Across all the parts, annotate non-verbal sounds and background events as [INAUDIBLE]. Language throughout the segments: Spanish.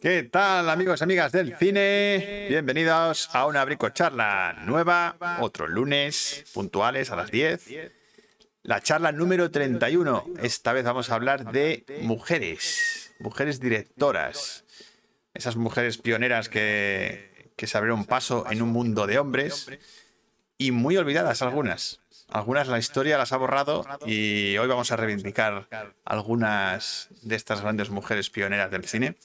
¿Qué tal amigos y amigas del cine? Bienvenidos a una bricocharla nueva, otro lunes, puntuales a las 10. La charla número 31. Esta vez vamos a hablar de mujeres, mujeres directoras. Esas mujeres pioneras que, que se abrieron paso en un mundo de hombres y muy olvidadas algunas. Algunas la historia las ha borrado y hoy vamos a reivindicar algunas de estas grandes mujeres pioneras del cine.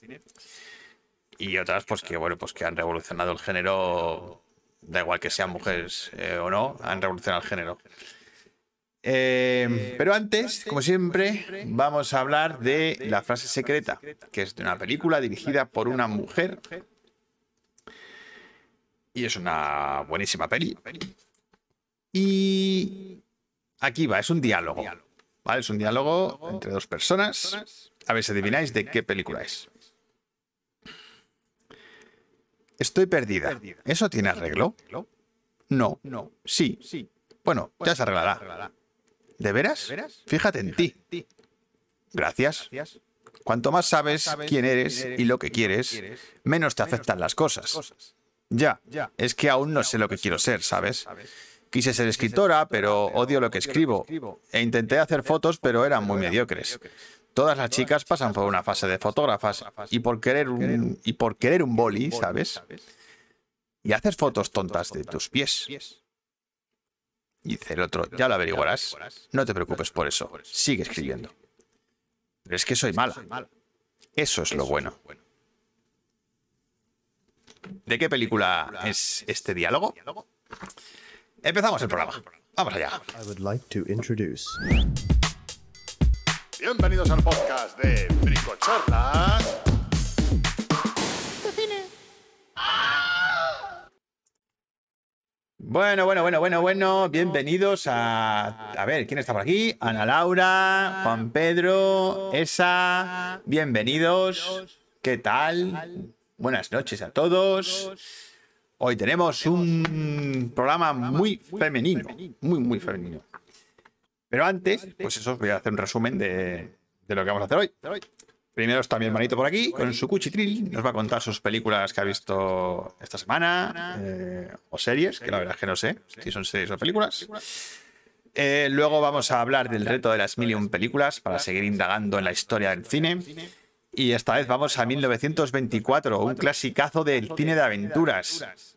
Y otras pues que bueno pues que han revolucionado el género da igual que sean mujeres eh, o no han revolucionado el género. Eh, pero antes como siempre vamos a hablar de la frase secreta que es de una película dirigida por una mujer. Y es una buenísima peli y aquí va, es un diálogo. ¿Vale? Es un diálogo entre dos personas. A ver si adivináis de qué película es. Estoy perdida. ¿Eso tiene arreglo? No. Sí. Bueno, ya se arreglará. ¿De veras? Fíjate en ti. Gracias. Cuanto más sabes quién eres y lo que quieres, menos te afectan las cosas. Ya, es que aún no sé lo que quiero ser, ¿sabes? Quise ser escritora, pero odio lo que escribo. E intenté hacer fotos, pero eran muy mediocres. Todas las chicas pasan por una fase de fotógrafas y por querer un, y por querer un boli, ¿sabes? Y haces fotos tontas de tus pies. Dice el otro, ya lo averiguarás. No te preocupes por eso. Sigue escribiendo. Pero es que soy mala. Eso es lo bueno. ¿De qué película es este diálogo? Empezamos el programa. Vamos allá. Bienvenidos al podcast de Bricochorlas. Bueno, bueno, bueno, bueno, bueno. Bienvenidos a. A ver, ¿quién está por aquí? Ana Laura, Juan Pedro, Esa. Bienvenidos. ¿Qué tal? Buenas noches a todos. Hoy tenemos un programa muy femenino, muy, muy femenino. Pero antes, pues eso, voy a hacer un resumen de, lo que vamos a hacer hoy. Primero está mi hermanito por aquí, con su cuchitril. Nos va a contar sus películas que ha visto esta semana, eh, o series, que la verdad es que no sé si son series o películas. Eh, luego vamos a hablar del reto de las mil películas para seguir indagando en la historia del cine. Y esta vez vamos a 1924, un clasicazo del cine de aventuras.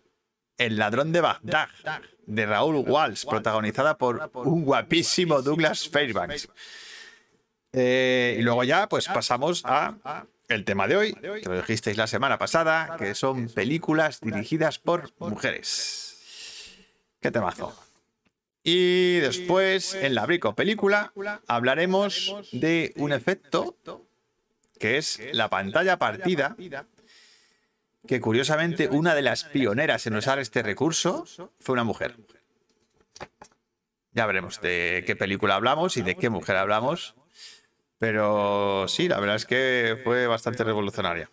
El ladrón de Bagdad, de Raúl Walsh, protagonizada por un guapísimo Douglas Fairbanks. Eh, y luego ya, pues pasamos a el tema de hoy, que lo dijisteis la semana pasada, que son películas dirigidas por mujeres. ¿Qué temazo? Y después, en la Brico Película, hablaremos de un efecto que es la pantalla partida, que curiosamente una de las pioneras en usar este recurso fue una mujer. Ya veremos de qué película hablamos y de qué mujer hablamos, pero sí, la verdad es que fue bastante revolucionaria.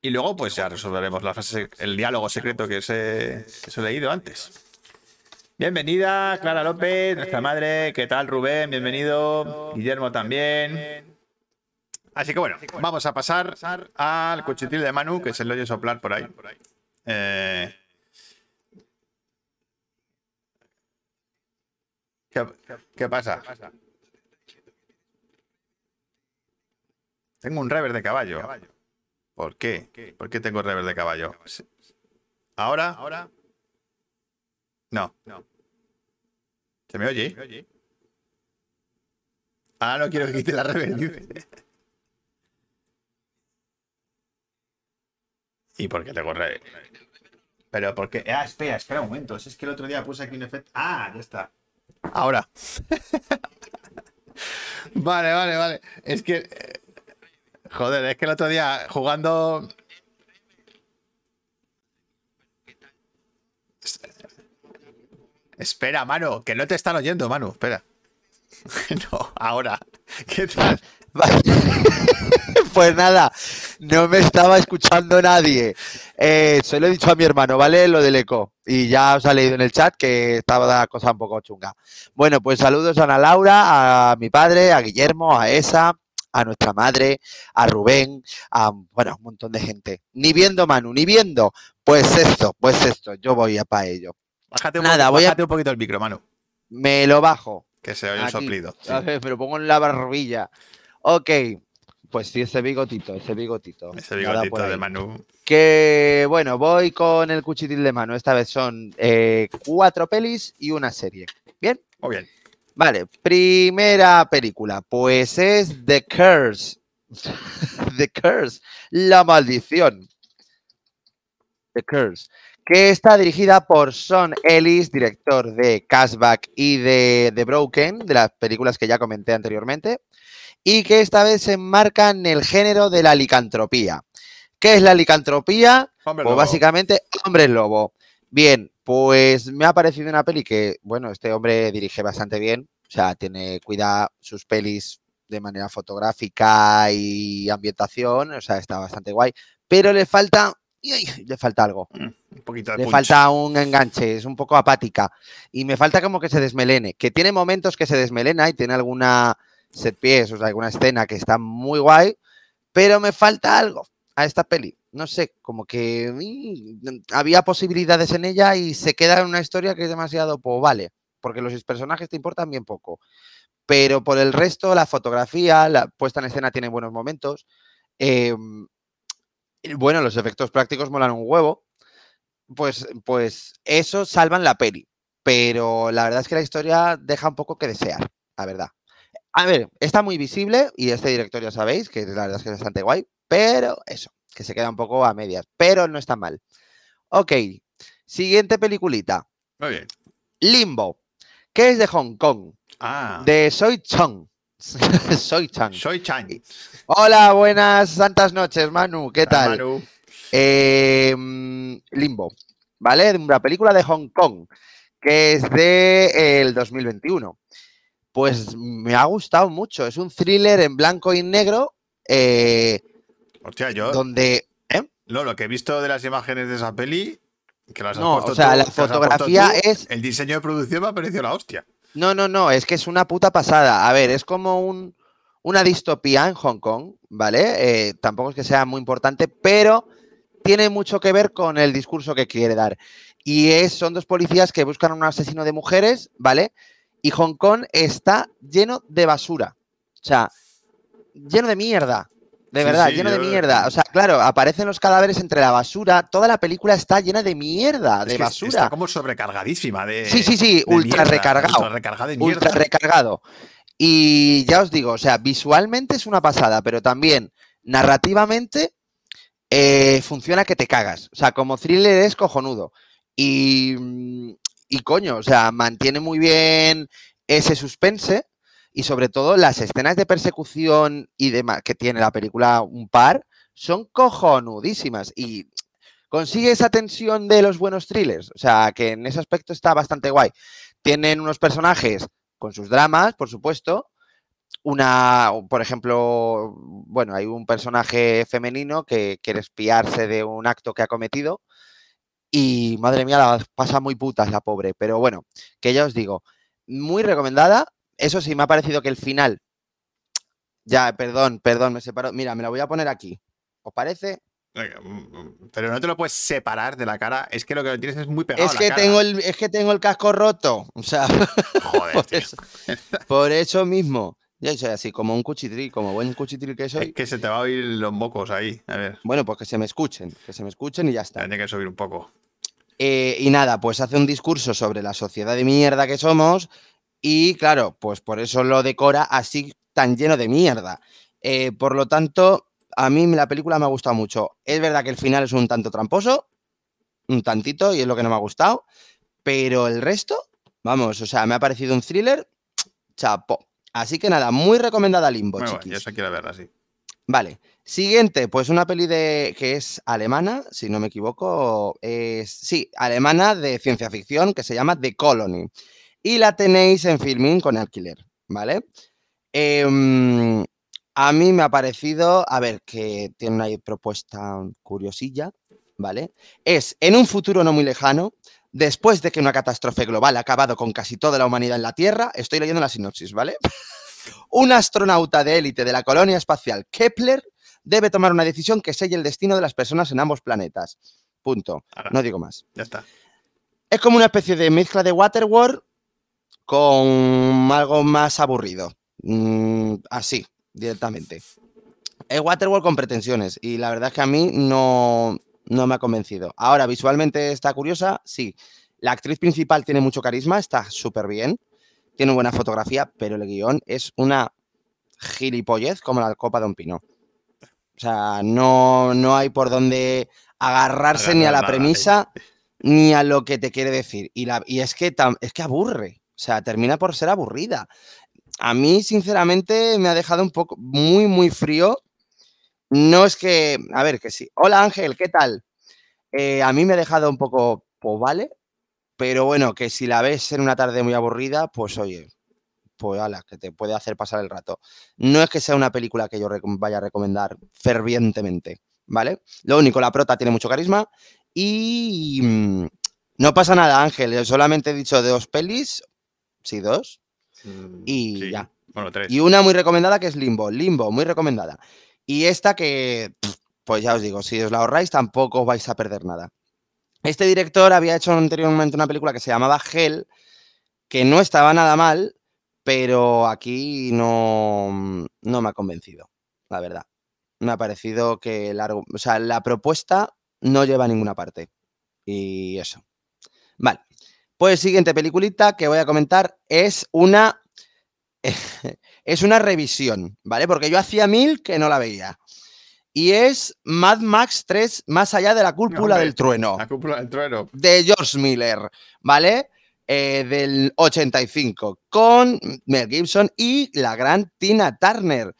Y luego, pues ya resolveremos la frase, el diálogo secreto que os he, leído antes. Bienvenida, Clara López, nuestra madre. ¿Qué tal, Rubén? Bienvenido. Guillermo también. Así que bueno, vamos a pasar al cuchitril de Manu, que se lo oye soplar por ahí. Eh, ¿qué, pasa? Tengo un rever de caballo. ¿Por qué? ¿Por qué tengo rever de caballo? ¿Ahora? No. ¿Se me oye? Ah, no quiero que quite la rever. [LAUGHS] ¿Y por qué te corre? Pero porque. Ah, espera, espera un momento. Es que el otro día puse aquí un efecto. Ah, ya está. Ahora. [LAUGHS] vale, vale, vale. Es que. Joder, es que el otro día jugando. Espera, mano, que no te están oyendo, Manu. Espera. [LAUGHS] no, ahora. ¿Qué tal? [LAUGHS] pues nada, no me estaba escuchando nadie. Eh, se lo he dicho a mi hermano, ¿vale? Lo del eco. Y ya os ha leído en el chat que estaba la cosa un poco chunga. Bueno, pues saludos a Ana Laura, a mi padre, a Guillermo, a Esa, a nuestra madre, a Rubén, a bueno, un montón de gente. Ni viendo Manu, ni viendo. Pues esto, pues esto, yo voy a para ello. Bájate un, Nada, voy a- bájate un poquito el micro, Manu. Me lo bajo. Que se oye Aquí. soplido. sí. Ver, me lo pongo en la barbilla. Ok. Pues sí, ese bigotito, ese bigotito. Ese bigotito de Manu. Que bueno, voy con el cuchitril de mano. Esta vez son eh, cuatro pelis y una serie. Bien, Muy bien. vale. Primera película, pues es The Curse. [LAUGHS] The Curse, la maldición. The Curse, que está dirigida por Sean Ellis, director de Cashback y de The Broken, de las películas que ya comenté anteriormente, y que esta vez se enmarca en el género de la licantropía. ¿Qué es la licantropía? Hombre, Pues lobo. básicamente, hombre lobo. Bien, pues me ha parecido una peli que, bueno, este hombre dirige bastante bien. O sea, tiene, cuida sus pelis de manera fotográfica y ambientación. O sea, está bastante guay. Pero le falta, le falta algo. Un poquito de Le punch. falta un enganche, es un poco apática. Y me falta como que se desmelene. Que tiene momentos que se desmelena y tiene alguna set pies, o sea, alguna escena que está muy guay. Pero me falta algo a esta peli. No sé, como que mm, había posibilidades en ella y se queda en una historia que es demasiado, pues vale. Porque los personajes te importan bien poco. Pero por el resto, la fotografía, la puesta en escena tiene buenos momentos. em, bueno, los efectos prácticos molan un huevo pues, pues eso salvan la peli. Pero la verdad es que la historia deja un poco que desear, la verdad. A ver, está muy visible y este director ya sabéis que la verdad es que es bastante guay, pero eso, que se queda un poco a medias, pero no está mal. Ok, siguiente peliculita, Muy bien. Limbo, que es de Hong Kong, Ah. de Soy Chong. Soy Chang. [LAUGHS] Soy Chan. Hola, buenas santas noches, Manu, ¿qué tal? Manu. Eh, mm, Limbo, ¿vale? Una película de Hong Kong, que es de el 2021. Pues me ha gustado mucho. Es un thriller en blanco y negro, eh, Hostia, yo. donde... ¿eh? No, lo que he visto de las imágenes de esa peli. Que las No, o sea, tú, la fotografía tú, es- El diseño de producción me ha parecido la hostia. No, no, no, es que es una puta pasada. A ver, es como un, una distopía en Hong Kong, ¿vale? Eh, tampoco es que sea muy importante, pero tiene mucho que ver con el discurso que quiere dar. Y es, son dos policías que buscan a un asesino de mujeres, ¿vale? Y Hong Kong está lleno de basura. O sea, lleno de mierda. De Sí, verdad, sí, lleno de mierda. O sea, claro, aparecen los cadáveres entre la basura. Toda la película está llena de mierda, Es de que basura. Está como sobrecargadísima de. Sí, sí, sí, ultra mierda, recargado. Ultra recargada de mierda. ultra recargado. Y ya os digo, o sea, visualmente es una pasada, pero también narrativamente eh, funciona que te cagas. O sea, como thriller es cojonudo. Y, mm, y coño, o sea, mantiene muy bien ese suspense y sobre todo las escenas de persecución y demás que tiene la película un par son cojonudísimas y consigue esa tensión de los buenos thrillers. O sea, que en ese aspecto está bastante guay. Tienen unos personajes con sus dramas, por supuesto. Una, por ejemplo, bueno, hay un personaje femenino que quiere espiarse de un acto que ha cometido y madre mía, la pasa muy putas la pobre. Pero bueno, que ya os digo, muy recomendada. Eso sí, me ha parecido que el final. Ya, perdón, perdón, me separo. Mira, me la voy a poner aquí. ¿Os parece? Mm, mm, Pero no te lo puedes separar de la cara. Es que lo que tienes es muy pegado. Es a la que, cara. tengo el, es que tengo el casco roto. O sea, [LAUGHS] Joder, por tío. eso, por eso mismo. Yo soy así, como un cuchitril, como buen cuchitril que soy. Es que se te va a oír los mocos ahí. A ver, Bueno, pues que se me escuchen, que se me escuchen y ya está. tiene que subir un poco. Eh, y nada, pues hace un discurso sobre la sociedad de mierda que somos y claro, pues por eso lo decora así tan lleno de mierda. Eh, por lo tanto, a mí la película me ha gustado mucho. Es verdad que el final es un tanto tramposo, un tantito, y es lo que no me ha gustado, pero el resto, vamos, o sea, me ha parecido un thriller, chapo. Así que nada, muy recomendada Limbo, bueno, chiquis. yo quiero verla, sí. Vale. Siguiente, pues una peli de que es alemana, si no me equivoco, sí, alemana de ciencia ficción que se llama The Colony. Y la tenéis en Filming con alquiler, ¿vale? Em, a mí me ha parecido, a ver, que tiene una propuesta curiosilla, ¿vale? Es en un futuro no muy lejano, después de que una catástrofe global ha acabado con casi toda la humanidad en la Tierra, estoy leyendo la sinopsis, ¿vale? [LAUGHS] Un astronauta de élite de la colonia espacial Kepler debe tomar una decisión que selle el destino de las personas en ambos planetas. Punto. Ahora, No digo más. Ya está. Es como una especie de mezcla de Waterworld con algo más aburrido. Mm, así, directamente. Es Waterworld con pretensiones y la verdad es que a mí no, no me ha convencido. Ahora, visualmente está curiosa, sí. La actriz principal tiene mucho carisma, está súper bien, tiene buena fotografía, pero el guion es una gilipollez como la copa de un pino. O sea, no, no hay por dónde agarrarse ni a la nada, premisa ni a lo que te quiere decir. Y, la, y es, que tam- es que aburre. O sea, termina por ser aburrida. A mí, sinceramente, me ha dejado un poco muy, muy frío. No es que. A ver, que sí. Hola Ángel, ¿qué tal? Eh, a mí me ha dejado un poco. Pues vale. Pero bueno, que si la ves en una tarde muy aburrida, pues oye, pues ala, que te puede hacer pasar el rato. No es que sea una película que yo vaya a recomendar fervientemente, ¿vale? Lo único, la prota tiene mucho carisma y mm, no pasa nada, Ángel. yo Solamente he dicho dos pelis, sí, dos, Mm, y sí. ya. Bueno, tres. Y una muy recomendada que es Limbo, Limbo, muy recomendada. Y esta que, pues ya os digo, si os la ahorráis tampoco os vais a perder nada. Este director había hecho anteriormente una película que se llamaba Hell, que no estaba nada mal, pero aquí no, no me ha convencido, la verdad. Me ha parecido que el o sea, la propuesta no lleva a ninguna parte. Y eso. Vale. Pues siguiente peliculita que voy a comentar es una [LAUGHS] es una revisión, ¿vale? Porque yo hacía mil que no la veía. Y es Mad Max 3 más allá de la cúpula Hombre, del trueno La cúpula del trueno. de George Miller, ¿vale? Eh, del 85, con Mel Gibson y la gran Tina Turner.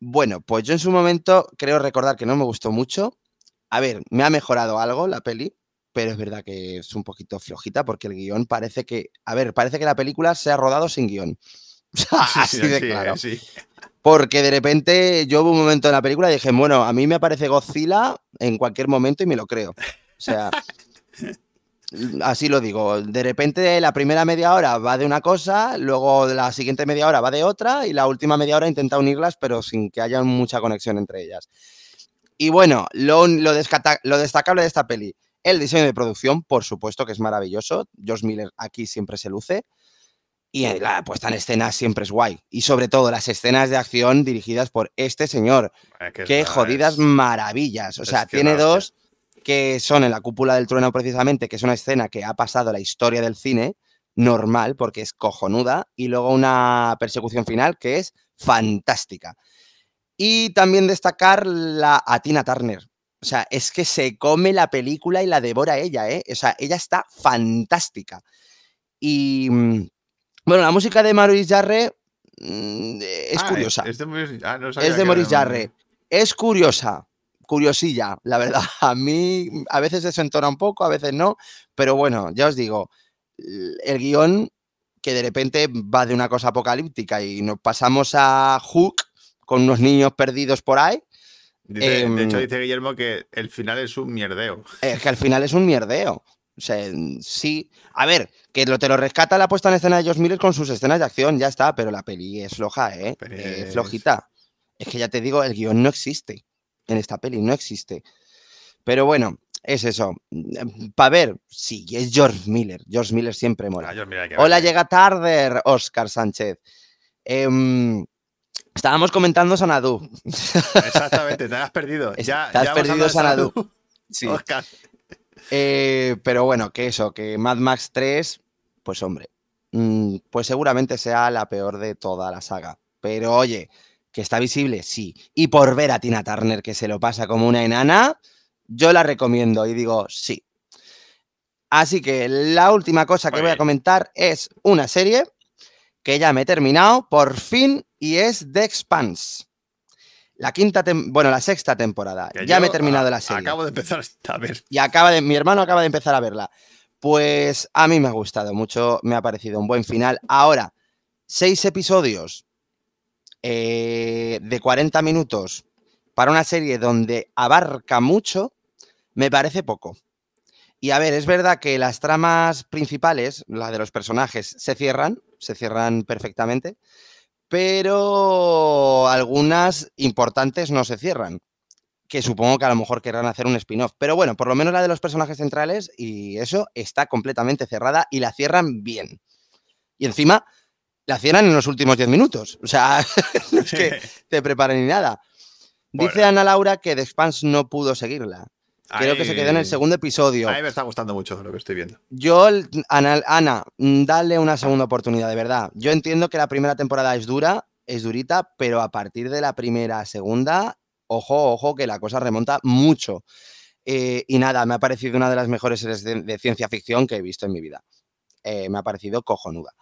Bueno, pues yo en su momento creo recordar que no me gustó mucho. A ver, me ha mejorado algo la peli, pero es verdad que es un poquito flojita porque el guion parece que, a ver, parece que la película se ha rodado sin guion. [LAUGHS] O sea, Sí, así sí, de claro. sí. Porque de repente yo hubo un momento en la película y dije, bueno, a mí me aparece Godzilla en cualquier momento y me lo creo. O sea, [LAUGHS] así lo digo. De repente la primera media hora va de una cosa, luego la siguiente media hora va de otra y la última media hora intenta unirlas, pero sin que haya mucha conexión entre ellas. Y bueno, lo, lo, destacable de esta peli, el diseño de producción, por supuesto que es maravilloso. George Miller aquí siempre se luce. Y la puesta en escena siempre es guay. Y sobre todo las escenas de acción dirigidas por este señor. Que Qué jodidas es- maravillas. O es sea, que tiene dos que son en la cúpula del trueno precisamente, que es una escena que ha pasado a la historia del cine, normal, porque es cojonuda, y luego una persecución final que es fantástica. Y también destacar la, a Tina Turner. O sea, es que se come la película y la devora ella, ¿eh? O sea, ella está fantástica. Y mm, bueno, la música de Maurice Jarre mm, es Ah, curiosa. Es de Maurice, ah, no Es de Maurice Jarre. Es curiosa, curiosilla, la verdad. [LAUGHS] A mí a veces desentona un poco, a veces no, pero bueno, ya os digo, el guion que de repente va de una cosa apocalíptica y nos pasamos a Hook con unos niños perdidos por ahí, Dice- de hecho, Em, dice Guillermo que el final es un mierdeo. es que al final es un mierdeo. O sea, sí. A ver, que lo, te lo rescata la puesta en escena de Josh Miller con sus escenas de acción, ya está, pero la peli es floja, ¿eh? Es- flojita. Es que ya te digo, el guion no existe. En esta peli no existe. Pero bueno, es eso. Para ver, sí, es George Miller. George Miller siempre mola. Ah, que Hola, llega tarde, Oscar Sánchez. Em, estábamos comentando Sanadú. [LAUGHS] Exactamente, te has perdido. Ya, te has ya perdido Sanadú. [LAUGHS] Sí. Oscar. Eh, pero bueno, que eso, que Mad Max 3, pues hombre, mm, pues seguramente sea la peor de toda la saga. Pero oye, que está visible, sí. Y por ver a Tina Turner que se lo pasa como una enana, yo la recomiendo y digo sí. Así que la última cosa que voy a comentar es una serie que ya me he terminado por fin y es The Expanse. La quinta, bueno, la sexta temporada. Que ya me he terminado la serie Acabo de empezar [LAUGHS] a ver. y acaba de, mi hermano acaba de empezar a verla. Pues a mí me ha gustado mucho, me ha parecido un buen final. Ahora, seis episodios eh, de 40 minutos para una serie donde abarca mucho, me parece poco. Y a ver, es verdad que las tramas principales, la de los personajes, se cierran, se cierran perfectamente, pero algunas importantes no se cierran. Que supongo que a lo mejor querrán hacer un spin-off. Pero bueno, por lo menos la de los personajes centrales y eso está completamente cerrada y la cierran bien. Y encima la cierran en los últimos 10 minutos. O sea, [LAUGHS] no es que [LAUGHS] te preparen ni nada. Dice Bueno. Ana Laura que The Expanse no pudo seguirla. Creo que se quedó en el segundo episodio. A mí me está gustando mucho lo que estoy viendo. Yo, Ana, Ana, dale una segunda oportunidad, de verdad. Yo entiendo que la primera temporada es dura, es durita, pero a partir de la primera, segunda, ojo, ojo, que la cosa remonta mucho. Eh, y nada, me ha parecido una de las mejores series de, de ciencia ficción que he visto en mi vida. Eh, me ha parecido cojonuda.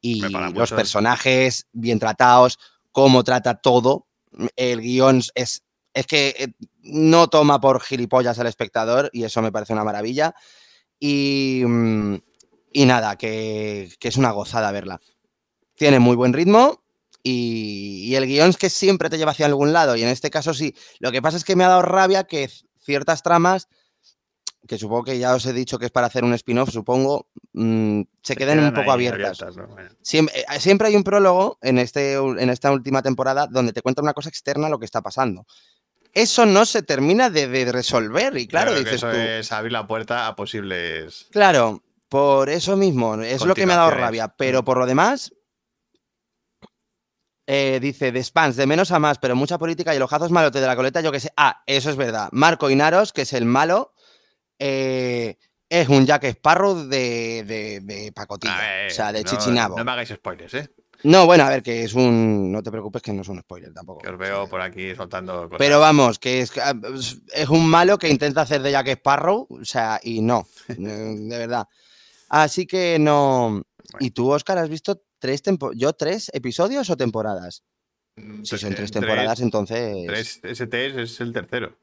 Y los mucho. personajes bien tratados, cómo trata todo. El guion es, es que eh, no toma por gilipollas al espectador y eso me parece una maravilla. Y, mm, y nada, que, que es una gozada verla. Tiene muy buen ritmo y, y el guion es que siempre te lleva hacia algún lado y en este caso sí. Lo que pasa es que me ha dado rabia que ciertas tramas, que supongo que ya os he dicho que es para hacer un spin-off, supongo, mm, se, queden un quedan poco ahí abiertas. ¿no? Bueno. Siempre, eh, siempre hay un prólogo en, este, en esta última temporada donde te cuenta una cosa externa lo que está pasando. Eso no se termina de, de resolver y claro, que dices eso tú. es abrir la puerta a posibles. Claro, por eso mismo, es lo que me ha dado rabia, pero por lo demás, eh, dice de spans, de menos a más, pero mucha política y el ojazo es malote de la coleta, yo que sé. Ah, eso es verdad. Marco Inaros, que es el malo, eh, es un Jack Sparrow de, de, de pacotilla, A ver, o sea, de no- chichinabo. No me hagáis spoilers, ¿eh? No, bueno, a ver, que es un. No te preocupes, que no es un spoiler tampoco. Que os veo por aquí soltando cosas. Pero vamos, que es, es un malo que intenta hacer de Jack Sparrow, o sea, y no, [LAUGHS] eh, de verdad. Así que no. ¿Y tú, Oscar, has visto tres tempo yo tres episodios o temporadas? Mm, Si tre- son tres eh, temporadas, entonces. Tres, ST es, es el tercero.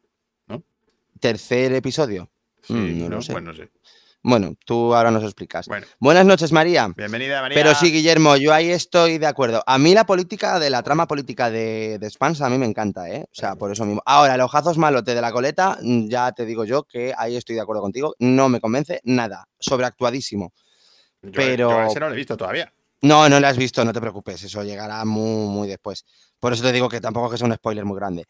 Tercer episodio. Sí, Mm, no ¿no? lo sé. Bueno, sí. Bueno, tú ahora nos explicas. Bueno, Buenas noches, María. bienvenida, María. Pero sí, Guillermo, yo ahí estoy de acuerdo. A mí la política de la trama política de, de Spans a mí me encanta, ¿eh? O sea, por eso mismo. Ahora, el ojazos malote de la coleta, mm, ya te digo yo que ahí estoy de acuerdo contigo. No me convence nada. Sobreactuadísimo. Yo- pero- Yo ese no lo he visto todavía. No, no lo has visto, no te preocupes. Eso llegará muy, muy después. Por eso te digo que tampoco es que sea un spoiler muy grande.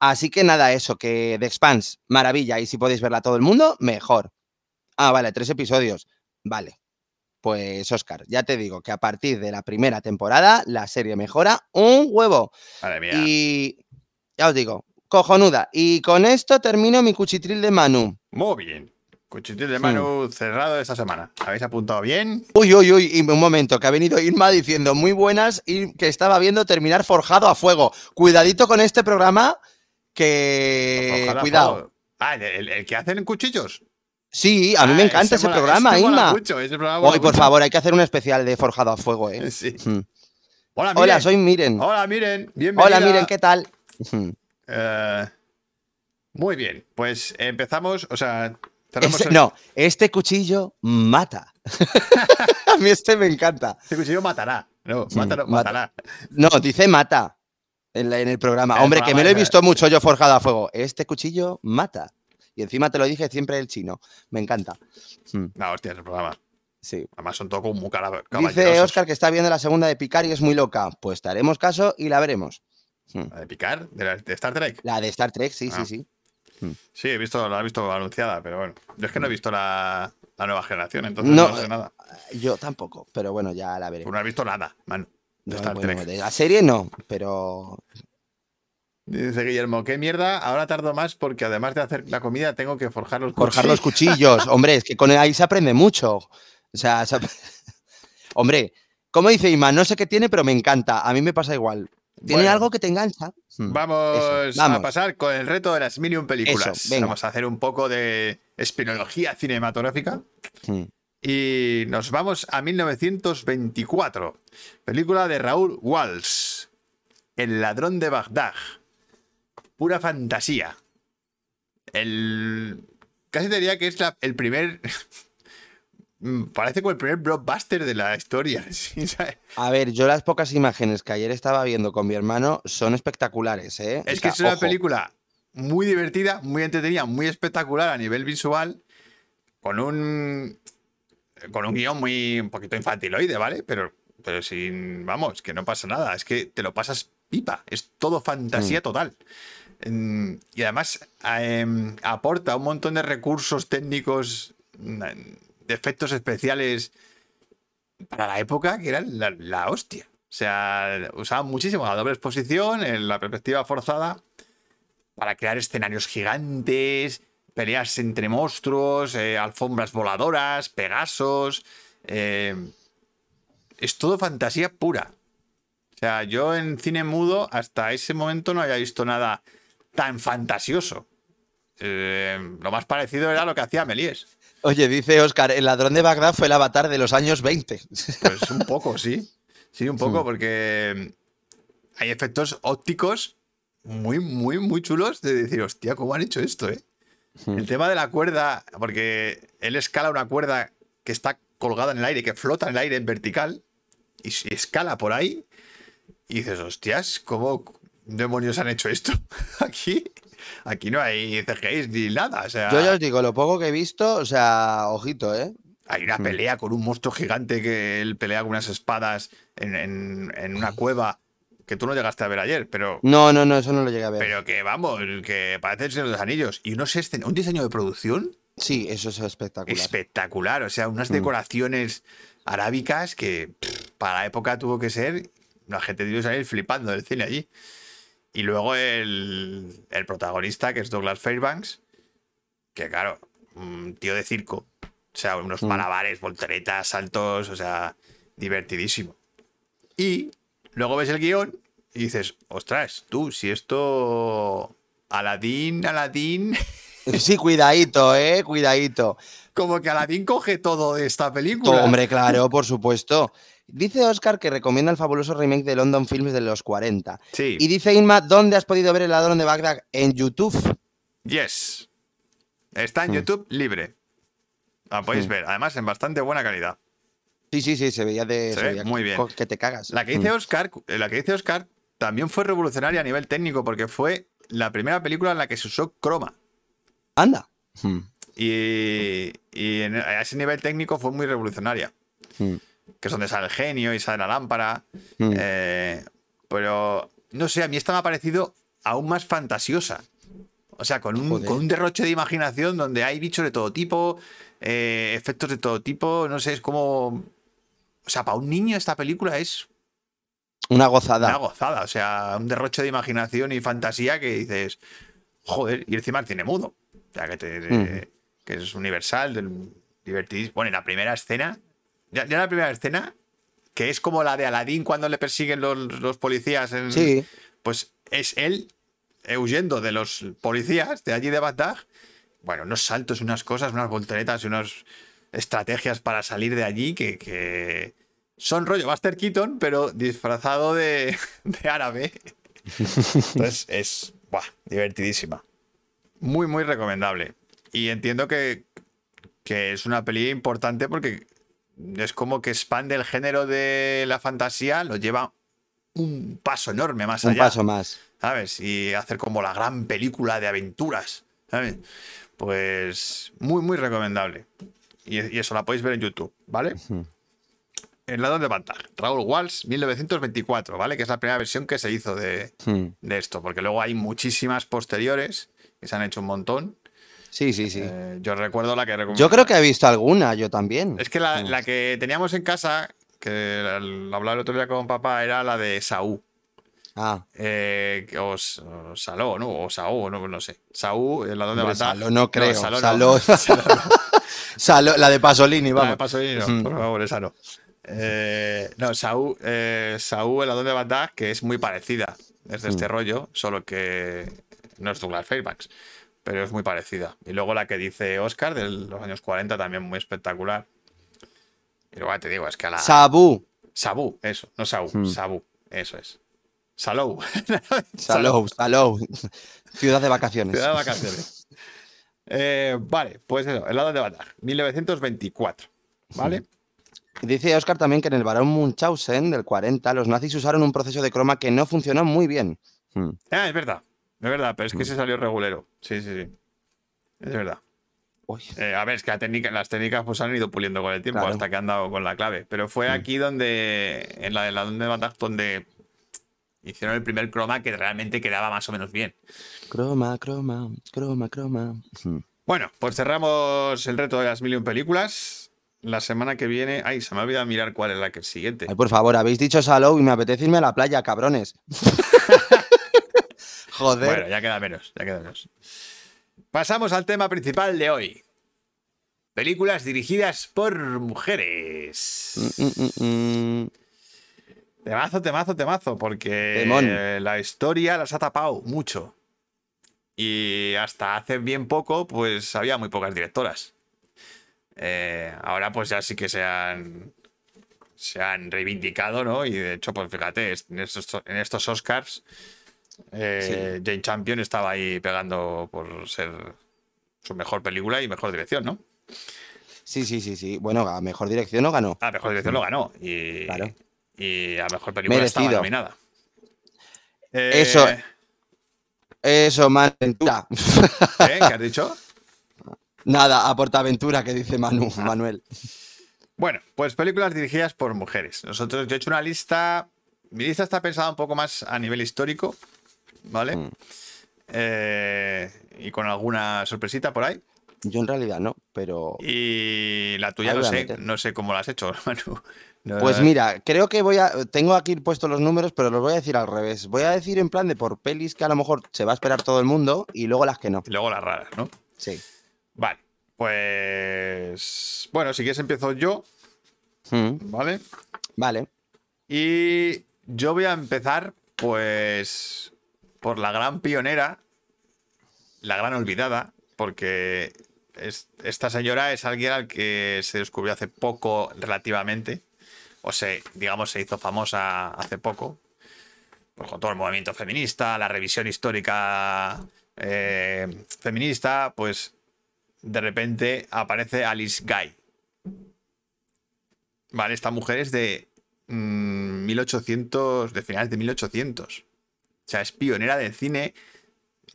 Así que nada, eso, que The Expanse, maravilla. Y si podéis verla todo el mundo, mejor. Ah, vale, tres episodios. Vale. Pues, Oscar, ya te digo que a partir de la primera temporada la serie mejora un huevo. Madre mía. Y ya os digo, cojonuda. Y con esto termino mi cuchitril de Manu. Muy bien. Cuchitril de Manu cerrado esta semana. ¿Habéis apuntado bien? Uy, uy, uy, y un momento, que ha venido Irma diciendo muy buenas y que estaba viendo terminar forjado a fuego. Cuidadito con este programa, que Ojalá, cuidado. ojalá. Ah, ¿el, el- el que hacen cuchillos. Sí, a mí me Ah, encanta ese, mola- programa, ese Irma. mucho, ese programa Hoy, por mucho. favor, hay que hacer un especial de forjado a fuego, ¿eh? [LAUGHS] Sí. Mm. Hola, Hola, soy Miren. Hola, miren. Bienvenida. Hola, Miren, ¿qué tal? Mm. Eh, muy bien. Pues empezamos. O sea, cerramos Ese- el- no, este cuchillo mata. [LAUGHS] a mí este me encanta. Este cuchillo matará. No, matará. No, dice mata en, la- en el programa. El Hombre, que me lo he visto mucho yo forjado a fuego. Este cuchillo mata. Y encima te lo dije siempre el chino. Me encanta. Mm, No, hostia, ese programa. sí. Además son como muy cara- Dice. Oscar que está viendo la segunda de Picar y es muy loca. Pues te haremos caso y la veremos. Mm. ¿La de picar? ¿De, la- de Star Trek? La de Star Trek, sí, Ah. sí, sí. Sí, he visto, la he visto anunciada, pero bueno. Yo es que no he visto la, la nueva generación, entonces No, no, sé nada. Yo tampoco, pero bueno, ya la Tú veremos. no has visto nada, man. De No, Star bueno, Trek. de la serie no, pero Dice Guillermo, qué mierda, ahora tardo más porque además de hacer la comida tengo que forjar los forjar los cuchillos. [LAUGHS] Hombre, es que con ahí se aprende mucho. O sea, se [LAUGHS] hombre, como dice Ima, no sé qué tiene, pero me encanta. A mí me pasa igual. ¿Tiene Bueno. algo que te engancha? Mm, Vamos, eso, vamos. a pasar con el reto de las Minion películas. Eso, venga. Vamos a hacer un poco de espinología cinematográfica. Mm. Y nos vamos a 1924. Película de Raúl Walsh. El ladrón de Bagdad. Pura fantasía. El. Casi te diría que es la- el primer. [LAUGHS] Parece como el primer blockbuster de la historia. [LAUGHS] A ver, yo las pocas imágenes que ayer estaba viendo con mi hermano son espectaculares, ¿eh? Es O que es una ojo. película muy divertida, muy entretenida, muy espectacular a nivel visual, con un con un guion muy un poquito infantiloide, ¿vale? Pero, pero sin, vamos, que no pasa nada, es que te lo pasas pipa, es todo fantasía total. Mm, y además em, aporta un montón de recursos técnicos, mm, de efectos especiales para la época que eran la, la hostia. O sea, usaban muchísimo la doble exposición, en la perspectiva forzada, para crear escenarios gigantes, peleas entre monstruos, eh, alfombras voladoras, pegasos. eh, es todo fantasía pura. O sea, yo en cine mudo hasta ese momento no había visto nada tan fantasioso. Eh, lo más parecido era lo que hacía Méliès. Oye, dice Oscar, el ladrón de Bagdad fue el avatar de los años 20. Pues un poco, sí. Sí, un poco, porque hay efectos ópticos muy, muy, muy chulos de decir, hostia, ¿cómo han hecho esto, eh? El tema de la cuerda, porque él escala una cuerda que está colgada en el aire, que flota en el aire en vertical, y si escala por ahí, y dices, hostias, ¿cómo demonios han hecho esto? [LAUGHS] Aquí, aquí no hay CGI ni nada. O sea, Yo ya os digo, lo poco que he visto, o sea, ojito, ¿eh? hay una pelea con un monstruo gigante que él pelea con unas espadas en, en- en una cueva que tú no llegaste a ver ayer, pero, No, no, no, eso no lo llegué a ver. pero que vamos, que parece el Señor de los Anillos. Y unos escen- un diseño de producción Sí, eso es espectacular. espectacular. O sea, unas decoraciones arábicas que pff, para la época tuvo que ser. La gente debió salir flipando del cine allí. Y luego el, el protagonista, que es Douglas Fairbanks, que claro, un tío de circo. O sea, unos malabares, volteretas, saltos, o sea, divertidísimo. Y luego ves el guion y dices, ostras, tú, si esto. Aladín, Aladín. [LAUGHS] Sí, cuidadito, ¿eh? Cuidadito. Como que Aladdin coge todo de esta película. Hombre, claro, por supuesto. Dice Oscar que recomienda el fabuloso remake de London Films de los 40. Sí. Y dice Inma, ¿dónde has podido ver el ladrón de Bagdad? En YouTube. Yes. Está Hmm. en YouTube libre. La podéis ver. Además, en bastante buena calidad. Sí, sí, sí, se veía de. Se veía muy bien. co- Que te cagas. La que dice Oscar, eh, la que dice Oscar también fue revolucionaria a nivel técnico porque fue la primera película en la que se usó croma. Anda. Y, y en- a ese nivel técnico fue muy revolucionaria. Mm. Que es donde sale el genio y sale la lámpara. Mm. Eh, pero, no sé, a mí esta me ha parecido aún más fantasiosa. O sea, con un, con un derroche de imaginación donde hay bichos de todo tipo, eh, efectos de todo tipo, no sé, es como... O sea, para un niño esta película es Una gozada. una gozada. O sea, un derroche de imaginación y fantasía que dices, joder, y encima el cine mudo. Que, te- Mm. que es universal, del- divertidísimo. Bueno, y la primera escena, ya, ya la primera escena, que es como la de Aladdin cuando le persiguen los, los policías. En, Sí. Pues es él eh, huyendo de los policías de allí de Bagdad. Bueno, unos saltos, unas cosas, unas volteretas y unas estrategias para salir de allí que, que son rollo Buster Keaton, pero disfrazado de, [LAUGHS] de árabe. [LAUGHS] Entonces es buah, divertidísima. Muy, muy recomendable. Y entiendo que, que es una peli importante porque es como que expande el género de la fantasía, lo lleva un paso enorme más Un allá. paso más. ¿sabes? Y hacer como la gran película de aventuras, ¿sabes? Pues muy, muy recomendable. Y, y eso la podéis ver en YouTube, ¿vale? El lado de pantalla. Raúl Walsh, 1924, ¿vale? Que es la primera versión que se hizo de, de esto, porque luego hay muchísimas posteriores que se han hecho un montón. Sí, sí, sí. Eh, yo recuerdo la que recom- Yo creo que he visto alguna, yo también. Es que la, la que teníamos en casa, que la hablaba el otro día con papá, era la de Saúl. Ah, Eh, o Saló, ¿no? O Saúl, no, no sé. Saúl, el ladrón de Hombre, Bagdad. Saló no creo, Saló Saló- [LAUGHS] Saló no. [LAUGHS] La de Pasolini, La de vamos. Pasolini, no, por favor, esa no. Eh, no, Saúl, eh, Saúl, el ladrón de Bagdad, que es muy parecida. Es de este Mm. rollo, solo que no es Douglas Fairbanks, pero es muy parecida. Y luego la que dice Oscar, de los años 40, también muy espectacular. Y luego ya te digo, es que a la. Sabú. Sabú, eso, no Saúl, Mm. Sabú, eso es. [LAUGHS] Salou. Salou, Salou. Ciudad de vacaciones. Ciudad de vacaciones. Eh, vale, pues eso, el lado de Bagdad, 1924. ¿Vale? Dice Oscar también que en el Barón Munchausen del 40 los nazis usaron un proceso de croma que no funcionó muy bien. Ah, es verdad, es verdad, pero es que se salió regulero. Sí, sí, sí. Es verdad. Eh, a ver, es que la técnica- las técnicas pues han ido puliendo con el tiempo Claro. hasta que han dado con la clave. Pero fue aquí donde, en la de la donde donde hicieron el primer croma que realmente quedaba más o menos bien. croma, croma, croma, croma. Mm. Bueno, pues cerramos el reto de las mil y un películas. La semana que viene. Ay, se me ha olvidado mirar cuál es la que siguiente. Ay, por favor, habéis dicho Salou y me apetece irme a la playa, cabrones. [LAUGHS] Joder. Bueno, ya queda menos, ya queda menos. Pasamos al tema principal de hoy. Películas dirigidas por mujeres. Mm, mm, mm. Temazo, temazo, temazo, porque la historia las ha tapado mucho. Y hasta hace bien poco, pues había muy pocas directoras. Eh, ahora pues ya sí que se han, se han reivindicado, ¿no? Y de hecho, pues fíjate, es- en estos, en estos Oscars, eh, Jane Champion estaba ahí pegando por ser su mejor película y mejor dirección, ¿no? Sí, sí, sí, sí. Bueno, a mejor dirección no ganó. A mejor dirección lo ganó. Y, Claro. y a mejor película estaba Merecido. nominada. Eh, Eso. Eso, Manventura. [LAUGHS] ¿eh? ¿Qué has dicho? Nada, a Portaventura, que dice Manu, Ah. Manuel. Bueno, pues películas dirigidas por mujeres. Nosotros, yo he hecho una lista. Mi lista está pensada un poco más a nivel histórico, ¿vale? Mm. Eh, y con alguna sorpresita por ahí. Yo en realidad no, pero. Y la tuya no sé, no sé cómo la has hecho, [LAUGHS] Manu. No- Pues mira, creo que voy a. Tengo aquí puestos los números, pero los voy a decir al revés. Voy a decir en plan de por pelis que a lo mejor se va a esperar todo el mundo y luego las que no. Y luego las raras, ¿no? Sí. Vale. Pues. Bueno, si quieres empiezo yo, Mm, ¿vale? Vale. Y yo voy a empezar, pues, por la gran pionera, la gran olvidada, porque es- esta señora es alguien al que se descubrió hace poco relativamente, o se, digamos, se hizo famosa hace poco, pues, con todo el movimiento feminista, la revisión histórica eh, feminista, pues de repente aparece Alice Guy. Vale, esta mujer es de mm, 1800, de finales de 1800. O sea, es pionera del cine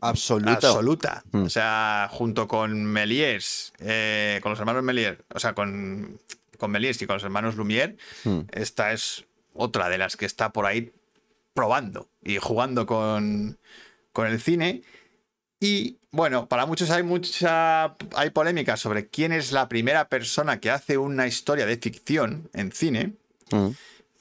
Absoluto. absoluta. Mm. O sea, junto con Méliès, eh, con los hermanos Méliès, o sea, con, con Méliès y con los hermanos Lumière, Mm. esta es otra de las que está por ahí probando y jugando con, con el cine. Y bueno, para muchos hay mucha hay polémica sobre quién es la primera persona que hace una historia de ficción en cine. Mm.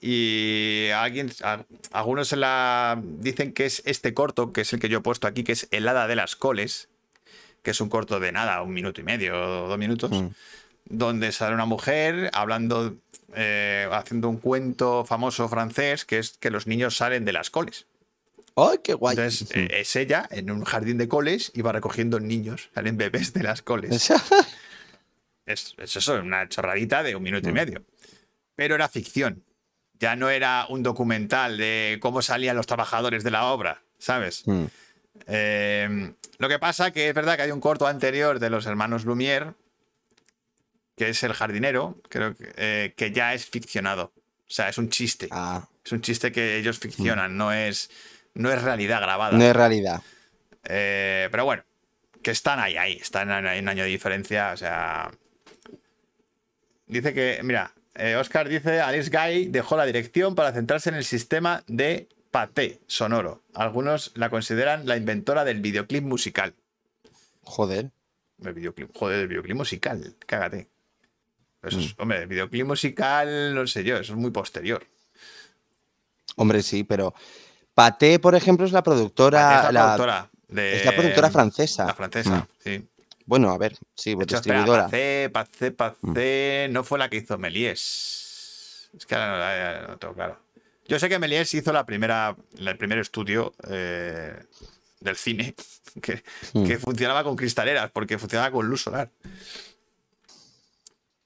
Y alguien, a- algunos se la dicen que es este corto, que es el que yo he puesto aquí, que es El Hada de las Coles, que es un corto de nada, un minuto y medio o dos minutos, Mm. donde sale una mujer hablando, eh, haciendo un cuento famoso francés, que es que los niños salen de las coles. ¡Ay, qué guay! Entonces, eh, es ella en un jardín de coles y va recogiendo niños, salen bebés de las coles. [LAUGHS] Es, es eso, una chorradita de un minuto y medio. Pero era ficción. Ya no era un documental de cómo salían los trabajadores de la obra, ¿sabes? Mm. Eh, lo que pasa que es verdad que hay un corto anterior de los hermanos Lumière, que es El jardinero, creo que, eh, que ya es ficcionado. O sea, es un chiste. Ah, Es un chiste que ellos ficcionan, no es, no es realidad grabada. no es realidad. Eh, pero bueno, que están ahí, ahí, están en un año de diferencia, o sea... Dice que, mira, eh, Oscar dice, Alice Guy dejó la dirección para centrarse en el sistema de paté sonoro. Algunos la consideran la inventora del videoclip musical. Joder. El videoclip, joder, el videoclip musical, cágate. Eso es, hombre, el videoclip musical, no sé yo, eso es muy posterior. Hombre, sí, pero Paté, por ejemplo, es la productora. Paté es la, la- productora de- es la productora francesa. La francesa, Mm. sí. Bueno, a ver, sí, De hecho, distribuidora. Pacé, Pacé, Pacé, no fue la que hizo Méliès. Es que ahora no, no tengo claro. Yo sé que Méliès hizo la primera, el primer estudio eh, del cine [LAUGHS] que, Mm. que funcionaba con cristaleras, porque funcionaba con luz solar.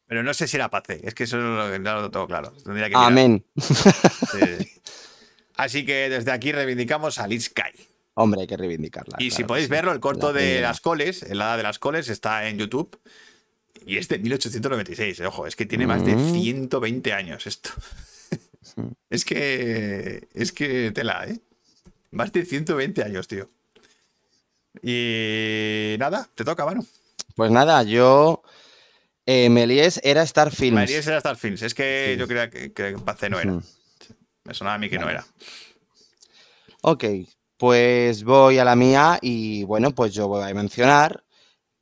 Pero no sé si era Pacé, es que eso no lo, no lo tengo claro. Tendría que. Amén. Sí. [LAUGHS] Así que desde aquí reivindicamos a Liz Sky. Hombre, hay que reivindicarla. Y si claro podéis sí. verlo, el corto La de primera. las coles, el hada de las coles, está en YouTube. Y es de 1896, ojo, es que tiene más de Mm. 120 años esto. [LAUGHS] es que. Es que tela, ¿eh? Más de 120 años, tío. Y nada, te toca, Manu. Pues nada, yo. Eh, Melies era Star Films. Melies era Star Films. Es que yo creía que, que Pace no era. Me sonaba a mí que no era. Ok, pues voy a la mía y bueno, pues yo voy a mencionar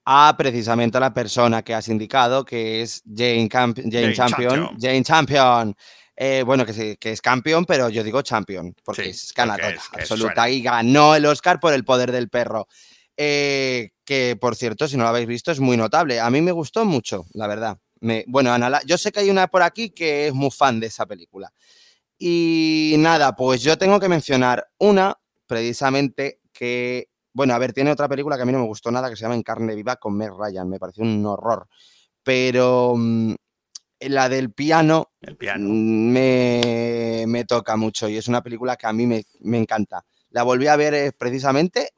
a precisamente a la persona que has indicado, que es Jane, Jane, Champion. Jane Champion. Eh, bueno, que, que, es campeón, pero yo digo champion, porque es ganadora absoluta y ganó el Oscar por el poder del perro. Eh, que por cierto, si no lo habéis visto, es muy notable. A mí me gustó mucho, la verdad. Me, bueno, Ana, yo sé que hay una por aquí que es muy fan de esa película. Y nada, pues yo tengo que mencionar una, precisamente, que, bueno, a ver, tiene otra película que a mí no me gustó nada, que se llama En carne viva con Meg Ryan. Me pareció un horror. Pero mm, la del piano, El piano. Mm, me, me, toca mucho y es una película que a mí me, me encanta. La volví a ver eh, precisamente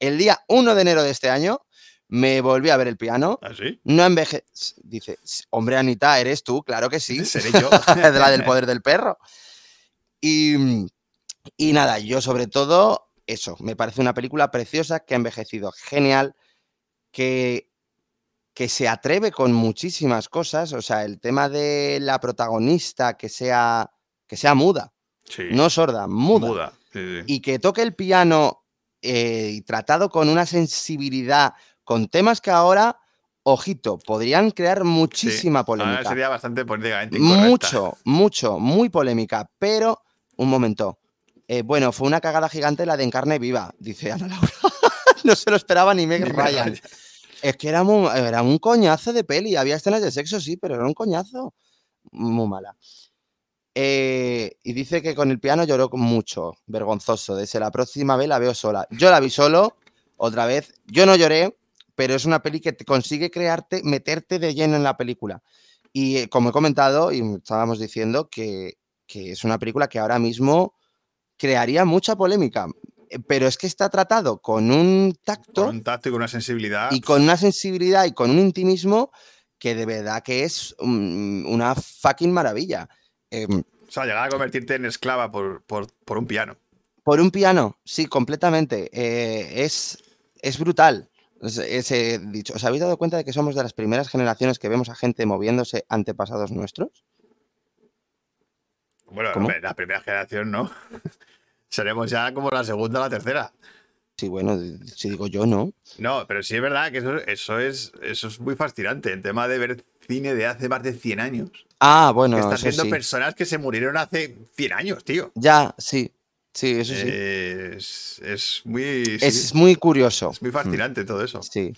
el día 1 de enero de este año me volví a ver el piano. ¿Ah, sí? No enveje... Dice, hombre, Anita, ¿eres tú? Claro que sí. Seré yo. [LAUGHS] de la del poder del perro. Y, y nada, yo sobre todo, eso, me parece una película preciosa que ha envejecido genial, que, que se atreve con muchísimas cosas. O sea, el tema de la protagonista que sea, que sea muda. Sí. No sorda, muda. Muda. Sí, sí. Y que toque el piano eh, y tratado con una sensibilidad, con temas que ahora, ojito, podrían crear muchísima Sí. polémica. Ahora sería bastante políticamente incorrecta. Mucho, mucho, muy polémica, pero un momento. Eh, bueno, fue una cagada gigante la de Encarne Viva, dice Ana Laura. [LAUGHS] no se lo esperaba ni Meg Ryan. Es que era, muy- era un coñazo de peli. Había escenas de sexo, sí, pero era un coñazo. Muy mala. Eh, y dice que con el piano lloró mucho, vergonzoso. Dice, la próxima vez la veo sola. Yo la vi solo, otra vez. Yo no lloré, pero es una peli que te consigue crearte, meterte de lleno en la película. Y eh, como he comentado y estábamos diciendo, que, que es una película que ahora mismo crearía mucha polémica. Pero es que está tratado con un tacto Con un tacto y con una sensibilidad. y con una sensibilidad y con un intimismo que de verdad que es mm, una fucking maravilla. Em, O sea, llegar a convertirte en esclava por, por, por un piano. por un piano, sí, completamente. Eh, es, es brutal. Es- Ese dicho. ¿Os habéis dado cuenta de que somos de las primeras generaciones que vemos a gente moviéndose antepasados nuestros? Bueno, ¿Cómo? la primera generación no. [LAUGHS] Seremos ya como la segunda o la tercera. Sí, bueno, si digo yo, no. No, pero sí es verdad que eso, eso, es, eso es muy fascinante. El tema de ver cine de hace más de 100 años. Ah, bueno, que estás eso viendo sí. personas que se murieron hace 100 años, tío. Ya, sí. Sí, eso sí. Es, es muy. sí, es muy curioso. es muy fascinante todo eso. Sí.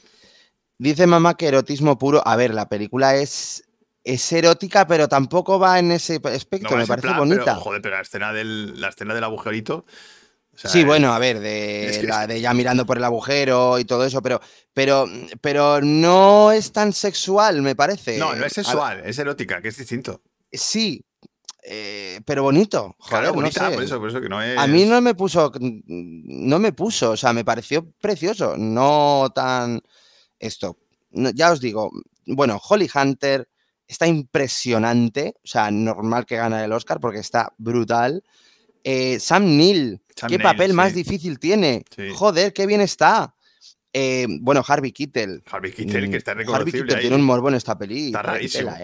Dice mamá que erotismo puro. A ver, la película es, es erótica, pero tampoco va en ese No aspecto. me parece plan, bonita. Pero, joder, pero la escena del, la escena del agujerito. o sea, sí, es- bueno, a ver, de, [LAUGHS] es que la de ya mirando por el agujero y todo eso, pero, pero, pero no es tan sexual, me parece. No, no es sexual, es erótica, que es distinto. sí, eh, pero bonito. Joder, Claro, no bonita, sé. por eso, por eso que no es. A mí no me puso, no me puso, o sea, me pareció precioso, no tan esto. No, ya os digo, bueno, Holly Hunter está impresionante, o sea, normal que gane el Oscar porque está brutal. Eh, Sam Neill, Sam qué papel más difícil tiene. Sí. Joder, qué bien está. Eh, bueno, Harvey Keitel. Harvey Keitel, que está Mm, Harvey reconocible Keitel ahí. tiene un morbo en esta peli. Está rarísimo.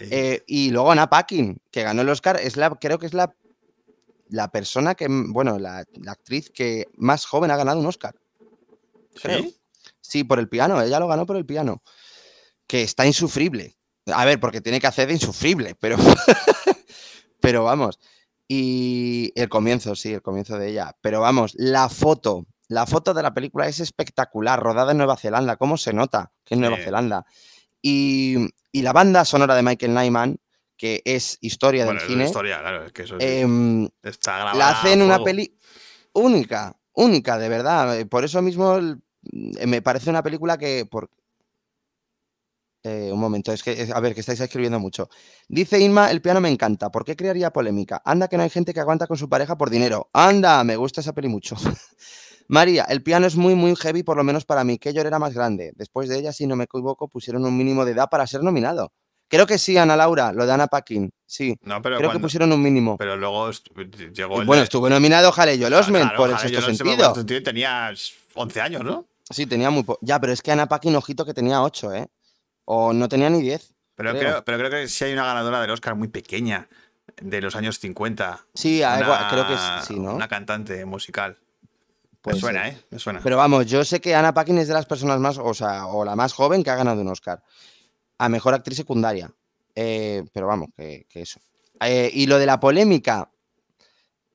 ¿eh? Y luego Anna Paquin, que ganó el Oscar, es la, creo que es la, la persona que, bueno, la, la actriz que más joven ha ganado un Oscar. creo. ¿Sí? Sí, por el piano, ella lo ganó por el piano. Que está insufrible. A ver, porque tiene que hacer de insufrible, pero. [LAUGHS] pero vamos. Y el comienzo, sí, el comienzo de ella. Pero vamos, la foto. La foto de la película es espectacular, rodada en Nueva Zelanda. ¿Cómo se nota que es Nueva Sí. Zelanda? Y, y la banda sonora de Michael Nyman, que es historia Bueno, del es cine, historia, claro, es que eso em, está grabado. la hace en una peli única, única, de verdad. Por eso mismo me parece una película que. Por... Eh, un momento, es que, a ver, que estáis escribiendo mucho. Dice Inma, el piano me encanta. ¿Por qué crearía polémica? Anda, que no hay gente que aguanta con su pareja por dinero. Anda, me gusta esa peli mucho. [LAUGHS] María, el piano es muy, muy heavy, por lo menos para mí. Que yo era más grande. Después de ella, si no me equivoco, pusieron un mínimo de edad para ser nominado. Creo que sí, Ana Laura, lo de Ana Paquin. Sí, No, pero, creo que pusieron un mínimo. pero luego llegó el. Bueno, de- estuvo nominado Jaley Osment Claro, por el sexto sentido. sentido, Tenías 11 años, ¿no? Sí, tenía muy poco. Ya, pero es que Ana Paquin, ojito que tenía 8, ¿eh? O no tenía ni 10. Pero creo. creo, pero creo que sí hay una ganadora del Oscar muy pequeña, de los años 50. Sí, creo que sí, ¿no? Una cantante musical. Puede me suena. ¿eh? Me suena. Pero vamos, yo sé que Ana Paquin es de las personas más, o sea, o la más joven que ha ganado un Oscar. A mejor actriz secundaria. Eh, pero vamos, que, que eso. Eh, y lo de la polémica,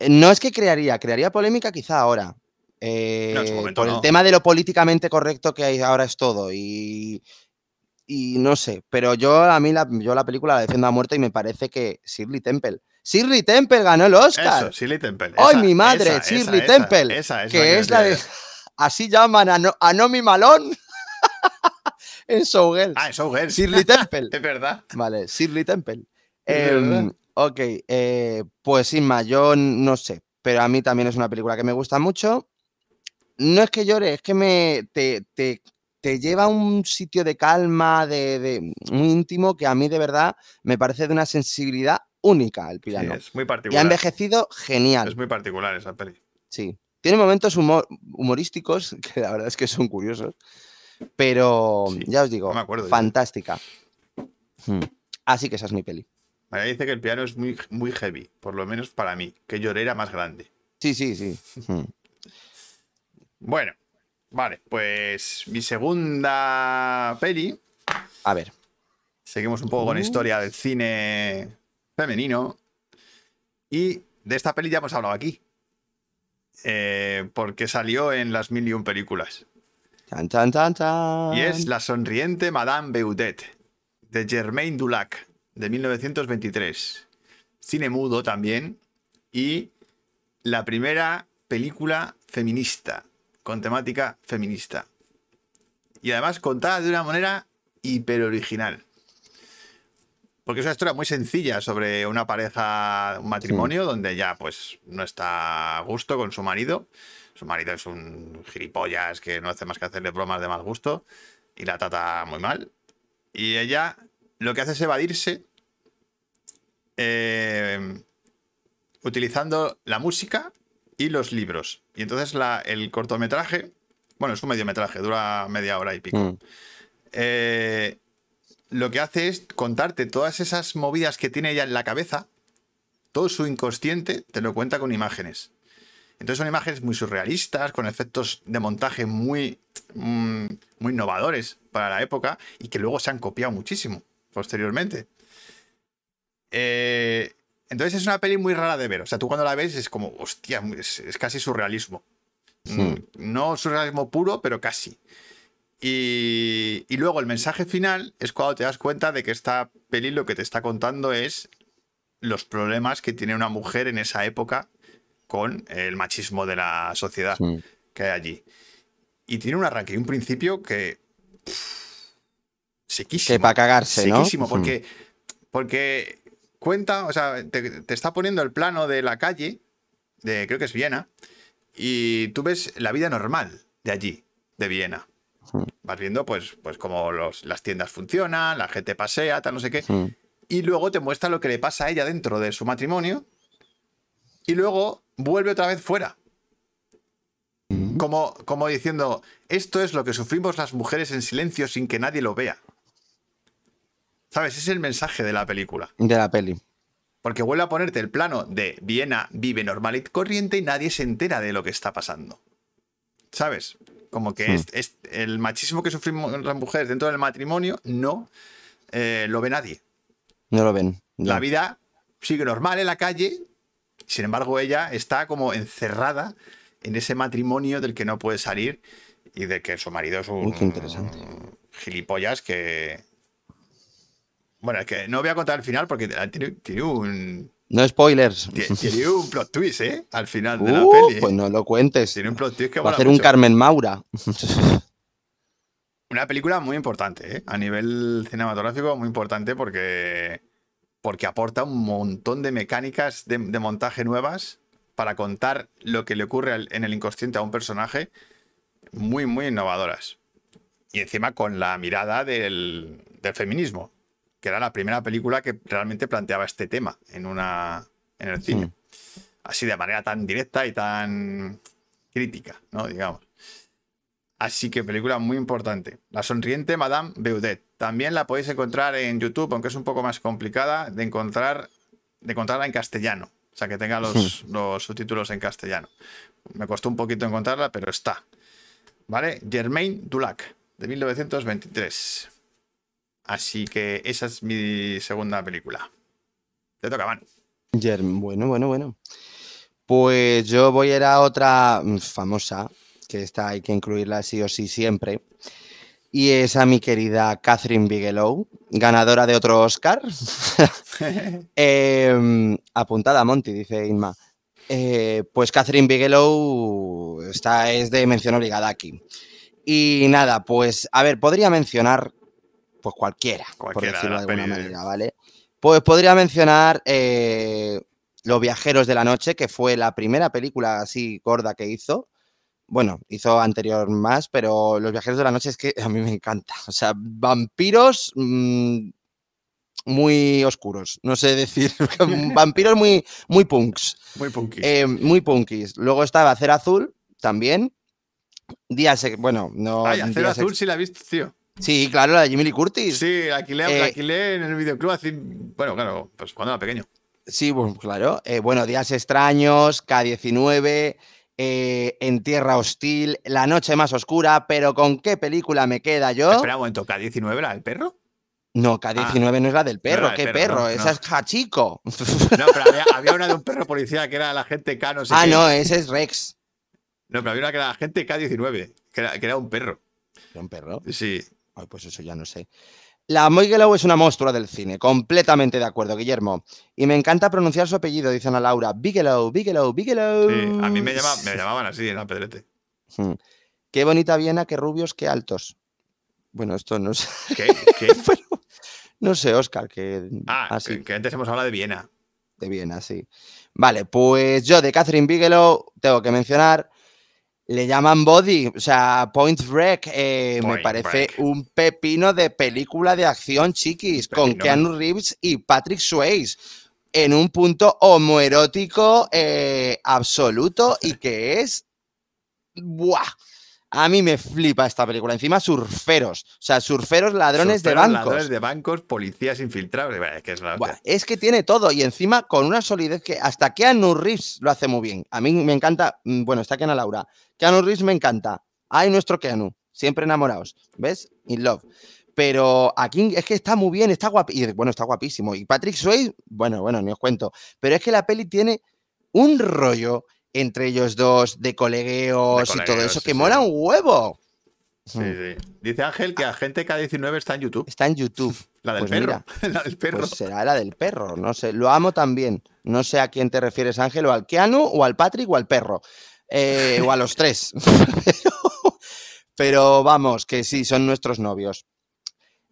no es que crearía, crearía polémica quizá ahora. eh, No, por no. el tema de lo políticamente correcto que hay ahora es todo. Y, y no sé, pero yo a mí la, yo la película la defiendo a muerte y me parece que Shirley Temple. Shirley Temple ganó el Oscar. Eso, Shirley Temple. ¡Ay, mi madre! esa, Shirley esa, Temple. Esa, esa que es la de. Así llaman a, no, a Nomi Malone [LAUGHS] en Showgirls. Ah, es Showgirls. Shirley Temple. [LAUGHS] Es verdad. Vale, Shirley Temple. Em, verdad. ok, eh, pues sin más, yo no sé, pero a mí también es una película que me gusta mucho. No es que llore, es que me te, te- te lleva a un sitio de calma, de, de- muy íntimo, que a mí de verdad me parece de una sensibilidad única el Sí, piano. es muy y ha particular. envejecido genial. Es muy particular esa peli. Sí. Tiene momentos humor- humorísticos [LAUGHS] que la verdad es que son curiosos. Pero Sí, ya os digo, no me acuerdo yo. fantástica. Hmm. Así que esa es mi peli. María dice que el piano es muy, muy heavy, por lo menos para mí, que lloré era más grande. Sí, sí, sí. Hmm. Bueno, vale, pues mi segunda peli, A ver. seguimos un poco con Uh. historia del cine femenino, y de esta peli ya hemos hablado aquí, eh, porque salió en las mil y un películas, y es La sonriente Madame Beudet, de Germaine Dulac, de 1923. Cine mudo también, y la primera película feminista, con temática feminista. Y además contada de una manera hiper original. Porque es una historia muy sencilla sobre una pareja, un matrimonio, donde ya pues no está a gusto con su marido. Su marido es un gilipollas que no hace más que hacerle bromas de mal gusto y la trata muy mal. Y ella lo que hace es evadirse eh, utilizando la música y los libros. Y entonces la- el cortometraje, bueno, es un mediometraje, dura media hora y pico. Hmm. Eh, lo que hace es contarte todas esas movidas que tiene ella en la cabeza, todo su inconsciente te lo cuenta con imágenes. Entonces son imágenes muy surrealistas, con efectos de montaje muy, mm, muy innovadores para la época y que luego se han copiado muchísimo posteriormente. Eh, entonces es una peli muy rara de ver. O sea, tú cuando la ves es como, hostia, es, es casi surrealismo. Mm, Hmm. No surrealismo puro, pero casi. Y, y luego el mensaje final es cuando te das cuenta de que esta peli lo que te está contando es los problemas que tiene una mujer en esa época con el machismo de la sociedad Hmm. que hay allí. Y tiene un arranque y un principio que. pff, sequísimo. Que para cagarse. Sequísimo, Hmm. porque, porque cuenta, o sea, te, te está poniendo el plano de la calle, de creo que es Viena, y tú ves la vida normal de allí, de Viena. Vas viendo, pues, pues cómo los- las tiendas funcionan, la gente pasea, tal, no sé qué. Y luego te muestra lo que le pasa a ella dentro de su matrimonio. Y luego vuelve otra vez fuera. Como, como diciendo, esto es lo que sufrimos las mujeres en silencio sin que nadie lo vea. ¿Sabes? Ese es el mensaje de la película. De la peli. Porque vuelve a ponerte el plano de Viena vive normal y corriente y nadie se entera de lo que está pasando. ¿Sabes? Como que Hmm. es, es- el machismo que sufrimos las mujeres dentro del matrimonio no eh, lo ve nadie. No lo ven. La vida sigue normal en la calle, sin embargo ella está como encerrada en ese matrimonio del que no puede salir y de que su marido es un Uy, qué interesante. gilipollas que... Bueno, es que no voy a contar el final porque tiene, tiene un, No spoilers. tiene, tiene un plot twist, ¿eh? Al final de la Uh, peli. ¿eh? pues no lo cuentes. Tiene un plot twist que Va a hacer un. Carmen Maura. [LAUGHS] Una película muy importante, ¿eh? A nivel cinematográfico, muy importante porque, porque aporta un montón de mecánicas de, de montaje nuevas para contar lo que le ocurre al- en el inconsciente a un personaje muy, muy innovadoras. Y encima con la mirada del, del feminismo, que era la primera película que realmente planteaba este tema en, una, en el cine. Así de manera tan directa y tan crítica, ¿no? Digamos. Así que película muy importante. La sonriente Madame Beudet. También la podéis encontrar en YouTube, aunque es un poco más complicada de encontrar, de encontrarla en castellano. O sea, que tenga los, los subtítulos en castellano. Me costó un poquito encontrarla, pero está. ¿Vale? Germain Dulac, de 1923. Así que esa es mi segunda película. Te toca, Manu. Bueno, bueno, bueno. Pues yo voy a ir a otra mm, famosa, que esta hay que incluirla sí o sí siempre. Y es a mi querida Catherine Bigelow, ganadora de otro Oscar. [LAUGHS] [LAUGHS] Em, apuntada a Monty, dice Inma. Eh, pues Catherine Bigelow está, es de mención obligada aquí. Y nada, pues a ver, podría mencionar pues cualquiera, por Cualquiera de decirlo de alguna manera, ¿vale? Pues podría mencionar eh, Los Viajeros de la Noche, que fue la primera película así gorda que hizo. Bueno, hizo anterior más, pero Los Viajeros de la Noche es que a mí me encanta. O sea, vampiros mm, muy oscuros, no sé decir, [LAUGHS] vampiros muy, muy punks. Muy punky. Eh, muy punkis. Luego estaba Acero Azul también. Días, ex- bueno, no. Ay, Azul sí la he visto, tío. Sí, claro, la de Jimmy Lee Curtis. Sí, Sí, alquilé, Eh, alquilé en el videoclub así. Bueno, claro, pues cuando era pequeño. bueno, claro. Eh, bueno, Días Extraños, K19, eh, En Tierra Hostil, La Noche Más Oscura, pero ¿con qué película me queda yo? Espera un momento, ¿K19 era el perro? No, K19 no es la del perro, ¿qué perro, perro? no, Esa no. es Hachiko. No, pero había, había una de un perro policía que era la gente K, no sé ah, qué. no, ese es Rex. No, pero había una que era la gente K19, que era, que era un perro. ¿Era un perro? Sí. Ay, pues eso ya no sé. La Moigelow es una monstrua del cine, completamente de acuerdo, Guillermo. Y me encanta pronunciar su apellido, dice Ana Laura. Bigelow, Bigelow, Bigelow. Sí, a mí me, llama- me llamaban así en la pedrete. Hmm. Qué bonita Viena, qué rubios, qué altos. Bueno, esto no sé, [LAUGHS] ¿Qué? ¿Qué? [LAUGHS] no sé, Oscar, que Ah, así, que, que antes hemos hablado de Viena. de Viena, sí. Vale, pues yo de Catherine Bigelow tengo que mencionar. Le llaman Body, o sea, Point Break. eh, me parece Break. un pepino de película de acción, chiquis, con. Keanu Reeves y Patrick Swayze. En un punto homoerótico eh, absoluto y que es. ¡Buah! A mí me flipa esta película. Encima, surferos. O sea, surferos ladrones de bancos. Ladrones de bancos, policías infiltrados. Es que es la Buah, es que tiene todo y encima con una solidez que hasta Keanu Reeves lo hace muy bien. A mí me encanta, mm, bueno, está Ana Laura. Keanu Reeves me encanta. Ay, nuestro Keanu, siempre enamorados, ¿ves? In love. Pero aquí es que está muy bien, está guapísimo. Bueno, está guapísimo. Y Patrick Swayze, bueno, bueno, ni os cuento. Pero es que la peli tiene un rollo entre ellos dos de colegueos, y todo eso sí, que sí. mola un huevo. Sí, sí. Dice Ángel que Agente K19 está en YouTube. Está en YouTube. [LAUGHS] La del Pues perro. mira, [LAUGHS] la del perro. Pues será la del perro, no sé. Lo amo también. No sé a quién te refieres, Ángel, o al Keanu, o al Patrick, o al perro. Eh, o a los tres. [LAUGHS] pero, pero vamos, que sí, son nuestros novios.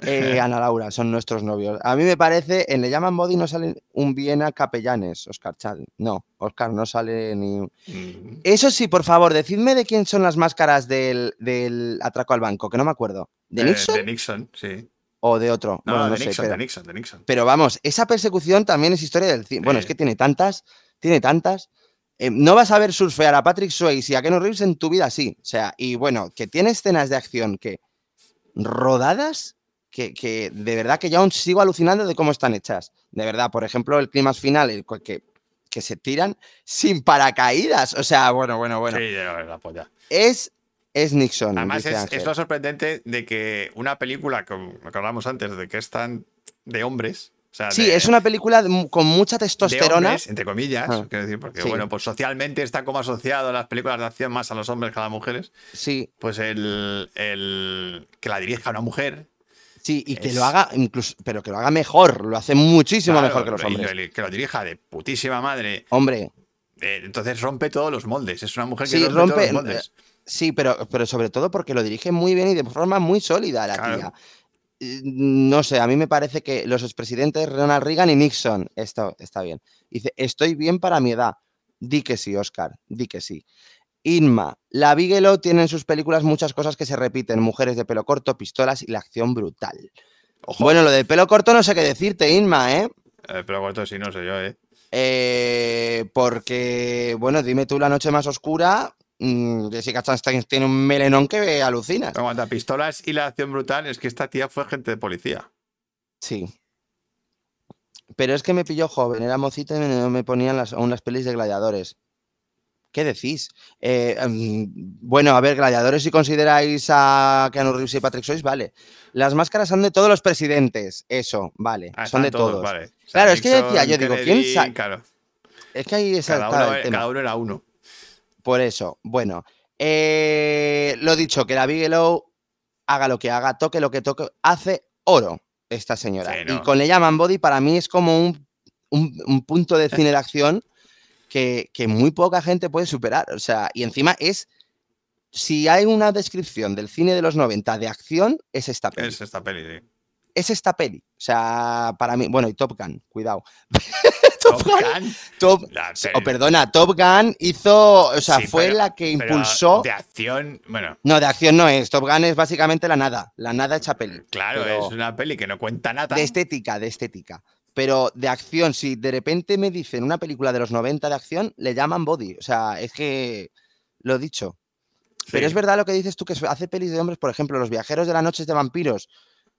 Eh, [LAUGHS] Ana Laura, son nuestros novios. A mí me parece, en Le llaman Body no sale un Viena Capellanes, Oscar Chal. No, Oscar, no sale ni. Mm. Eso sí, por favor, decidme de quién son las máscaras del, del atraco al banco, que no me acuerdo. ¿De Eh, Nixon de Nixon, sí. o de otro? No, Bueno, de no sé, Nixon, pero- de Nixon, de Nixon. pero vamos, esa persecución también es historia del cine. Bueno, es que tiene tantas, tiene tantas. Eh, no vas a ver surfear a Patrick Swayze y a Keanu Reeves en tu vida, sí. O sea, y bueno, que tiene escenas de acción que rodadas, que, que de verdad que yo aún sigo alucinando de cómo están hechas. De verdad, por ejemplo, el clima final, el que, que se tiran sin paracaídas. O sea, bueno, bueno, bueno. Sí, la polla. Es, es Nixon. Además, es, es lo sorprendente de que una película, como hablábamos antes, de que es tan de hombres. O sea, Sí, de- es una película de con mucha de testosterona. hombres, entre comillas, Ah, quiero decir, porque sí. bueno, pues socialmente está como asociado las películas de acción más a los hombres que a las mujeres. Sí, Pues el, el que la dirija una mujer. Sí, y que lo haga, incluso, pero que lo haga mejor, lo hace muchísimo claro, mejor que los y hombres. lo- que lo dirija de putísima madre. Hombre, eh, entonces rompe todos los moldes. Es una mujer que Sí, rompe, rompe, todos los moldes. sí, pero, pero sobre todo porque lo dirige muy bien y de forma muy sólida la Claro. tía. Eh, No sé, a mí me parece que los expresidentes Ronald Reagan y Nixon, esto está bien. Dice, estoy bien para mi edad. Di que sí, Oscar, di que sí. Inma, la Bigelow tiene en sus películas muchas cosas que se repiten, mujeres de pelo corto, pistolas y la acción brutal. Ojo, Bueno, lo de pelo corto no sé qué decirte, Inma, ¿eh? pero corto sí, no sé yo, ¿eh? Eh, porque, bueno, dime tú la noche más oscura. mm, Jessica Chastain tiene un melenón que alucinas. En cuanto a pistolas y la acción brutal, es que esta tía fue agente de policía. Sí. Pero es que me pilló joven, era mocita y me, me ponían las, aún las pelis de gladiadores. ¿Qué decís? Eh, mm, bueno, a ver, gladiadores, si consideráis a Keanu Reeves y Patrick Swayze, vale. Las máscaras son de todos los presidentes, eso, vale. Ah, son de todos. vale. O sea, Claro, es que decía, yo digo, ¿quién Kennedy, sa- Claro, Es que ahí está, cada uno, el tema. cada uno era uno. Por eso, bueno, eh, lo dicho, que la Bigelow haga lo que haga, toque lo que toque, hace oro esta señora. Sí, Y con Le llaman Body para mí es como un, un- un punto de [LAUGHS] cine de acción que, que muy poca gente puede superar. O sea, y encima es, si hay una descripción del cine de los 90 de acción, es esta peli. Es esta peli, sí. Es esta peli. O sea, para mí, bueno, y Top Gun, cuidado. [LAUGHS] Top Gun, Gun, Top, la o peli- perdona, Top Gun hizo, o sea, Sí, fue pero- la que impulsó. De acción, bueno, No, de acción no es. Top Gun es básicamente la nada. La nada hecha peli. claro, es una peli que no cuenta nada. De estética, de estética. Pero de acción, si de repente me dicen una película de los 90 de acción, le llaman body. O sea, es que lo he dicho. Pero es verdad lo que dices tú, que hace pelis de hombres, por ejemplo, Los viajeros de las noches de vampiros,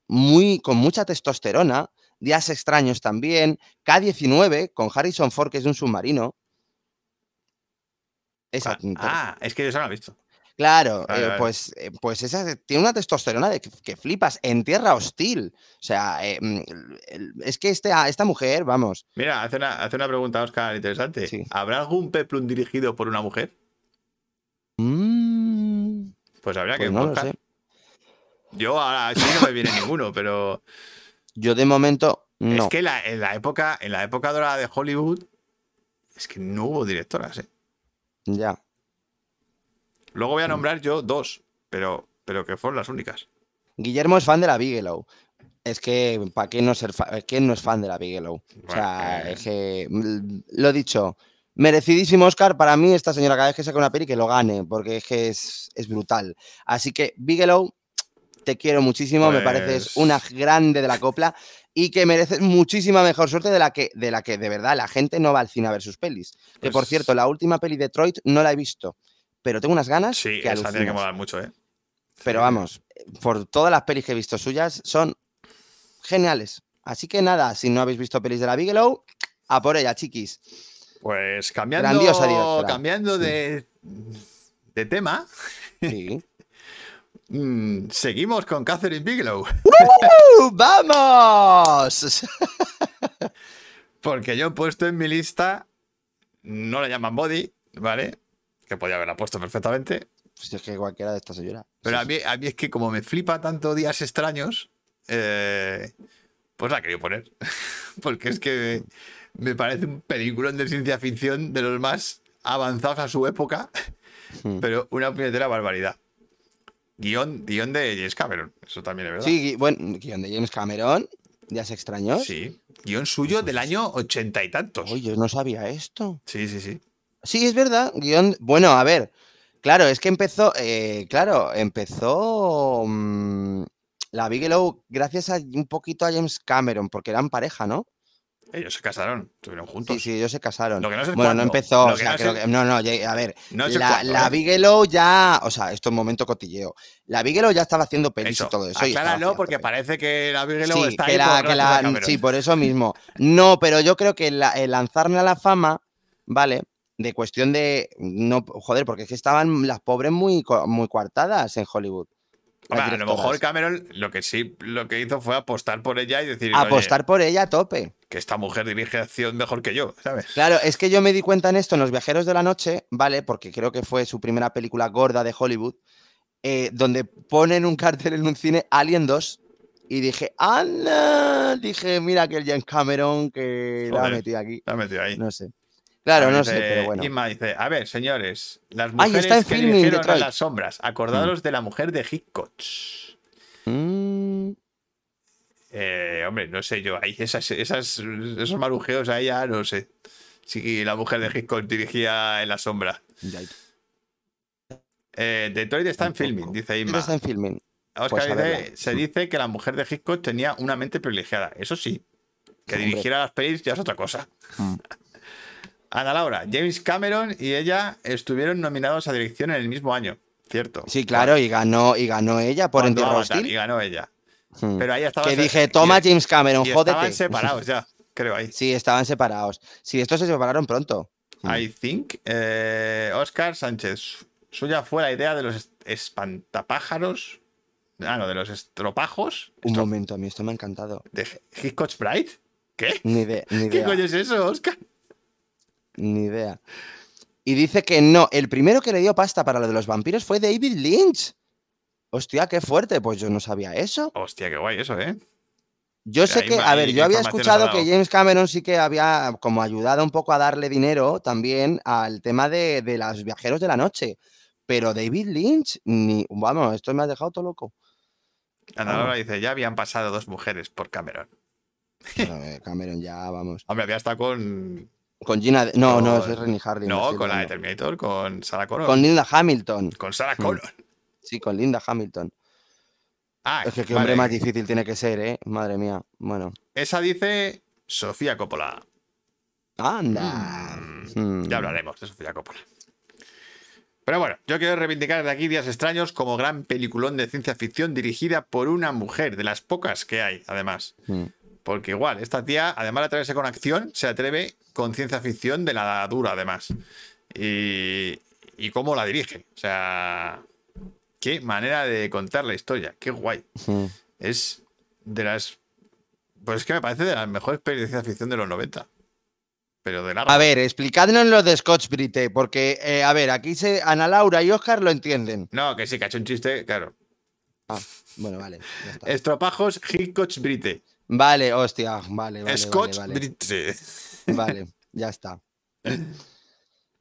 muy, con mucha testosterona. Días extraños también. K-19, con Harrison Ford, que es de un submarino. Esa, Ah, ah, es que yo no lo he visto. Claro, eh, pues, eh, pues esa tiene una testosterona de que, que flipas en tierra hostil. O sea, eh, mm, es que este, esta mujer, vamos, Mira, hace una, hace una pregunta, Oscar, interesante. Sí. ¿Habrá algún peplum dirigido por una mujer? mm, Pues habría que pues no buscar. sé. Yo ahora sí no me viene ninguno, pero Yo de momento no. es que la- en la época, en la época dorada de Hollywood, es que no hubo directoras, ¿eh? Ya. Luego Mm. voy a nombrar yo dos, pero, pero que fueron las únicas. Guillermo es fan de la Bigelow. Es que, ¿para qué no ser ¿Quién no es fan de la Bigelow? O sea, eh. es que, mm, lo dicho, merecidísimo Oscar para mí, esta señora cada vez que saca una peli que lo gane, porque es que es, es brutal. Así que, Bigelow, te quiero muchísimo, me pareces Pues- una grande de la copla y que mereces muchísima mejor suerte de la que, de la que de verdad la gente no va al cine a ver sus pelis. que por Pues- cierto, la última peli Detroit no la he visto, pero tengo unas ganas Sí, que esa tiene que molar mucho, ¿eh? Pero vamos, por todas las pelis que he visto suyas, son geniales. Así que nada, si no habéis visto pelis de la Bigelow, a por ella, chiquis. Pues cambiando, cambiando de, de tema, Sí. [LAUGHS] mm, seguimos con Catherine Bigelow. ¡Uh, [LAUGHS] ¡Vamos! Porque yo he puesto en mi lista, no la llaman Body, ¿vale? Que podía haberla puesto perfectamente. Pues es que cualquiera de estas se llora. Pero a mí, a mí es que como me flipa tanto Días Extraños, eh, pues la he querido poner. [LAUGHS] Porque es que me parece un película de ciencia ficción de los más avanzados a su época, Hmm. pero una puñetera barbaridad. Guión, guion de James Cameron, eso también es verdad. Sí, bueno, guion de James Cameron, Días extraños. Sí. Guión suyo del año ochenta y tantos. Uy, yo no sabía esto. Sí, sí, sí. Sí, es verdad. Guión. Bueno, a ver. Claro, es que empezó. eh, claro, empezó. mm, la Bigelow gracias a un poquito a James Cameron, porque eran pareja, ¿no? Ellos se casaron, estuvieron juntos. Sí, sí, ellos se casaron. Lo que no sé es bueno, no empezó. Lo O que sea, no creo sé- que. No, a ver. No sé la, cuándo, la ¿eh? Bigelow ya. O sea, esto es un momento cotilleo. La Bigelow ya estaba haciendo pelis Eso, y todo eso. acláralo porque pelis. parece que la Bigelow Sí, está que ahí la- por que sí, por eso mismo. No, pero yo creo que el lanzarme a la fama, ¿vale? De cuestión de. No, joder, porque es que estaban las pobres muy, muy coartadas en Hollywood. Hombre, a lo mejor. Cameron lo que sí lo que hizo fue apostar por ella y decir Apostar por ella a tope. "Oye, que esta mujer dirige acción mejor que yo, ¿sabes? Claro, es que yo me di cuenta en esto en Los Viajeros de la Noche, ¿vale? Porque creo que fue su primera película gorda de Hollywood, eh, donde ponen un cartel en un cine Alien 2. Y dije, ¡Anda! Dije, mira que el James Cameron que la ha metido aquí. La ha metido ahí. No sé. Claro, no sé, pero bueno. Inma dice, a ver, señores, las Ay, mujeres en que dirigieron a las sombras, acordaros de la mujer de Hitchcock. Mm, Eh, hombre, no sé yo, ahí esas, esas, esos marujeos ahí ya no sé. Si la mujer de Hitchcock dirigía en la sombra. Eh, Detroit está en filming, dice Inma. está en filming. Oscar Pues dice, se dice que la mujer de Hitchcock tenía una mente privilegiada. Eso sí, que Hombre. dirigiera las pelis ya es otra cosa. Mm. Ana Laura, James Cameron y ella estuvieron nominados a dirección en el mismo año, ¿cierto? Sí, claro, y ganó, y ganó ella por Entierro Hostil. Y ganó ella. Hmm. Pero ahí estaba. Que dije, toma James Cameron, y estaban separados ya, [LAUGHS] creo ahí. Sí, estaban separados. Sí, estos se separaron pronto. Hmm. I think. eh, Oscar Sánchez. Suya fue la idea de los es- espantapájaros. Ah, no, de los estropajos. Un momento, a mí esto me ha encantado. ¿De Hitchcock's Bride? ¿Qué? Ni, idea, ni ¿Qué coño es eso, Oscar? Ni idea. Y dice que no, el primero que le dio pasta para lo de los vampiros fue David Lynch. Hostia, qué fuerte. Pues yo no sabía eso. Hostia, qué guay eso, ¿eh? Yo sé que, a ver, yo había escuchado ha que. James Cameron sí que había como ayudado un poco a darle dinero también al tema de, de los viajeros de la noche. Pero David Lynch, ni, vamos, esto me ha dejado todo loco. Ana. Laura dice, ya habían pasado dos mujeres por Cameron. Eh, Cameron ya, vamos. [LAUGHS] Hombre, había estado con... Con Gina, de- no, no, Con- es Rennie Harlin. me No, con la de. Terminator, con Sarah Connor. Con Linda Hamilton. Con Sarah Hmm. Connor. Sí, con Linda Hamilton. Ah, Es que qué vale. hombre más difícil tiene que ser, ¿eh? Madre mía. Bueno. Esa dice Sofía Coppola. Anda. Mm. Ya hablaremos de Sofía Coppola. Pero bueno, yo quiero reivindicar de aquí Días Extraños como gran peliculón de ciencia ficción dirigida por una mujer, de las pocas que hay, además. Mm. Porque igual, esta tía, además de atreverse con acción, se atreve con ciencia ficción de la dura, además. Y, y cómo la dirige. O sea, qué manera de contar la historia. Qué guay. Es de las... Pues es que me parece de las mejores pelis de ciencia ficción de los 90. Pero de largo. A ver, explicadnos lo de Scotch Brite, porque, eh, a ver, aquí se, Ana Laura y Oscar lo entienden. No, que sí, que ha hecho un chiste, claro. Ah, bueno, vale. Estropajos Hitchcock Brite. Vale, hostia, vale, vale. Scotch vale, vale. Ya está.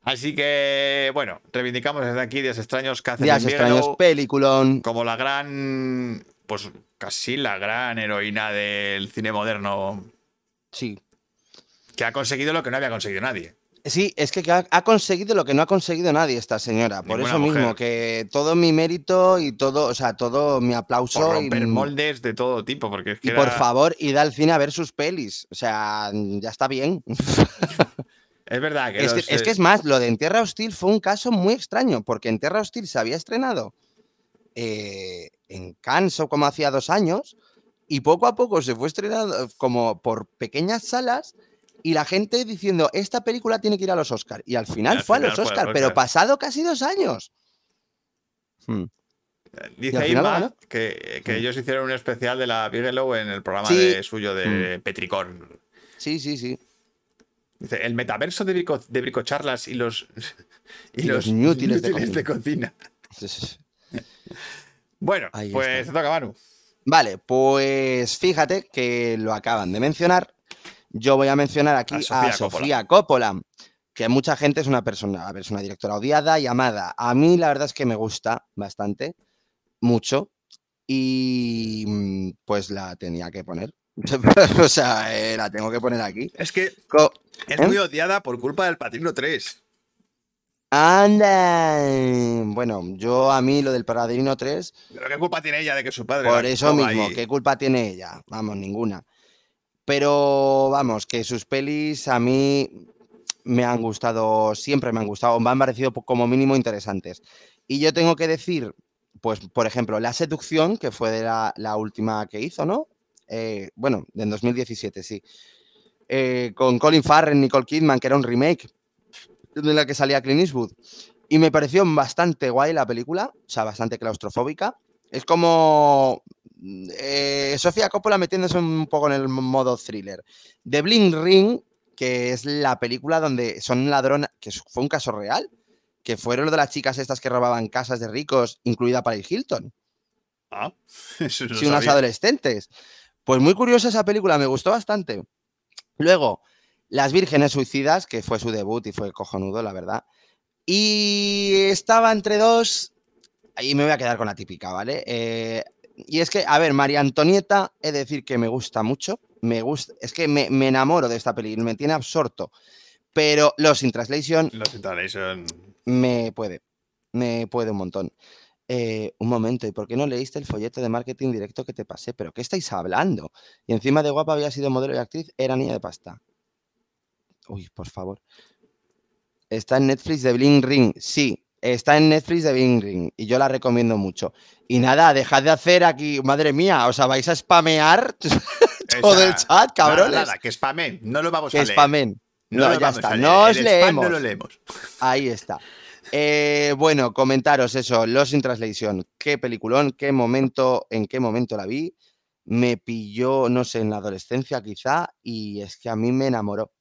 Así que, bueno, reivindicamos desde aquí Días Extraños, Catherine Días extraños, Bigelow, peliculón. como la gran, pues casi la gran heroína del cine moderno, Sí. que ha conseguido lo que no había conseguido nadie. Sí, es que ha, ha conseguido lo que no ha conseguido nadie esta señora. Por Ninguna eso mismo, que todo mi mérito y todo, o sea, todo mi aplauso. Por y- romper moldes de todo tipo, porque es que Y por favor, id al cine a ver sus pelis. O sea, ya está bien. [LAUGHS] es verdad que, Es que, es que eh, es más, lo de En Tierra Hostil fue un caso muy extraño, porque En Tierra Hostil se había estrenado eh, en Cannes o como hacía dos años, y poco a poco se fue estrenando eh, como por pequeñas salas, y la gente diciendo, esta película tiene que ir a los Oscars. Y al final al fue final a los fue a los Oscars, pero pasado casi dos años. Hmm. Dice final Inma ganó. que, que Mm. ellos hicieron un especial de la Bigelow en el programa Sí. de suyo de Petricorn. Sí, sí, sí. Dice, el metaverso de, brico, de bricocharlas y los, [LAUGHS] y Y los, inútiles de de cocina. Bueno, Ahí pues está. te toca, Manu. Vale, pues fíjate que lo acaban de mencionar. Yo voy a mencionar aquí A a Sofía Coppola. Coppola, que mucha gente es una persona, a ver, es una directora odiada y amada. A mí la verdad es que me gusta bastante, mucho, y mm, pues la tenía que poner. [LAUGHS] o sea, eh, la tengo que poner aquí. Es que Co- es ¿Eh? muy odiada por culpa del Patrino 3. Anda. Bueno, yo a mí lo del Paradino 3 ¿Pero qué culpa tiene ella de que su padre... Por eso mismo, ¿qué culpa tiene ella? Vamos, ninguna. Pero vamos, que sus pelis a mí me han gustado, siempre me han gustado, me han parecido como mínimo interesantes. Y yo tengo que decir, pues, por ejemplo, La Seducción, que fue de la, la última que hizo, ¿no? Eh, bueno, en 2017, sí. Eh, con Colin Farrell, Nicole Kidman, que era un remake de la que salía Clint Eastwood. Y me pareció bastante guay la película, o sea, bastante claustrofóbica. Es como eh, Sofía Coppola metiéndose un poco en el modo thriller. The Bling Ring, que es la película donde son ladronas, que fue un caso real, que fueron lo de las chicas estas que robaban casas de ricos, incluida Paris Hilton, Ah, [LAUGHS] eso no sí, unas sabía. adolescentes. Pues muy curiosa esa película, me gustó bastante. Luego, Las Vírgenes Suicidas, que fue su debut y fue cojonudo, la verdad. Y estaba entre dos, y me voy a quedar con la típica, ¿vale? Eh, y es que, a ver, María Antonieta, he de decir que me gusta mucho, me gusta, es que me, me enamoro de esta película, me tiene absorto. Pero Los in Translation Los Installation. me puede, me puede un montón. Eh, un momento, ¿y por qué no leíste el folleto de marketing directo que te pasé? ¿Pero qué estáis hablando? Y encima de guapa había sido modelo y actriz, era niña de pasta. Uy, por favor. Está en Netflix de Bling Ring. Sí, está en Netflix de Bling Ring. Y yo la recomiendo mucho. Y nada, dejad de hacer aquí, madre mía, o sea, vais a spamear [LAUGHS] todo el chat, cabrones. Nada, nada, que spamen, no lo vamos que a leer. spamen. No, No, lo ya está, no os leemos. No lo leemos. Ahí está. Eh, bueno, comentaros eso, Los in Translation. Qué peliculón, qué momento, en qué momento la vi. Me pilló, no sé, en la adolescencia quizá, y es que a mí me enamoró.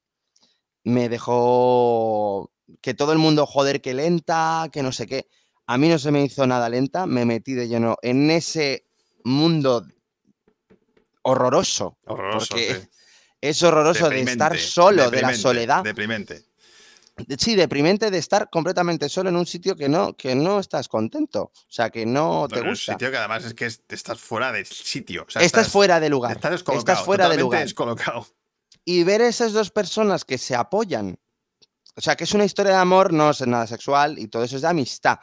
Me dejó que todo el mundo, joder, que lenta, que no sé qué. A mí no se me hizo nada lenta, me metí de lleno en ese mundo horroroso. Horroroso. Porque sí. [LAUGHS] Es horroroso de estar solo, de la soledad. Deprimente. De- Sí, deprimente de estar completamente solo en un sitio que no, que no estás contento. O sea, que no te Bueno, un gusta. sitio que además es que es- estás fuera del sitio. o sea, estás, fuera de lugar. Estás estás fuera de lugar. descolocado. Y ver esas dos personas que se apoyan. O sea, que es una historia de amor, no es nada sexual y todo eso es de amistad.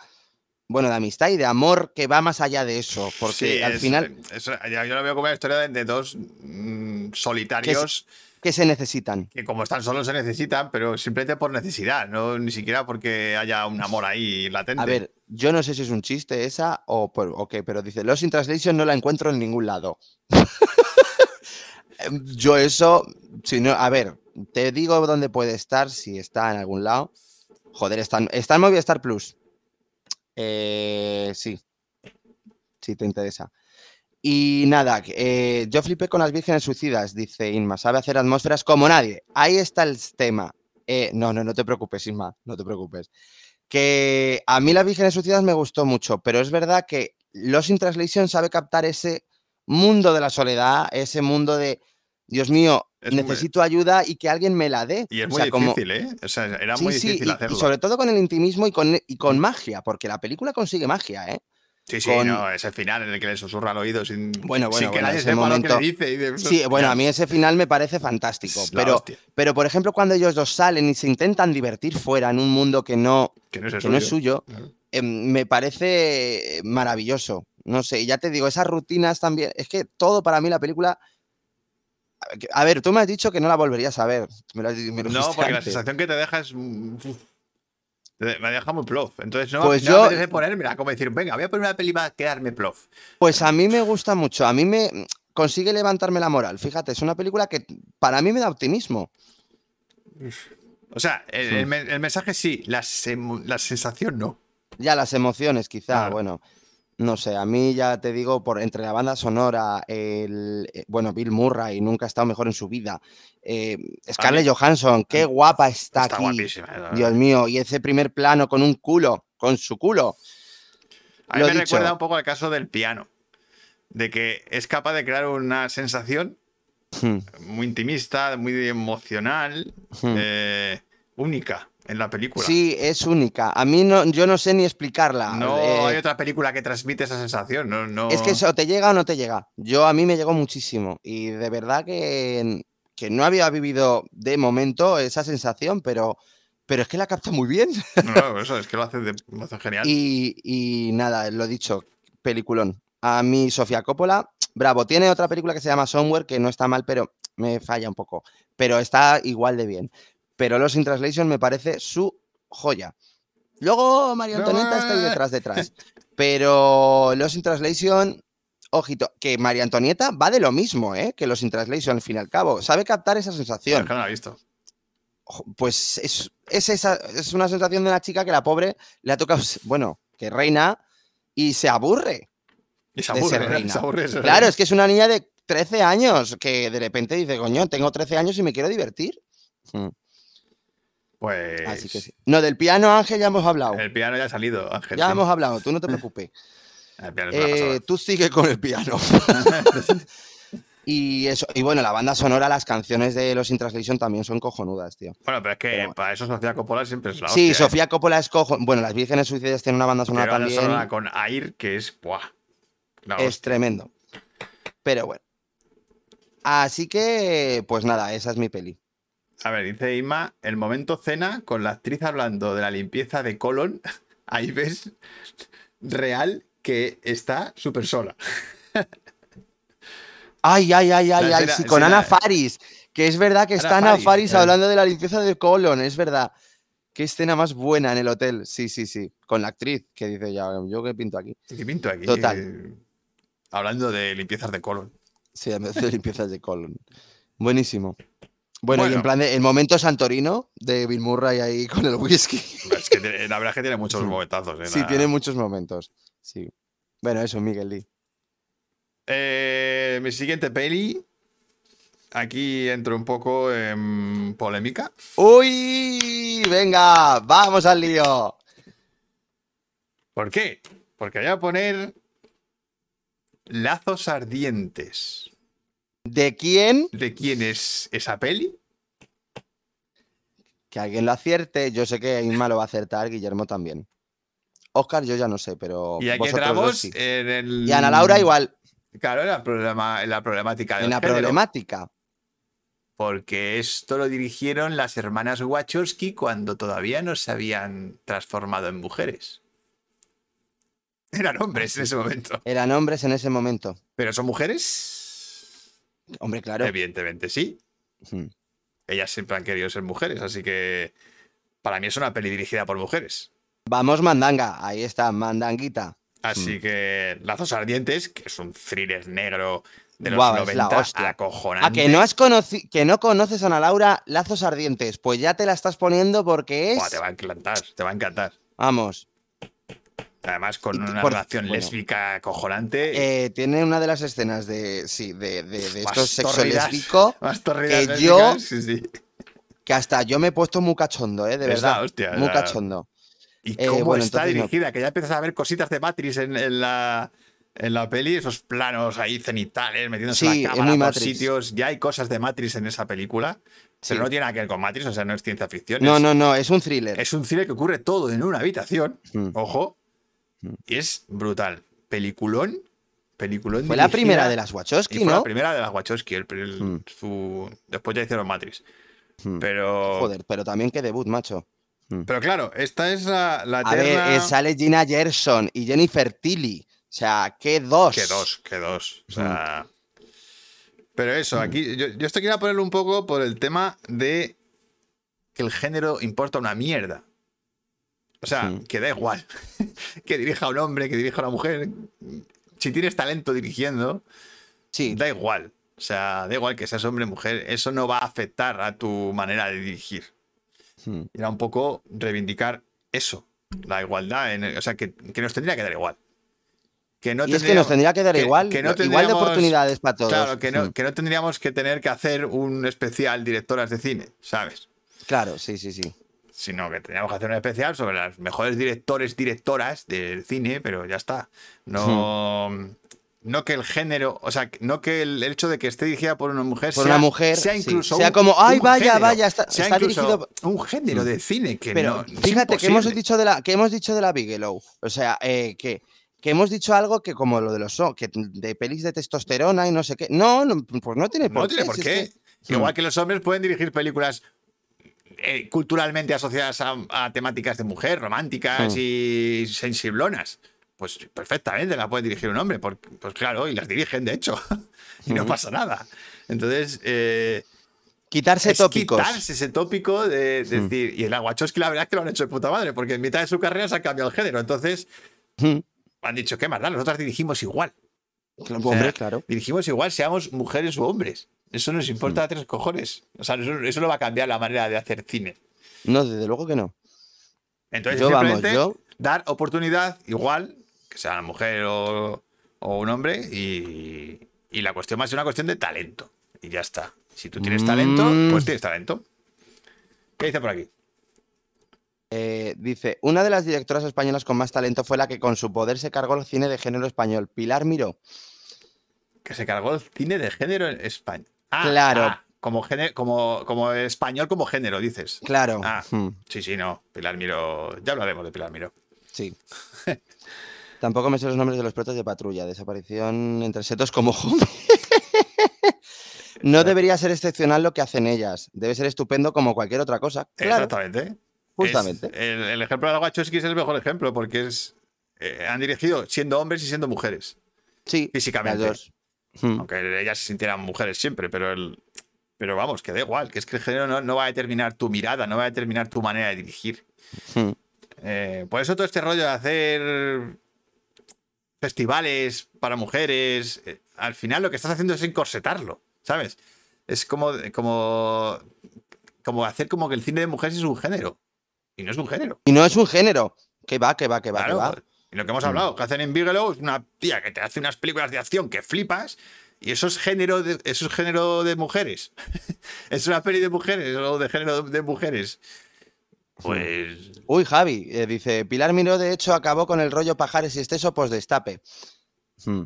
Bueno, de amistad y de amor que va más allá de eso. Porque Sí, al es- final, es- ya- yo lo veo como una historia de, de dos mm, solitarios que se necesitan. que como están solos se necesitan, pero simplemente por necesidad, no ni siquiera porque haya un amor ahí latente. A ver, yo no sé si es un chiste esa o, por- o qué, pero dice, Los in Translation no la encuentro en ningún lado. [LAUGHS] Em, yo eso, si no, a ver, te digo dónde puede estar, si está en algún lado. Joder, está, está en Movistar Plus. Eh, sí, si te interesa. Y nada, eh, yo flipé con las vírgenes suicidas, dice Inma, sabe hacer atmósferas como nadie. Ahí está el tema. Eh, no, no, no te preocupes, Inma, no te preocupes que a mí las vírgenes suicidas me gustó mucho, pero es verdad que Los in Translation sabe captar ese mundo de la soledad, ese mundo de, Dios mío, Es muy- necesito ayuda y que alguien me la dé. y es O muy sea, como- difícil, ¿eh? O sea, era Sí, muy sí, difícil y- y, hacerlo. sobre todo con el intimismo y con, y con magia, porque la película consigue magia, ¿eh? Sí, sí, con- no, ese final en el que le susurra al oído sin, Bueno, bueno, sin que bueno, nadie sepa momento- lo que le dice. y de- Sí, bueno, a mí ese final me parece fantástico, pero, hostia, pero por ejemplo cuando ellos dos salen y se intentan divertir fuera en un mundo que no, que no es, no suyo, Claro. em, me parece maravilloso. No sé, ya te digo, esas rutinas también. Es que todo para mí la película. A ver, tú me has dicho que no la volverías a ver. Me lo, has di- me lo No, porque la sensación que te deja es. mm, uf, Me deja muy plof. Entonces no, Pues no yo- me apetece ponérmela, como decir, venga, voy a poner una peli para quedarme plof. Pues a mí me gusta mucho. A mí me consigue levantarme la moral. Fíjate, es una película que para mí me da optimismo. O sea, el, el mensaje sí, la, la sensación no. Ya las emociones, quizá, Claro. bueno. No sé, a mí ya te digo, por entre la banda sonora, el eh, bueno, Bill Murray nunca ha estado mejor en su vida. eh, Scarlett Johansson, qué guapa está, Está aquí. guapísima. Dios mío, y ese primer plano con un culo, con su culo. A mí lo me dicho. recuerda un poco al caso del piano. De que es capaz de crear una sensación Hmm, muy intimista, muy emocional, hmm. eh, única en la película. Sí, es única. A mí no, yo no sé ni explicarla. No eh, hay otra película que transmite esa sensación. No, no... Es que eso te llega o no te llega. Yo a mí me llegó muchísimo y de verdad que, que no había vivido de momento esa sensación, pero, pero es que la capta muy bien. No, no, eso es que lo hace, de- lo hace genial. [LAUGHS] Y, y nada, lo dicho, peliculón. A mí Sofía Coppola, bravo, tiene otra película que se llama Somewhere que no está mal, pero me falla un poco, pero está igual de bien. Pero Los in Translation me parece su joya. Luego María Antonieta está ahí detrás, detrás. [LAUGHS] Pero Los in Translation, ojito, que María Antonieta va de lo mismo, ¿eh? Que Los in Translation, al fin y al cabo. Sabe captar esa Pero sensación. es que no la he visto. Pues es, es, esa, es una sensación de una chica que la pobre le ha tocado, bueno, que reina y se aburre. Y se de aburre, ser ¿eh? [LAUGHS] reina. Se aburre de ser Claro, reina. es que es una niña de 13 años que de repente dice, coño, tengo 13 años y me quiero divertir. Mm, Pues. Así que sí. No, del piano, Ángel, ya hemos hablado. El piano ya ha salido, Ángel. Ya sí. hemos hablado, tú no te preocupes. [LAUGHS] El piano es una Eh, tú sigue con el piano. [LAUGHS] y eso, y bueno, la banda sonora, las canciones de los In Translation también son cojonudas, tío. Bueno, pero es que pero para eso Sofía Coppola siempre es la sí, hostia, ¿eh? Sofía Coppola es cojo. Bueno, las Vírgenes Suicidas tienen una banda sonora una también. sonora con Air que es. ¡buah! La Es tremendo. Pero bueno. Así que, pues nada, esa es mi peli. A ver, dice Inma, el momento cena con la actriz hablando de la limpieza de colon. [LAUGHS] Ahí ves real que está súper sola. [LAUGHS] Ay, ay, ay, ay, ay, sí, con Ana Faris. Que es verdad que Ana está Ana Faris, Faris eh. hablando de la limpieza de colon, es verdad. Qué escena más buena en el hotel. Sí, sí, sí. Con la actriz que dice ya, yo qué pinto aquí. ¿Qué pinto aquí? Total. Eh, hablando de limpiezas de colon. Sí, veces [LAUGHS] limpiezas de colon. Buenísimo. Bueno, y en plan de el momento Santorino de Bill Murray ahí con el whisky. Es que tiene- la verdad es que tiene muchos momentazos. eh, Sí, la- tiene muchos momentos. Sí. Bueno, eso, Miguel Lee. Eh, mi siguiente peli. Aquí entro un poco en polémica. ¡Uy! Venga, vamos al lío. ¿Por qué? Porque voy a poner lazos ardientes. ¿De quién? ¿De quién es esa peli? Que alguien lo acierte. Yo sé que Inma lo va a acertar, Guillermo también. Oscar, yo ya no sé, pero. Y aquí entramos sí. en el. Y Ana Laura igual, Claro, en la, problema, en la problemática en la género, problemática. Porque esto lo dirigieron las hermanas Wachowski cuando todavía no se habían transformado en mujeres. Eran hombres en ese momento. Eran hombres en ese momento. ¿Pero son mujeres? Hombre, claro. Evidentemente sí. Hmm. Ellas siempre han querido ser mujeres, así que para mí es una peli dirigida por mujeres. Vamos, mandanga. Ahí está, mandanguita. Así que Lazos Ardientes, que es un thriller negro de los la 90, hostia. acojonante. Ah, que no, has que no conoces a Ana Laura Lazos Ardientes. Pues ya te la estás poniendo porque es. Te va a encantar, te va a encantar. Vamos. Además, con una por- relación bueno. lésbica acojonante. Eh, tiene una de las escenas de. Sí, de, de, de Más esto sexo lésbico. que yo- sí, sí. Que hasta yo me he puesto muy cachondo, ¿eh? De Es verdad. hostia, muy la- cachondo. Y Eh, cómo bueno, está no. dirigida, que ya empiezas a ver cositas de Matrix en, en la, en la peli, esos planos ahí cenitales, metiéndose Sí, la cámara por Matrix. sitios. Ya hay cosas de Matrix en esa película, pero Sí. no tiene nada que ver con Matrix, o sea, no es ciencia ficción. No, es, no, no, es un thriller. es un cine que ocurre todo en una habitación, Mm. ojo, es brutal. Peliculón, peliculón. Fue la primera de las y Wachowski, fue la ¿no? primera de las Wachowski, el- el- Mm. su- después ya hicieron Matrix. Hmm. Pero, Joder, pero también qué debut, macho. pero claro, esta es la, la A ver, eterna- eh, sale Gina Gerson y Jennifer Tilly. O sea, qué dos. Que dos, que dos. O sea. Pero eso, aquí. Yo, yo esto quería ponerlo un poco por el tema de que el género importa una mierda. O sea, que da igual. [LAUGHS] que dirija a un hombre, que dirija a una mujer. Si tienes talento dirigiendo, Sí, da igual. O sea, da igual que seas hombre o mujer. Eso no va a afectar a tu manera de dirigir. Era un poco reivindicar eso. La igualdad. en el- o sea, que, que nos tendría que dar igual. Que no y es que nos tendría que dar que- igual, que no igual de oportunidades para todos. Claro, que no, que no tendríamos que tener que hacer un especial directoras de cine, ¿sabes? Claro, sí, sí, sí. Sino que tendríamos que hacer un especial sobre las mejores directores, directoras del cine, pero ya está. No, Hmm. no que el género, o sea, no que el, hecho de que esté dirigida por una mujer Por sea, una mujer, sea sí. incluso Sea como, "Ay, vaya, género". vaya, está- Sea está dirigido- un género de cine que Pero no. fíjate que hemos dicho de la que hemos dicho de la Bigelow, o sea, eh, que, que hemos dicho algo que como lo de los que de pelis de testosterona y no sé qué. No, no, pues no tiene por No qué. tiene por si es qué. que- Igual que los hombres pueden dirigir películas eh, culturalmente asociadas a, a temáticas de mujer, románticas Hmm. y sensiblonas. Pues perfectamente la puede dirigir un hombre, pues claro, y las dirigen de hecho, [LAUGHS] y no Ujú. pasa nada. Entonces, eh, quitarse es tópicos. quitarse ese tópico de Hmm. decir, y en la Wachowski la verdad es que lo han hecho de puta madre, porque en mitad de su carrera se ha cambiado el género, entonces Mm, han dicho, ¿qué más da? Nosotras dirigimos igual. claro, sea, Hombre, claro. Dirigimos igual, seamos mujeres o hombres. Eso nos importa a tres cojones. O sea, eso, eso no va a cambiar la manera de hacer cine. No, desde luego que no. Entonces, Yo, vamos, simplemente yo- dar oportunidad igual, que sea una mujer o, o un hombre, y, y la cuestión a ser una cuestión de talento. Y ya está. Si tú tienes talento, Mm. pues tienes talento. ¿Qué dice por aquí? Eh, dice, una de las directoras españolas con más talento fue la que con su poder se cargó el cine de género español, Pilar Miró. Que se cargó el cine de género en España. Ah, Claro. ah, como, género, como, como español como género, dices. Claro. Ah. mm, Sí, sí, no. Pilar Miro. Ya hablaremos de Pilar Miro. sí. [LAUGHS] Tampoco me sé los nombres de los protas de patrulla. Desaparición entre setos como Jumi. [LAUGHS] No debería ser excepcional lo que hacen ellas. Debe ser estupendo como cualquier otra cosa. Claro. Exactamente. Justamente. Es- el, el ejemplo de la Wachowski es el mejor ejemplo porque es eh, han dirigido siendo hombres y siendo mujeres. Sí. Físicamente. las dos. Mm, Aunque ellas se sintieran mujeres siempre, pero el, pero vamos, que da igual, que es que el género no, no va a determinar tu mirada, no va a determinar tu manera de dirigir. Hmm. Eh, por eso todo este rollo de hacer festivales para mujeres, eh, al final lo que estás haciendo es encorsetarlo, ¿sabes? Es como, como, como hacer como que el cine de mujeres es un género. Y no es un género. Y no es un género. Que va, que va, que va, Claro, que va. Y lo que hemos Mm. hablado, que hacen en Bigelow es una tía que te hace unas películas de acción que flipas. Y eso es género de, eso es género de mujeres. [LAUGHS] es una peli de mujeres o de género de mujeres. Pues. Uy, Javi, eh, dice, Pilar Miró de hecho acabó con el rollo pajares y exceso, pues destape. Hmm.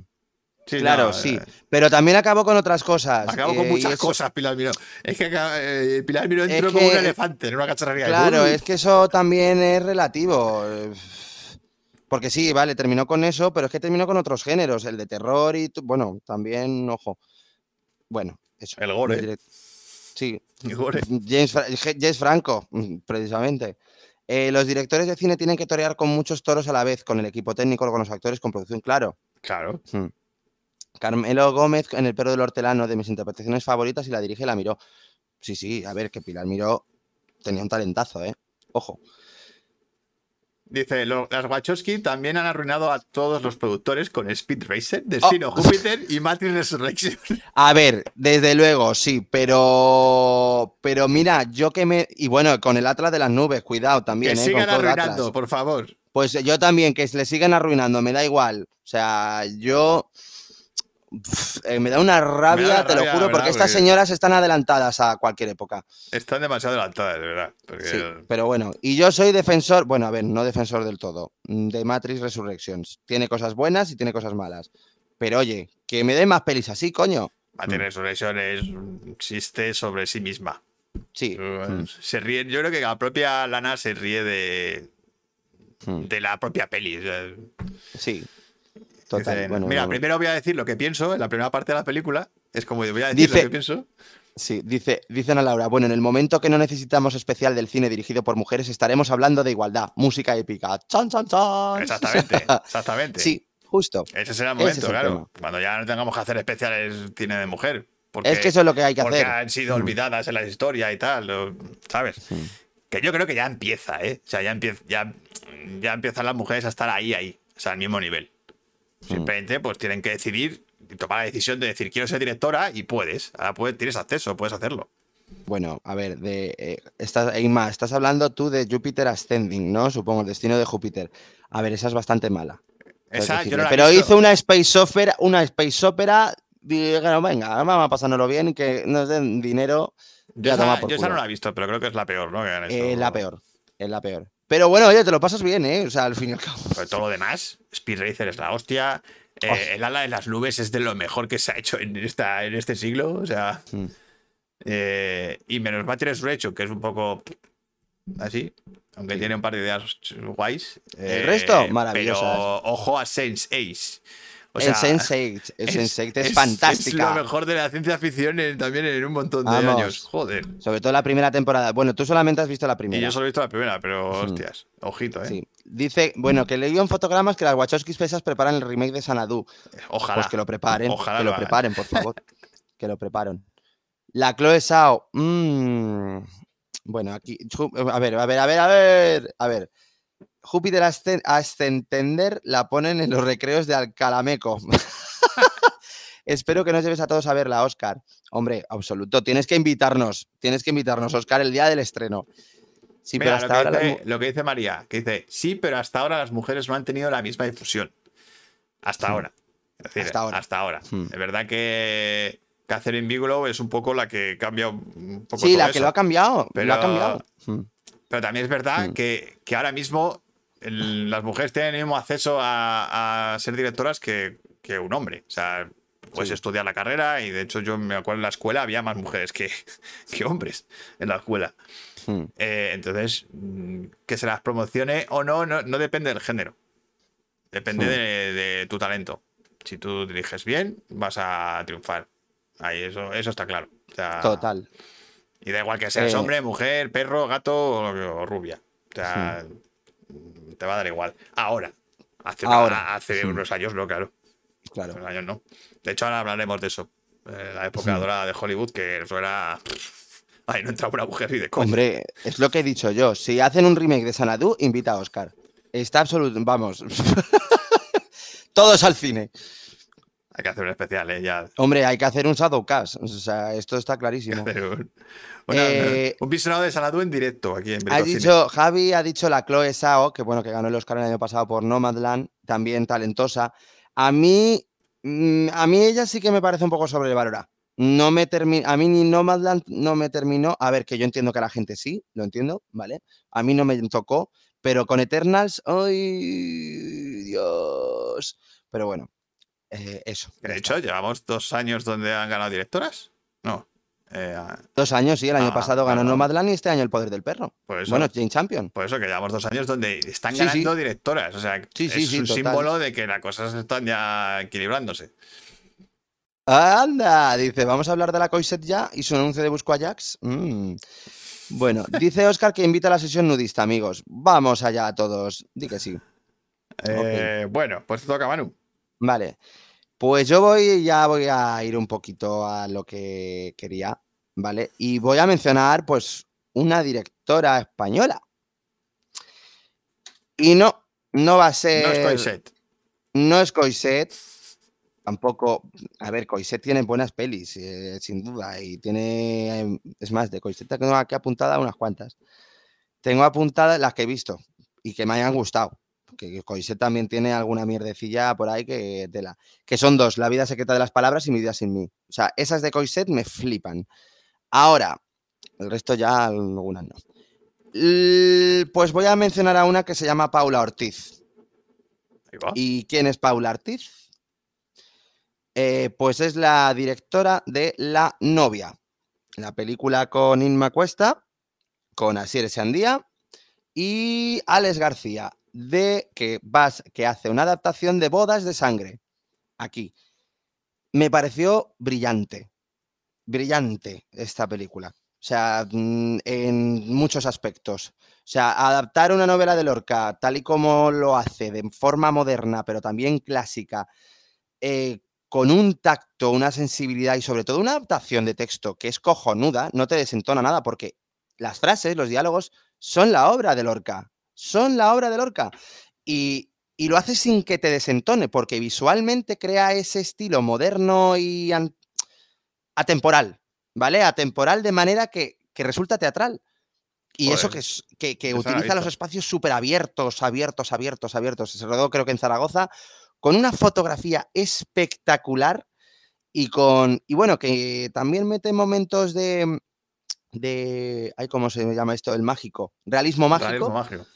sí, Claro, no, sí. eh, Pero también acabó con otras cosas. Acabo eh, con y muchas eso- cosas, Pilar Miró. Es que eh, Pilar Miró Es entró como un elefante en una cacharrería. Claro, es que eso también es relativo. Porque sí, vale, terminó con eso, pero es que terminó con otros géneros, el de terror y, bueno, también, ojo. Bueno, eso. El gore. direct- Sí, y gore. [LAUGHS] James, Fra- Je- James Franco, [LAUGHS] precisamente. Eh, los directores de cine tienen que torear con muchos toros a la vez, con el equipo técnico, con los actores, con producción, claro. Claro. Hmm. Carmelo Gómez en El perro del hortelano, de mis interpretaciones favoritas, y la dirige y la miró. Sí, sí, a ver, que Pilar Miró tenía un talentazo, ¿eh? Ojo. Dice, lo- las Wachowski también han arruinado a todos los productores con Speed Racer, Oh. Destino Júpiter y Matrix Resurrection. [LAUGHS] A ver, desde luego, sí, pero. Pero mira, yo que me. Y bueno, con el Atlas de las nubes, cuidado también, que ¿eh? sigan con Cloud Atlas. arruinando, por favor. Pues yo también, que le sigan arruinando, me da igual. O sea, yo. Eh, me da una rabia, te lo juro, verdad, porque estas porque- señoras están adelantadas a cualquier época. Están demasiado adelantadas, de verdad. Porque Sí, pero bueno, y yo soy defensor, bueno, a ver, no defensor del todo, mm, de Matrix Resurrections. Tiene cosas buenas y tiene cosas malas. Pero oye, que me den más pelis así, coño. Matrix Mm. Resurrection es, existe sobre sí misma. Sí. mm, Se ríe, yo creo que la propia Lana se ríe de, mm, de la propia peli. o sea, Sí. Total. dice, bueno, mira, primero voy a decir lo que pienso en la primera parte de la película. Es como voy a decir Dice- lo que pienso. Sí, dice, dicen a Laura, bueno, en el momento que no necesitamos especial del cine dirigido por mujeres, estaremos hablando de igualdad, música épica. ¡Chan, chan, chan! Exactamente, [LAUGHS] exactamente. Sí, justo. Ese será el momento, es el claro. tema. Cuando ya no tengamos que hacer especiales cine de mujer. Porque, Es que eso es lo que hay que porque hacer. han sido Mm. olvidadas en la historia y tal, ¿sabes? Que yo creo que ya empieza, ¿eh? O sea, ya, empieza, ya, ya empiezan las mujeres a estar ahí, ahí, o sea, al mismo nivel. Simplemente, pues tienen que decidir tomar la decisión de decir, quiero ser directora y puedes. Ahora puedes, tienes acceso, puedes hacerlo. Bueno, a ver, de, eh, estás, Inma, estás hablando tú de Júpiter Ascending, ¿no? Supongo, el destino de Júpiter. A ver, esa es bastante mala. Esa yo no la Pero hizo una space opera, una space opera, dijeron, venga, vamos a pasárnoslo bien y que nos den dinero. Yo, Ya, esa, toma por yo esa no la he visto, pero creo que es la peor, ¿no? Que Es hecho. la peor, es la peor. Pero bueno, oye, te lo pasas bien, ¿eh? O sea, al fin y al cabo. Pero todo lo demás, Speed Racer es la hostia. eh, Ay. el ala de las nubes es de lo mejor que se ha hecho en, esta, en este siglo. O sea. Mm. eh, y menos Matrix Resurrection, que es un poco así. Aunque Sí. tiene un par de ideas guays. El resto, eh, maravillosas. Pero ojo a Sense Ace. O el sea, Sense8, el Sense8 es, Es fantástica. lo mejor de la ciencia ficción en- también en un montón de Vamos. años. Joder. Sobre todo la primera temporada. Bueno, tú solamente has visto la Y primera. yo solo he visto la primera, pero hostias. Ojito, ¿eh? Sí. Dice, bueno, que leí en fotogramas que las Wachowskis pesas preparan el remake de Sanadu. Ojalá. Pues que lo preparen, Ojalá que lo lo preparen, por favor. [LAUGHS] que lo preparen. La Chloe Sao. mm, Bueno, aquí. A ver, a ver, a ver, a ver. A ver. Júpiter Ascen- Ascentender la ponen en los recreos de Alcalameco. [LAUGHS] Espero que nos lleves a todos a verla, Oscar. Hombre, absoluto. Tienes que invitarnos. Tienes que invitarnos, Oscar, el día del estreno. Sí, Mira, pero hasta lo, que ahora. dice, lo que dice María, que dice, sí, pero hasta ahora las mujeres no han tenido la misma difusión. Hasta Hmm. ahora. Es decir, Hasta ahora. Hasta ahora. Hmm. Es verdad que Catherine Bigelow es un poco la que cambia un poco Sí, todo la que lo ha cambiado. Lo ha Pero- cambiado. Mm. Pero también es verdad Hmm. que, que ahora mismo el- las mujeres tienen el mismo acceso a, a ser directoras que, que un hombre. O sea, puedes Sí. estudiar la carrera y de hecho yo me acuerdo en la escuela había más mujeres que, [LAUGHS] que hombres en la escuela. Mm. Eh, entonces, mm, que se las promocione o no, no, no depende del género. Depende de, de tu talento. Si tú diriges bien, vas a triunfar. Ahí, eso, eso está claro. O sea, Total. Y da igual que seas Eh, hombre, mujer, perro, gato o, o rubia. O sea, te va a dar igual. Ahora. Hace, Ahora. hace Sí. unos años no, claro. Claro. Unos años no. De hecho, ahora hablaremos de eso. Eh, la época Sí. dorada de Hollywood, que eso era. Ahí no entra una mujer ni de coña. Hombre, es lo que he dicho yo. Si hacen un remake de Sanadu, invita a Oscar. Está absoluto. Vamos. [LAUGHS] Todos al cine. Hay que hacer un especial, ¿eh? Ya. Hombre, hay que hacer un Shadowcast. O sea, esto está clarísimo. un, una- Eh, un visionado de Sanadu en directo aquí en Ha dicho, Javi ha dicho la Chloe Sao, que bueno, que ganó el Oscar el año pasado por Nomadland, también talentosa. A mí, mm, a mí ella sí que me parece un poco sobrevalorada. No me a mí ni Nomadland no me terminó. A ver, que yo entiendo que a la gente sí, lo entiendo, ¿vale? A mí no me tocó, pero con Eternals, ¡ay, Dios! Pero bueno, eh, eso. De hecho, está. llevamos dos años donde han ganado directoras. No. Eh, Dos años, sí, el año Ah, pasado ganó perdón. Nomadland y este año el Poder del Perro. por eso, Bueno, Jane Champion. por eso que llevamos dos años donde están Sí, sí. ganando directoras. O sea, Sí, sí, es un total. símbolo de que las cosas están ya equilibrándose. Anda, dice, vamos a hablar de la Coiset ya y su anuncio de Busco Ajax. Mm. Bueno, dice Oscar que invita a la sesión nudista, amigos. Vamos allá a todos. Di que sí. Eh, Bueno, pues te toca, Manu. Vale. Pues yo voy, ya voy a ir un poquito a lo que quería, ¿vale? Y voy a mencionar, pues, una directora española. Y no, no va a ser. No es Coiset. No es Coiset. Tampoco. A ver, Coiset tiene buenas pelis, eh, sin duda. Y tiene. em, Es más, de Coiset tengo aquí apuntada unas cuantas. Tengo apuntadas las que he visto y que me hayan gustado. Porque Coiset también tiene alguna mierdecilla por ahí que tela. Que son dos: La vida secreta de las palabras y Mi vida sin mí. O sea, esas de Coiset me flipan. Ahora, el resto ya algunas no. Pues voy a mencionar a una que se llama Paula Ortiz. ¿Y quién es Paula Ortiz? Eh, pues es la directora de La novia, la película con Inma Cuesta, con Asier Sandía y Alex García, de que, vas, que hace una adaptación de Bodas de Sangre. Aquí. Me pareció brillante, brillante esta película. O sea, mm, en muchos aspectos. O sea, adaptar una novela de Lorca tal y como lo hace, de forma moderna, pero también clásica, eh, con un tacto, una sensibilidad y sobre todo una adaptación de texto que es cojonuda, no te desentona nada porque las frases, los diálogos son la obra de Lorca. Son la obra de Lorca. Y, y lo hace sin que te desentone, porque visualmente crea ese estilo moderno y atemporal, ¿vale? Atemporal de manera que, que resulta teatral. Y eso que, es- que, que utiliza los espacios súper abiertos, abiertos, abiertos, abiertos. Se rodó creo que en Zaragoza, con una fotografía espectacular y con. Y bueno, que también mete momentos de. de. Ay, ¿cómo se llama esto? El mágico. Realismo mágico Realismo mágico.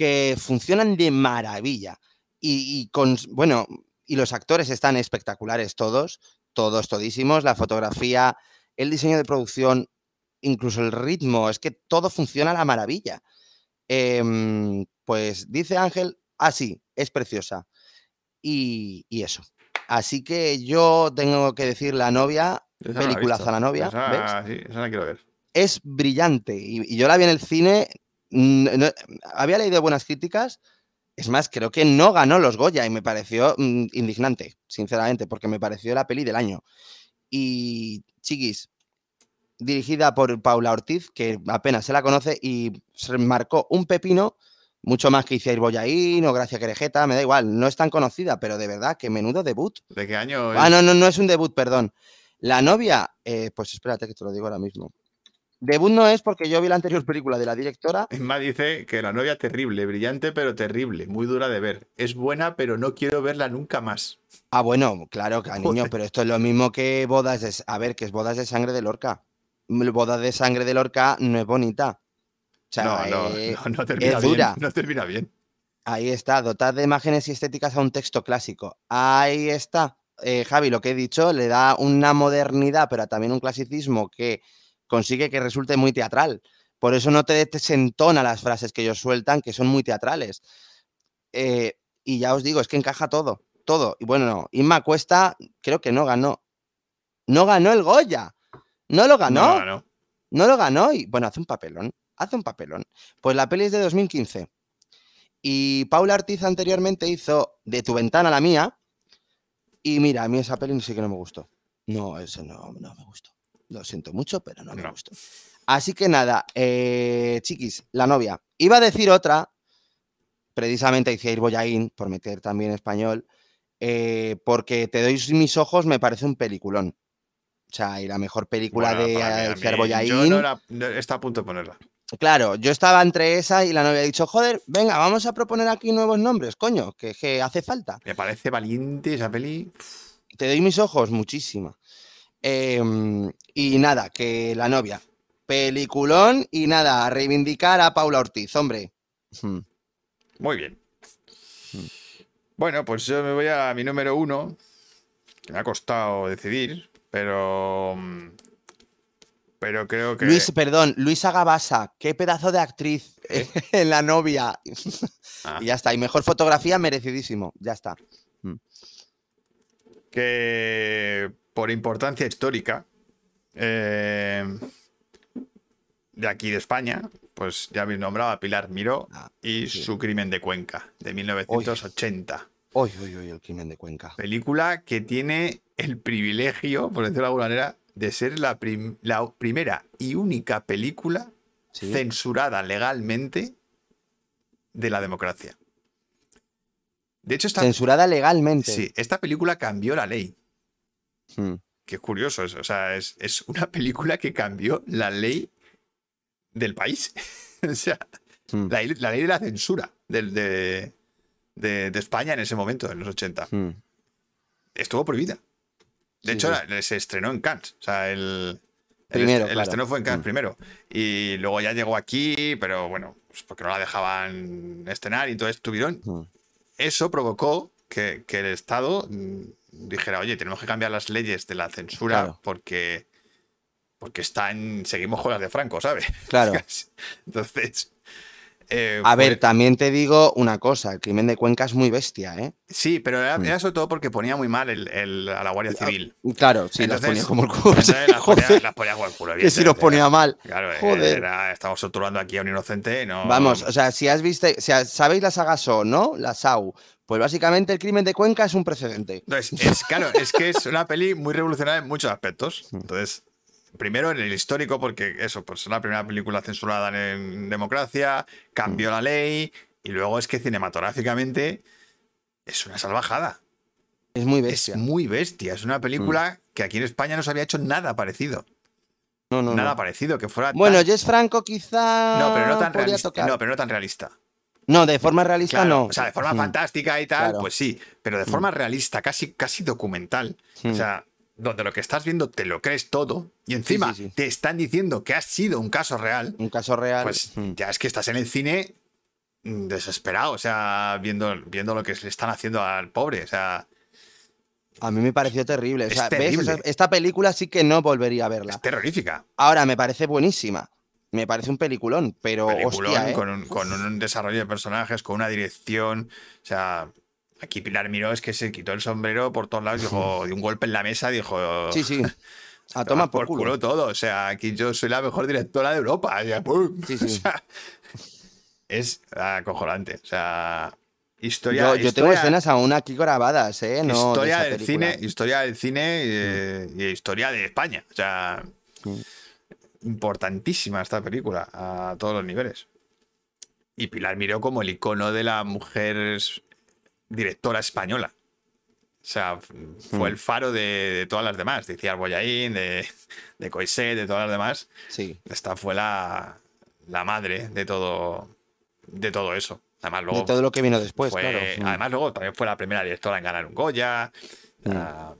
Que funcionan de maravilla. Y, y con, bueno, y los actores están espectaculares todos, todos, todísimos. La fotografía, el diseño de producción, incluso el ritmo, es que todo funciona a la maravilla. Em, pues dice Ángel, así, es preciosa. Y, y eso. Así que yo tengo que decir la novia, Esa no la novia, Esa, sí, esa la quiero ver. es brillante. Y, y yo la vi en el cine. Mm, no- había leído buenas críticas. Es más, creo que no ganó los Goya y me pareció mm, indignante, sinceramente, porque me pareció la peli del año. Y Chiquis, dirigida por Paula Ortiz, que apenas se la conoce y se marcó un pepino, mucho más que Iciar Boyaín o Gracia Querejeta, me da igual, no es tan conocida, pero de verdad, que menudo debut. ¿De qué año? Ah, no, no, no es un debut, perdón. La novia, eh, pues espérate que te lo digo ahora mismo. Debut no es porque yo vi la anterior película de la directora. Isma dice que la novia terrible, brillante pero terrible, muy dura de ver. Es buena, pero no quiero verla nunca más. Ah, bueno, claro, Joder. pero esto es lo mismo que bodas de... A ver, que es bodas de sangre de Lorca. Mm, Bodas de sangre de Lorca no es bonita. O sea, No, no, eh, [LAUGHS] no, no termina es bien. dura. No termina bien. Ahí está, dotar de imágenes y estéticas a un texto clásico. Ahí está. Eh, Javi, lo que he dicho, le da una modernidad, pero también un clasicismo que consigue que resulte muy teatral. Por eso no te desentona las frases que ellos sueltan, que son muy teatrales. Eh, y ya os digo, es que encaja todo, todo. Y bueno, no, Inma Cuesta creo que no ganó. No ganó el Goya. No lo ganó. No, no. No lo ganó y bueno, hace un papelón, hace un papelón. Pues la peli es de 2015 y Paula Ortiz anteriormente hizo De tu ventana a la mía y mira, a mí esa peli sí que no me gustó. No, eso no, no me gustó. Lo siento mucho, pero no me gustó. Así que nada, eh, chiquis, la novia. Iba a decir otra, precisamente decía Ir Boyaín, por meter también español, eh, porque Te doy mis ojos me parece un peliculón. O sea, y la mejor película Bueno, de mí, Boyaín. Yo no no- está a punto de ponerla. Claro, yo estaba entre esa y la novia ha dicho, joder, venga, vamos a proponer aquí nuevos nombres, coño, que, que hace falta. Me parece valiente esa peli. Te doy mis ojos, muchísima. Em, y nada, que la novia. Peliculón y nada, a reivindicar a Paula Ortiz, hombre. Hmm. Muy bien. Mm. Bueno, pues yo me voy a mi número uno, que me ha costado decidir, pero. mm, Pero creo que. Luis, perdón, Luisa Gabasa, qué pedazo de actriz [LAUGHS] en la novia. Ah. Y ya está, y mejor fotografía, merecidísimo, ya está. que por importancia histórica eh, de aquí de España, pues ya habéis nombrado a Pilar Miró Ah, y sí. su crimen de Cuenca, de 1980. Uy, uy, uy, el crimen de Cuenca. Película que tiene el privilegio, por decirlo de alguna manera, de ser la, prim- la primera y única película Sí. censurada legalmente de la democracia. De hecho, esta, Censurada legalmente. sí, esta película cambió la ley. Hmm. que es curioso, es, o sea, es, es una película que cambió la ley del país. [LAUGHS] o sea, Hmm. la, ley- la ley de la censura de, de- de España en ese momento, en los 80. Hmm. Estuvo prohibida. De Sí, hecho, sí. la- se estrenó en Cannes. O sea, el, Primero, el claro. estreno fue en Cannes Mm. primero. Y luego ya llegó aquí, pero bueno, pues porque no la dejaban estrenar y entonces tuvieron Hmm. eso provocó que, que el Estado mm, dijera, oye, tenemos que cambiar las leyes de la censura Claro. porque, porque están, seguimos con las de Franco, ¿sabes? [LAUGHS] Claro. [LAUGHS] Entonces. eh, A ver, también te digo una cosa, el crimen de Cuenca es muy bestia, ¿eh? Sí, pero era, Mm. era sobre todo porque ponía muy mal el- el- a la Guardia Civil. Claro, sí, las Entonces- ponía como el culo. Las ponía, Joder, las ponía como el culo, que si los ponía mal. Claro, Joder. era- estamos torturando aquí a un inocente. No, Vamos, o sea, si has visto, si has- sabéis la saga So, ¿no? La SAU. Pues básicamente el crimen de Cuenca es un precedente. Entonces, es, claro, es que es una peli muy revolucionaria en muchos aspectos. Mm. Entonces, primero en el histórico, porque eso, pues es la primera película censurada en democracia, cambió Mm. la ley, y luego es que cinematográficamente es una salvajada. Es muy Es bestia. Mm. muy bestia. Es una película que aquí en España no se había hecho nada parecido. No, no, nada no. parecido, que fuera. Bueno, tan- Jess Franco quizá no, pero no tan realista. tocar. No, pero no tan realista. No, de forma realista Claro, no. O sea, de forma Mm. fantástica y tal, Claro. pues sí, pero de forma realista, casi, casi documental. Mm. O sea, donde lo que estás viendo te lo crees todo y encima sí, sí. te están diciendo que ha sido un caso real, Un caso real. pues mm. ya es que estás en el cine mm, desesperado, o sea, viendo, viendo lo que le están haciendo al pobre, o sea, A mí me pareció terrible. O sea, ¿ves? terrible. Esa- esta película sí que no volvería a verla. es terrorífica. Ahora, me parece buenísima. Me parece un peliculón, pero Peliculón, hostia, ¿eh? con, un, con un desarrollo de personajes, con una dirección, o sea... Aquí Pilar Miró es que se quitó el sombrero por todos lados, dijo, [LAUGHS] dio un golpe en la mesa, dijo, Sí, sí. A Toma tomar por culo. todo. O sea, aquí yo soy la mejor directora de Europa. o sea, ¡pum! Sí, [LAUGHS] sí. O sea, es acojonante. O sea, historia. Yo, yo tengo escenas aún aquí grabadas, ¿eh? No de historia del cine, historia del cine eh, y historia de España. O sea. Importantísima esta película a todos los niveles. Y Pilar Miró como el icono de la mujer directora española. O sea, fue Mm. el faro de, de todas las demás, de Ciar Boyaín, de, de Coiset, de todas las demás. Sí. Esta fue la, la madre de todo, de todo eso. Además, luego de todo lo que vino después, fue- claro. Mm. Además, luego también fue la primera directora en ganar un Goya. Mm. ah,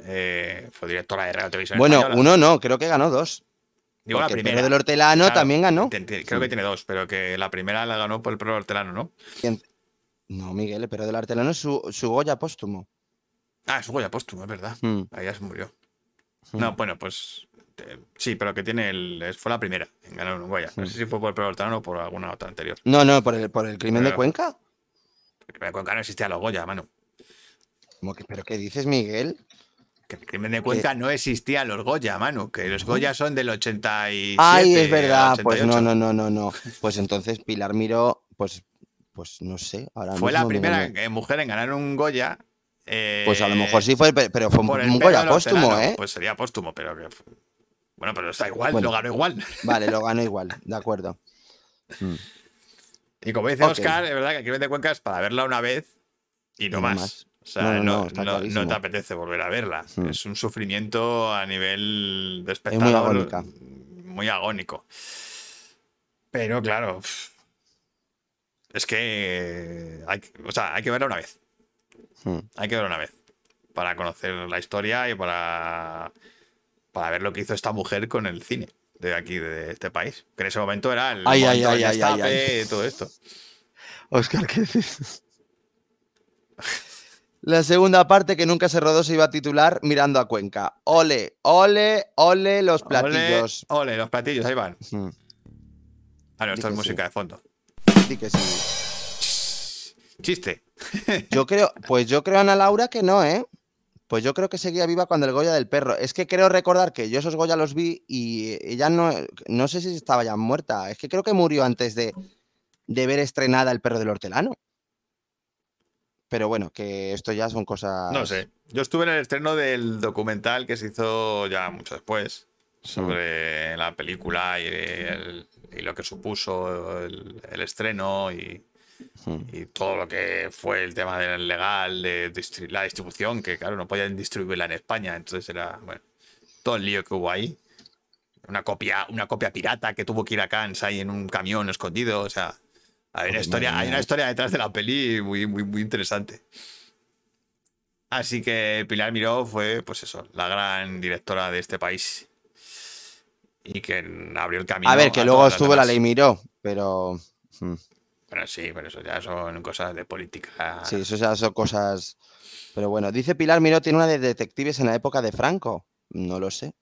eh, fue directora de Radio Televisión Bueno, Española. uno no, creo que ganó dos. Digo la el del Hortelano Claro, también ganó. te- te- creo que tiene dos, pero que la primera la ganó por el Perro Hortelano, ¿no? No, Miguel, el Perro del Hortelano es su, su Goya póstumo. Ah, es Goya póstumo, es verdad. Mm. Ahí ya se murió. Mm. No, bueno, pues sí, pero que tiene el. Fue la primera en ganar un Goya. No Mm. sé si fue por el Hortelano o por alguna otra anterior. No, no, por el, por el crimen de Cuenca. Porque en Cuenca no existían los Goya, mano. ¿Cómo que- ¿Pero qué dices, Miguel? Que el crimen de Cuenca no existían los Goya, mano. Que los Goya son del 87. Ay, es verdad. Pues no, 88. no, no, no, no. Pues entonces Pilar Miró, pues, pues no sé. Ahora Fue la primera eh, mujer en ganar un Goya. eh, Pues a lo mejor sí fue, pe- pero fue un, el Goya póstumo. ¿eh? Pues sería póstumo, pero que. Bueno, pero está igual, Bueno. lo ganó igual. Vale, lo gano [LAUGHS] igual, de acuerdo. Mm, Y como dice. Oscar, es verdad que aquí de Cuenca es para verla una vez y no Y no más. más. O sea, No, te apetece volver a verla. Mm. Es un sufrimiento a nivel de muy espectador agónica. muy agónico. Pero claro, es que hay, que- o sea, hay que verla una vez. mm. Hay que verla una vez. Para conocer la historia y para, para ver lo que hizo esta mujer con el cine de aquí, de este país. Que en ese momento era el Ay, ay, y todo esto. Oscar, ¿qué dices? [LAUGHS] La segunda parte que nunca se rodó se iba a titular Mirando a Cuenca. Ole, ole, ole los platillos. Ole, ole, los platillos, ahí van. Mm, Ah, no, esto es música sí. de fondo. di que sí. Chiste. [LAUGHS] Yo creo, pues yo creo, Ana Laura, que no, ¿eh? Pues yo creo que seguía viva cuando el Goya del perro. Es que creo recordar que yo esos Goya los vi y ella no, no sé si estaba ya muerta. Es que creo que murió antes de, de ver estrenada El perro del hortelano. Pero bueno, que esto ya son cosas. No sé. Yo estuve en el estreno del documental que se hizo ya mucho después sobre la película y, el- y lo que supuso el, el estreno y, Mm. y todo lo que fue el tema del legal, de distri- la distribución, que claro, no podían distribuirla en España, entonces era, bueno, todo el lío que hubo ahí. Una copia, una copia pirata que tuvo que ir a Cannes ahí en un camión escondido, o sea, hay una historia, madre hay una mía. historia detrás de la peli muy, muy, muy interesante. Así que Pilar Miró fue, pues eso, la gran directora de este país. Y que abrió el camino. A ver, que a luego estuvo la ley Miró, pero. mm, Bueno, sí, pero eso ya son cosas de política. Sí, eso ya son cosas. Pero bueno, dice Pilar Miró tiene una de detectives en la época de Franco. No lo sé.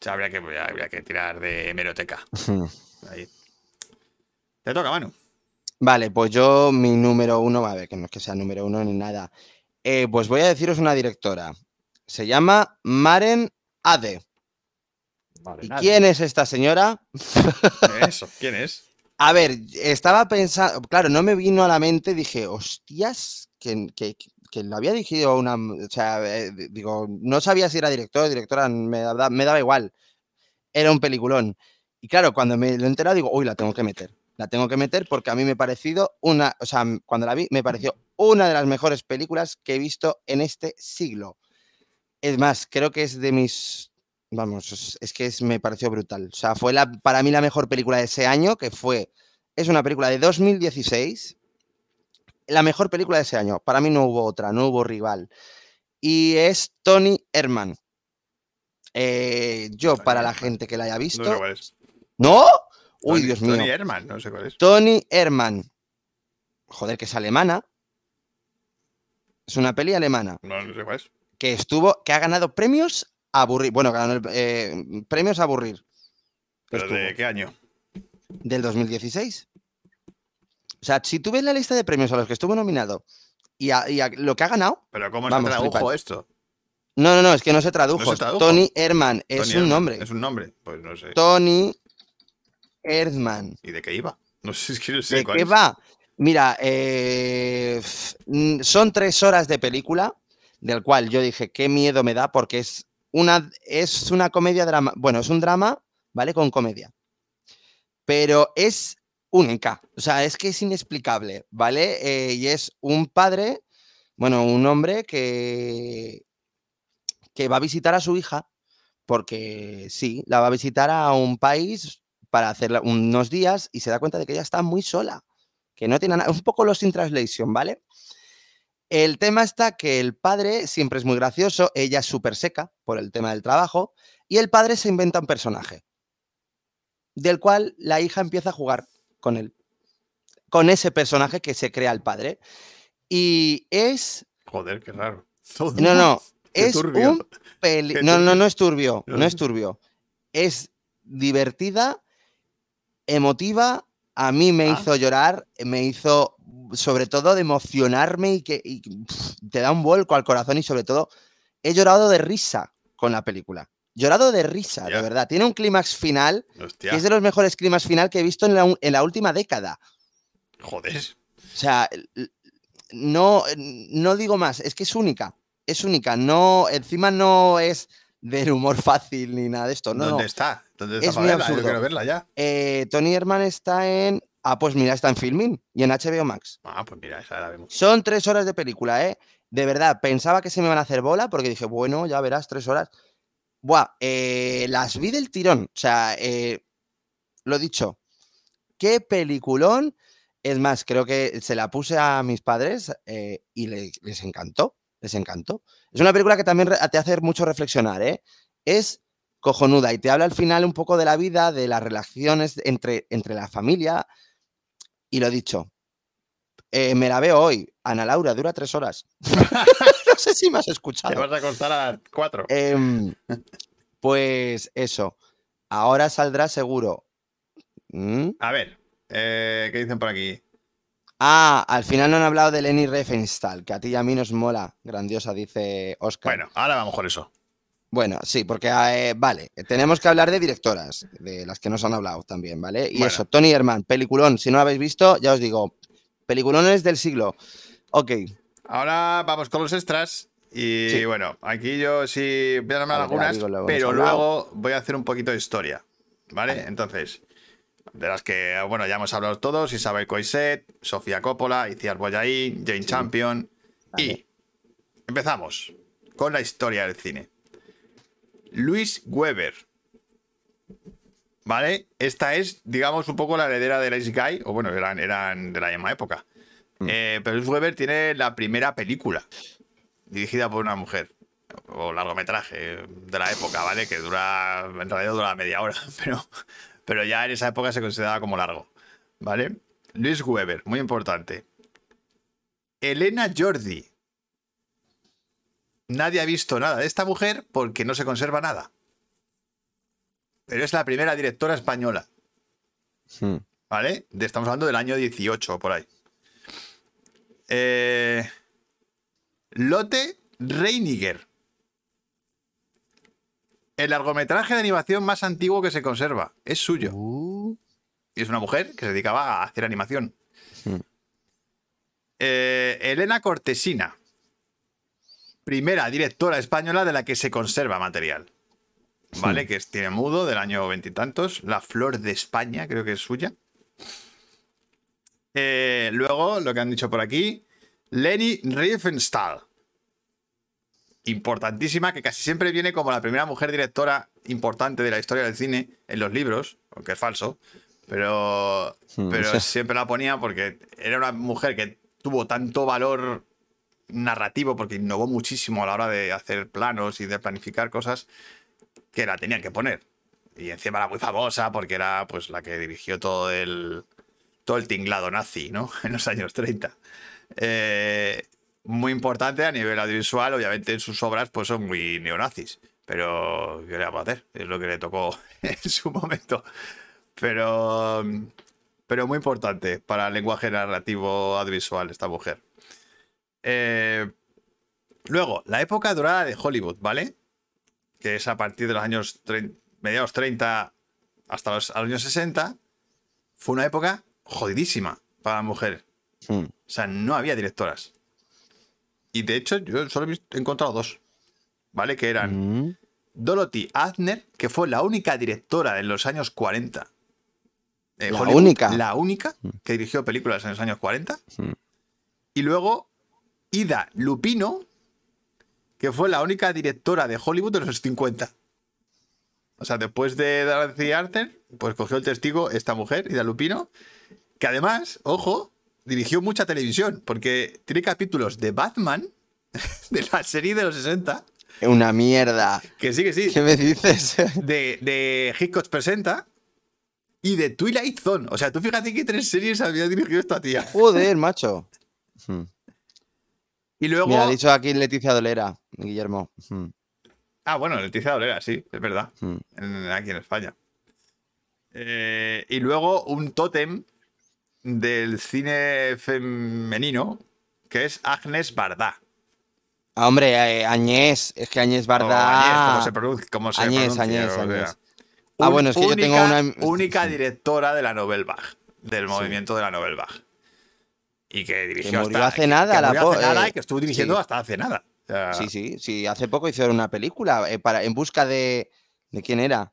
O sea, habría que, habría que tirar de hemeroteca. [LAUGHS] Ahí. Te toca, Manu. Vale, pues yo mi número uno, a ver, que no es que sea número uno ni nada. Eh, pues voy a deciros una directora. Se llama Maren Ade. ¿Y quién es esta señora? Eso, ¿quién es? [LAUGHS] A ver, estaba pensando, claro, no me vino a la mente, dije, hostias, que, que, que lo había dirigido una, o sea, eh, digo, no sabía si era director o directora, me, da- me daba igual, era un peliculón. Y claro, cuando me lo he enterado, digo, uy, la tengo que meter, la tengo que meter porque a mí me ha parecido una, o sea, cuando la vi, me pareció una de las mejores películas que he visto en este siglo. Es más, creo que es de mis, vamos, es, que es- me pareció brutal. O sea, fue la, para mí la mejor película de ese año, que fue, es una película de 2016, la mejor película de ese año. Para mí no hubo otra, no hubo rival. Y es Tony Herman. Eh, yo, para la gente que la haya visto. ¿No? Uy, Tony- Dios mío. Tony Herman, no sé cuál es. Tony Herman. Joder, que es alemana. Es una peli alemana No, no sé cuál es. que estuvo, que ha ganado premios a aburrir. Bueno, ganó eh, premios a aburrir. ¿Pero Estuvo. de qué año? Del 2016. O sea, si tú ves la lista de premios a los que estuvo nominado y, a- y a lo que ha ganado. ¿Pero cómo se tradujo esto? No, no, no, es que no se tradujo. ¿No se es tradujo? Tony Herman es Tony un Herman. nombre. Es un nombre. Pues no sé. Tony Herman. ¿Y de qué iba? [LAUGHS] No sé, es que no sé ¿De cuál qué es. va? Mira, eh, mm, son tres horas de película, del cual yo dije, qué miedo me da, porque es una, es una comedia drama. Bueno, es un drama, ¿vale? Con comedia. Pero es única. O sea, es que es inexplicable, ¿vale? Eh, y es un padre, bueno, un hombre que, que va a visitar a su hija, porque sí, la va a visitar a un país para hacer unos días y se da cuenta de que ella está muy sola, que no tiene nada, un poco los in translation, ¿vale? El tema está que el padre siempre es muy gracioso, ella es súper seca por el tema del trabajo, y el padre se inventa un personaje, del cual la hija empieza a jugar con él, con ese personaje que se crea el padre. Y es, Joder, qué raro. no, no, [LAUGHS] es turbio. un [LAUGHS] peli... No, no, no es turbio, no. es [LAUGHS] turbio. Es divertida, emotiva, a mí me Ah. hizo llorar, me hizo sobre todo de emocionarme y que y, te da un vuelco al corazón y sobre todo he llorado de risa con la película. Llorado de risa, de verdad. Tiene un clímax final Hostia. que es de los mejores clímax final que he visto en la, u- en la última década. Joder. O sea, no, no digo más, es que es única, es única. No, encima no es del humor fácil ni nada de esto. No, ¿Dónde no. está? ¿Dónde está Es para muy verla? Yo quiero verla ya. Eh, Tony Herman está en. Ah, pues mira, está en Filmin y en HBO Max. Ah, pues mira, esa la vemos. Son tres horas de película, ¿eh? De verdad, pensaba que se me iban a hacer bola porque dije, bueno, ya verás, tres horas. Buah, eh, las vi del tirón. O sea, eh, lo dicho, qué peliculón. Es más, creo que se la puse a mis padres eh, y le- les encantó. Les encantó. Es una película que también te hace mucho reflexionar, ¿eh? Es cojonuda y te habla al final un poco de la vida, de las relaciones entre, entre la familia. Y lo dicho, eh, me la veo hoy. Ana Laura, dura tres horas. [LAUGHS] [LAUGHS] no sé si me has Te escuchado. vas a acostar a las 4. Em, [LAUGHS] pues eso. Ahora saldrá seguro. ¿Mm? A ver, eh, ¿qué dicen por aquí? Ah, al final no han hablado de Lenny Riefenstahl, que a ti y a mí nos mola. Grandiosa, dice Oscar. Bueno, ahora vamos con eso. Bueno, sí, porque eh, vale, tenemos que hablar de directoras, de las que nos han hablado también, ¿vale? Y Bueno. eso, Tony Herman, peliculón, si no lo habéis visto, ya os digo, peliculones del siglo. Ok, Ahora vamos con los extras. Y Sí. bueno, aquí yo sí voy a nombrar algunas, pero luego voy a hacer un poquito de historia. ¿Vale? Entonces, de las que, bueno, ya hemos hablado todos: Isabel Coixet, Sofía Coppola, Iciar Boyain, Jane Champion. Y empezamos con la historia del cine. Luis Weber. ¿Vale? Esta es, digamos, un poco la heredera de Ice Guy, o bueno, eran, eran de la misma época. Mm. Eh, pero Luis Weber tiene la primera película dirigida por una mujer, o largometraje de la época, ¿vale? Que dura, en realidad dura media hora, [LAUGHS] pero, pero ya en esa época se consideraba como largo, ¿vale? Luis Weber, muy importante. Elena Jordi. Nadie ha visto nada de esta mujer porque no se conserva nada. Pero es la primera directora española, Hmm. ¿vale? De- estamos hablando del año 18, por ahí. Eh, Lotte Reiniger. El largometraje de animación más antiguo que se conserva. Es suyo. Uh, Y es una mujer que se dedicaba a hacer animación. Hmm. Eh, Elena Cortesina. Primera directora española de la que se conserva material. ¿Vale? Que es, tiene mudo del año veintitantos. La Flor de España, creo que es suya. Eh, luego, lo que han dicho por aquí. Leni Riefenstahl. Importantísima, que casi siempre viene como la primera mujer directora importante de la historia del cine en los libros, aunque es falso. Pero, Hmm. pero [LAUGHS] siempre la ponía porque era una mujer que tuvo tanto valor narrativo porque innovó muchísimo a la hora de hacer planos y de planificar cosas que la tenían que poner. Y encima era muy famosa porque era pues la que dirigió todo el todo el tinglado nazi, ¿no? [LAUGHS] En los años 30. Eh, muy importante a nivel audiovisual, obviamente en sus obras pues son muy neonazis, pero ¿qué le vamos a hacer? Es lo que le tocó [LAUGHS] en su momento. Pero pero muy importante para el lenguaje narrativo audiovisual esta mujer. Eh, luego, la época dorada de Hollywood, ¿vale? Que es a partir de los años mediados 30 hasta los años 60, fue una época jodidísima para la mujer. hmm. O sea, no había directoras. Y de hecho, yo solo he encontrado dos, ¿vale? Que eran Mm. Dorothy Adner, que fue la única directora en los años 40. de La Hollywood, única. La única que dirigió películas en los años 40. Mm. Y luego Ida Lupino, que fue la única directora de Hollywood en los 50. O sea, después de Dorothy Adner, pues cogió el testigo esta mujer, Ida Lupino, que además, ojo, dirigió mucha televisión, porque tiene capítulos de Batman, [LAUGHS] de la serie de los 60, Una mierda. que sí, que sí, ¿Qué me dices? [LAUGHS] de, de Hitchcock presenta y de Twilight Zone. O sea, tú fíjate que tres series había dirigido esta tía. Joder, macho. Y luego. Mira, ha dicho aquí Leticia Dolera, Guillermo. Hmm. Ah, bueno, Leticia Dolera, sí, es verdad. Hmm. en- aquí en España. Eh, y luego un tótem del cine femenino que es Agnes Bardá. Ah, hombre, eh, es que Añez, Bardá. como se pronuncia. Como se Añés, pronuncia, o sea. Añés. Ah, bueno, es que yo tengo una- Única directora de la Nouvelle Vague, del movimiento de la Nouvelle Vague. Y que dirigió murió hasta. hace nada, que murió hace nada eh, y que estuvo dirigiendo sí. hasta hace nada. O sea, Sí, sí, sí. Hace poco hicieron una película eh, para, en busca de. ¿De quién era?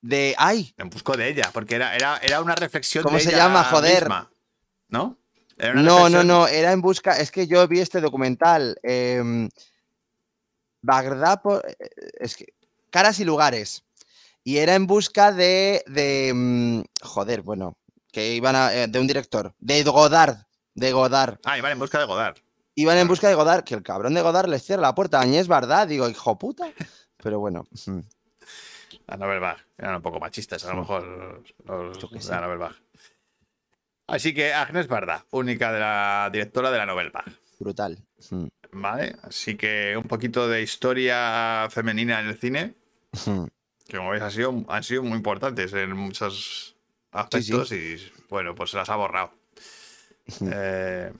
De. ¡Ay! En busco de ella, porque era, era, era una reflexión ¿Cómo de se ella llama? Joder. misma, ¿No? Era No, no, no. Era en busca. Es que yo vi este documental. em, Bagdad. por- eh, Es que. Caras y lugares. Y era en busca de. de mm, joder, bueno. Que iban a. eh, de un director. De Godard. De Godard. Ah, iban en busca de Godard. Iban en busca de Godard, que el cabrón de Godard les cierra la puerta a Añés Bardá, digo, hijo puta. Pero bueno, La Nobel Bag. Eran un poco machistas, a lo mejor, los, los la Nobel Bag. Así que Agnes Barda, única de la directora de la Nobel Bag. brutal. ¿Vale? Así que un poquito de historia femenina en el cine, que como veis han sido, han sido muy importantes en muchos aspectos y bueno, pues se las ha borrado. Eh,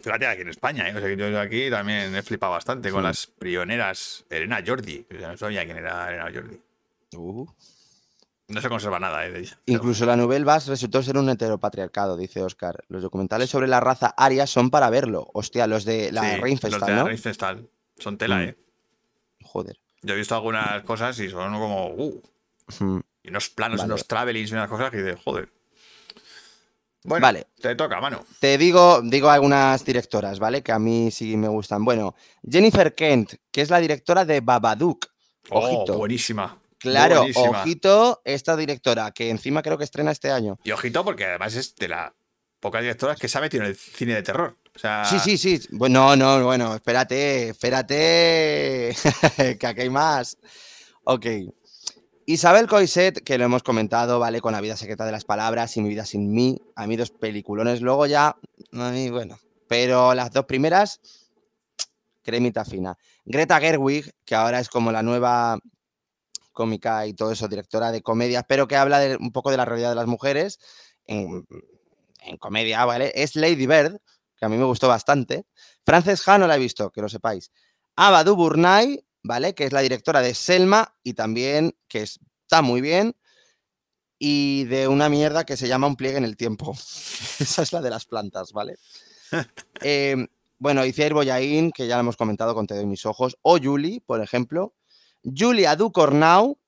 fíjate aquí en España, ¿eh? O sea, yo aquí también he flipado bastante con las pioneras Elena Jordi. O sea, no sabía quién era Elena Jordi. Uh. No se conserva nada ¿eh? de ella. Incluso la Nouvelle Vague resultó ser un heteropatriarcado, dice Oscar. Los documentales sobre la raza aria son para verlo. Hostia, los de la Sí, los Reinfestal, de la ¿no? Reinfestal. Son tela, Mm. ¿eh? Joder. Yo he visto algunas cosas y son como. Uh, Mm. Y unos planos, Vale. unos travelings y unas cosas que dices, joder. Bueno, Vale. te toca, mano. Te digo, digo algunas directoras, ¿vale? Que a mí sí me gustan. Bueno, Jennifer Kent, que es la directora de Babadook. Ojito. Oh, buenísima. Claro, buenísima. ojito, esta directora, que encima creo que estrena este año. Y ojito, porque además es de las pocas directoras que sabe tiene el cine de terror. O sea, Sí, sí, sí. Bueno, no, bueno, espérate, espérate, [LAUGHS] que aquí hay más. Ok. Isabel Coiset, que lo hemos comentado, ¿vale? Con La vida secreta de las palabras y Mi vida sin mí. A mí dos peliculones. Luego ya, a mí, bueno. Pero las dos primeras, cremita fina. Greta Gerwig, que ahora es como la nueva cómica y todo eso, directora de comedias, pero que habla un poco de la realidad de las mujeres en, comedia, ¿vale? Es Lady Bird, que a mí me gustó bastante. Frances Ha no la he visto, que lo sepáis. Ava DuVernay, ¿vale? Que es la directora de Selma y también que está muy bien. Y de una mierda que se llama Un pliegue en el tiempo. [LAUGHS] Esa es la de las plantas, ¿vale? Eh, bueno, Iciar Boyain, que ya lo hemos comentado con Te doy mis ojos. O Julie, por ejemplo. Julia Ducornau,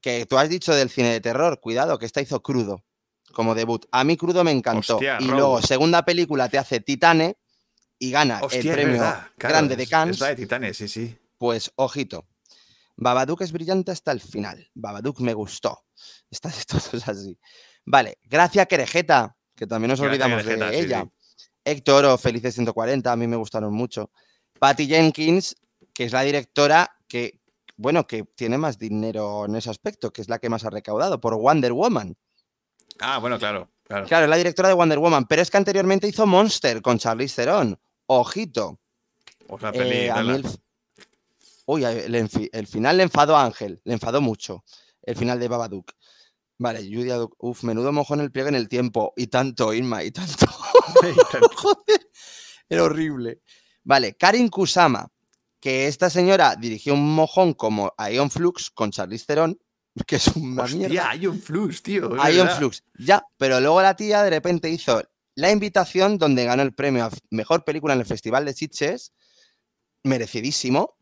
que tú has dicho del cine de terror. Cuidado, que esta hizo crudo como debut. A mí crudo me encantó. Hostia, y luego, segunda película, te hace Titane y gana Hostia, el premio claro, grande de es- Cannes. Es la de Titanes, sí, sí. Pues ojito. Babadook es brillante hasta el final. Babadook me gustó. [LAUGHS] Esta de todos así. Vale, Gracia Querejeta, que también nos olvidamos Querejeta, de sí, ella. sí. Héctor o Felices 140, a mí me gustaron mucho. Patty Jenkins, que es la directora que, bueno, que tiene más dinero en ese aspecto, que es la que más ha recaudado por Wonder Woman. Ah, bueno, claro, claro. Claro, es la directora de Wonder Woman, pero es que anteriormente hizo Monster con Charlize Theron. Ojito. O sea, Eh, peli, a mí tela. el, f- Uy, el, final le enfadó a Ángel, le enfadó mucho. El final de Babadook. Vale, Julia Uf, menudo mojón el pliegue en el tiempo. Y tanto, Irma, y tanto. [LAUGHS] [LAUGHS] Joder, era horrible. Vale, Karin Kusama, que esta señora dirigió un mojón como Ion Flux con Charlize Theron, [LAUGHS] que es una Hostia, mierda. un flux, tío. Ion. Flux, ya, pero luego la tía de repente hizo la invitación donde ganó el premio a mejor película en el Festival de Sitges, merecidísimo,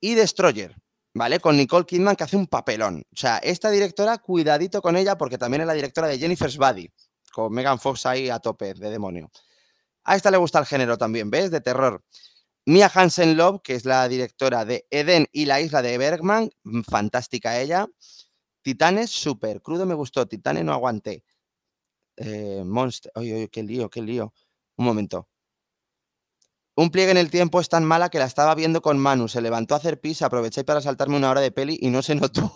y Destroyer, ¿vale? Con Nicole Kidman que hace un papelón. O sea, esta directora, cuidadito con ella porque también es la directora de Jennifer's Body, con Megan Fox ahí a tope de demonio. A esta le gusta el género también, ¿ves? De terror. Mia Hansen Love, que es la directora de Eden y la isla de Bergman, mm, fantástica ella. Titanes, súper crudo, me gustó. Titanes no aguanté. Eh, Monster, oye, oye, qué lío, qué lío. Un momento. Un pliegue en el tiempo es tan mala que la estaba viendo con Manu. Se levantó a hacer pis, aproveché para saltarme una hora de peli y no se notó.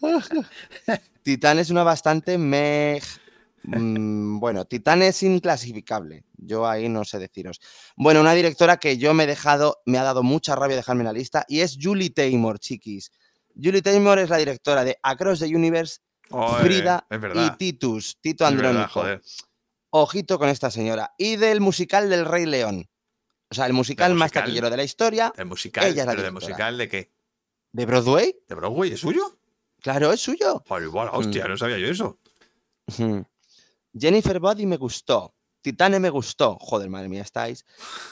[LAUGHS] Titán es una bastante mej. Mm, bueno, Titán es inclasificable. Yo ahí no sé deciros. Bueno, una directora que yo me he dejado, me ha dado mucha rabia dejarme en la lista y es Julie Taymor, chiquis. Julie Taymor es la directora de Across the Universe, Joder, Frida y. Titus, Tito es verdad, Andrónico. joder. Ojito con esta señora. Y del musical del Rey León. O sea, el musical, más taquillero de la historia. El musical, Ella es la pero de directora. musical de qué? ¿De Broadway? ¿De Broadway? ¿Es suyo? Claro, es suyo. Joder, igual, hostia, Mm. no sabía yo eso. Ujú. Jennifer Body me gustó. Titane me gustó. Joder, madre mía, estáis.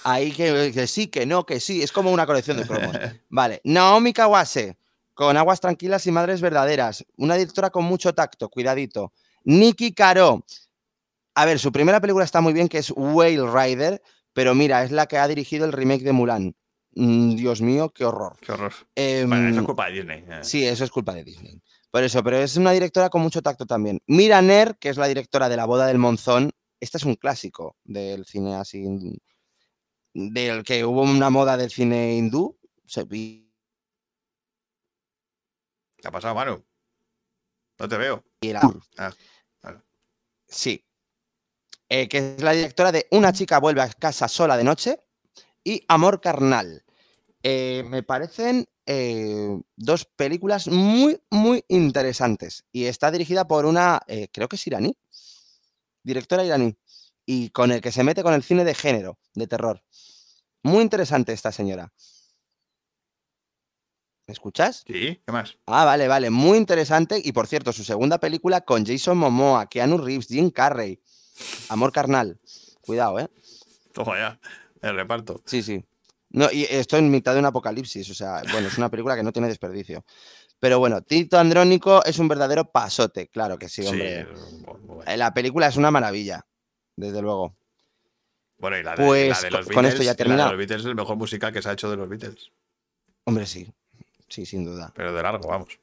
Ahí que, que sí, que no, que sí. Es como una colección de cromos. [LAUGHS] Vale. Naomi Kawase, con Aguas Tranquilas y Madres Verdaderas. Una directora con mucho tacto, cuidadito. Nikki Caro. A ver, su primera película está muy bien, que es Whale Rider, pero mira, es la que ha dirigido el remake de Mulan. Mm, Dios mío, qué horror. Qué horror. bueno, eso es Em, culpa de Disney. eh. Sí, eso es culpa de Disney. Por eso, pero es una directora con mucho tacto también. Mira Ner, que es la directora de La boda del monzón. Este es un clásico del cine así, del que hubo una moda del cine hindú. se- y ¿Qué ha pasado, Manu? No te veo. era- Ah, vale. Sí. Eh, que es la directora de Una chica vuelve a casa sola de noche y Amor carnal. Eh, me parecen eh, dos películas muy, muy interesantes. Y está dirigida por una, creo que es iraní, directora iraní, y con el que se mete con el cine de género, de terror. Muy interesante esta señora. ¿Me escuchas? Sí, ¿qué más? Ah, vale, vale, muy interesante. Y por cierto, su segunda película con Jason Momoa, Keanu Reeves, Jim Carrey, Amor Carnal. Cuidado, ¿eh? Toma ya. El reparto. Sí, sí. No, y esto en mitad de un apocalipsis, o sea, bueno, es una película que no tiene desperdicio. Pero bueno, Tito Andrónico es un verdadero pasote, claro que sí, hombre. bueno. Eh, La película es una maravilla, desde luego. Bueno, y la de, Pues, la de los con- con esto Beatles, ya la de termina. los Beatles es el mejor musical que se ha hecho de los Beatles. Hombre, sí, sí, sin duda. Pero de largo, vamos.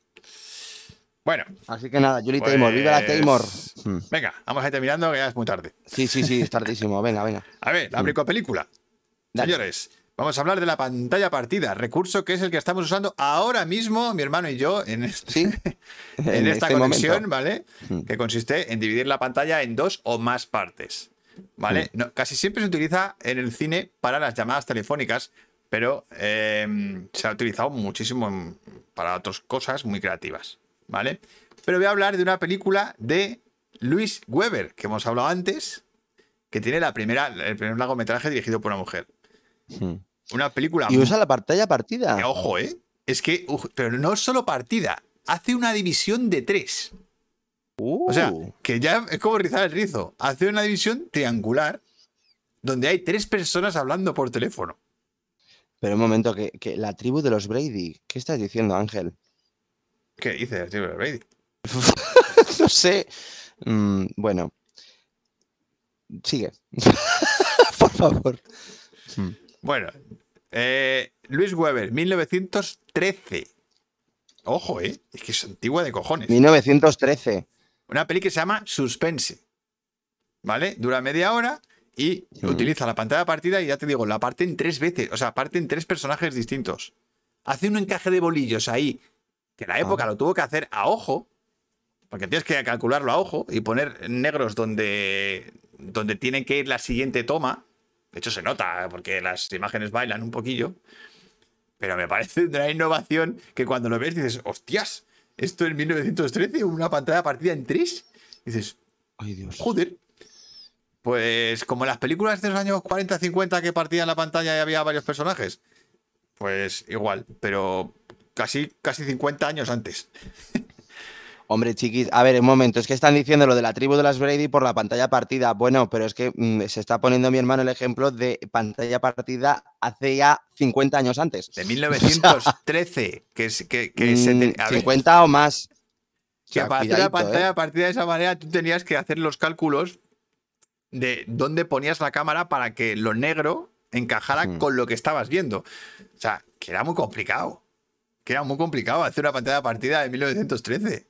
Bueno, Así que nada, Julie Taymor, viva la Pues- Taymor. Hmm. venga, vamos a ir terminando, que ya es muy tarde. Sí, sí, sí, es tardísimo, venga, venga. A ver, la Mm. película. Dale. Señores, vamos a hablar de la pantalla partida, recurso que es el que estamos usando ahora mismo, mi hermano y yo, en, este- Sí, [LAUGHS] en esta este conexión, momento. ¿vale? Mm. Que consiste en dividir la pantalla en dos o más partes, ¿vale? Mm. No, casi siempre se utiliza en el cine para las llamadas telefónicas, pero eh, se ha utilizado muchísimo para otras cosas muy creativas, ¿vale? Pero voy a hablar de una película de Luis Weber, que hemos hablado antes, que tiene la primera, el primer largometraje dirigido por una mujer. Hmm. Una película Y usa la pantalla partida. eh, Ojo, ¿eh? Es que, pero no solo partida, hace una división de tres. O sea, Uh, que ya es como rizar el rizo. Hace una división triangular donde hay tres personas hablando por teléfono. pero un momento, que, que la tribu de los Brady. ¿Qué estás diciendo, Ángel? ¿Qué dice Steve Brady? [LAUGHS] no sé. Mm, bueno. Sigue. [LAUGHS] Por favor. Bueno, eh, Luis Weber, 1913. Ojo, ¿eh? Es que es antigua de cojones. 1913. Una peli que se llama Suspense. ¿Vale? Dura media hora y Ujú. utiliza la pantalla partida y ya te digo, la parte en tres veces. O sea, parte en tres personajes distintos. Hace un encaje de bolillos ahí, que la época Ah. lo tuvo que hacer a ojo, porque tienes que calcularlo a ojo y poner negros donde, donde tiene que ir la siguiente toma. De hecho, se nota, porque las imágenes bailan un poquillo. Pero me parece una innovación que cuando lo ves dices, hostias, esto en 1913, una pantalla partida en tres. Dices, Ay, Dios. joder. Pues como las películas de los años 40, 50 que partían la pantalla y había varios personajes. Pues igual, pero casi, casi 50 años antes. Hombre, chiquis, a ver, un momento, es que están diciendo lo de la tribu de las Brady por la pantalla partida. Bueno, pero es que mm, se está poniendo mi hermano el ejemplo de pantalla partida hace ya 50 años antes. De 1913, [LAUGHS] que, es, que, que se Mm, te- a ver, 50 o más. O que para hacer la cuidadito, ¿eh? pantalla partida de esa manera, tú tenías que hacer los cálculos de dónde ponías la cámara para que lo negro encajara con lo que estabas viendo. O sea, que era muy complicado. Que era muy complicado hacer una pantalla partida de 1913.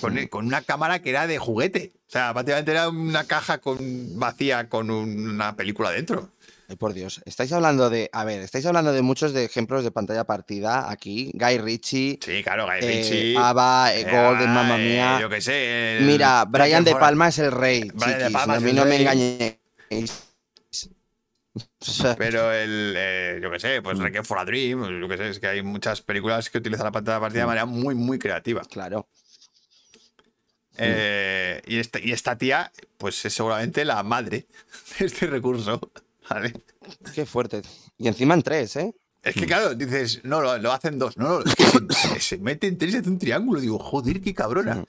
Con, Hmm. con una cámara que era de juguete. O sea, prácticamente era una caja con, vacía con un- una película dentro. Ay, por Dios, estáis hablando de, a ver, estáis hablando de muchos de ejemplos de pantalla partida aquí. Guy Ritchie, Sí, claro, Guy eh, Ritchie. Ava, eh, Golden, eh, mamma eh, mía. Yo qué sé. el Mira, Brian De Palma es el rey, Brian De chiquis, Palma a mí no me engañéis. Pero el, eh, yo qué sé, pues Requiem for a Dream, yo qué sé, es que hay muchas películas que utilizan la pantalla partida de Mm. manera muy, muy creativa. claro. Eh, y, esta, y esta tía, pues es seguramente la madre [LAUGHS] de este recurso. ¿vale? Qué fuerte. Y encima en tres, ¿eh? Es que claro, dices, no, lo, lo hacen dos. No, no, es que [COUGHS] se, se mete en tres y hace un triángulo. Digo, joder, qué cabrona. Mm.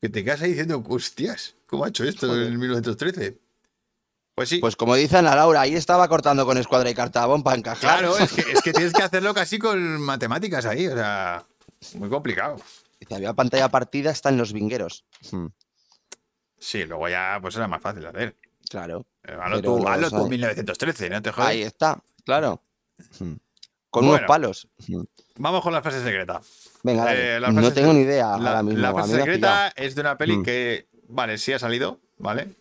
Que te quedas ahí diciendo, hostias, ¿cómo ha hecho esto Joder. en 1913? Pues sí. Pues como dice Ana Laura, ahí estaba cortando con escuadra y cartabón para encajar. claro, [LAUGHS] es que, es que tienes que hacerlo casi con matemáticas ahí, o sea, muy complicado. Dice, había pantalla partida, está en los vingueros. Hmm, Sí, luego ya pues era más fácil de hacer. claro. Eh, Hazlo Pero tú, hazlo tú hay. en 1913, no te jodas. Ahí está, claro. Hmm. Con Bueno. unos palos. Hmm. Vamos con la frase secreta. Venga, dale. Eh, la no tengo ni idea La, ahora mismo. la frase secreta es de una peli Mm. que, vale, sí ha salido, ¿vale?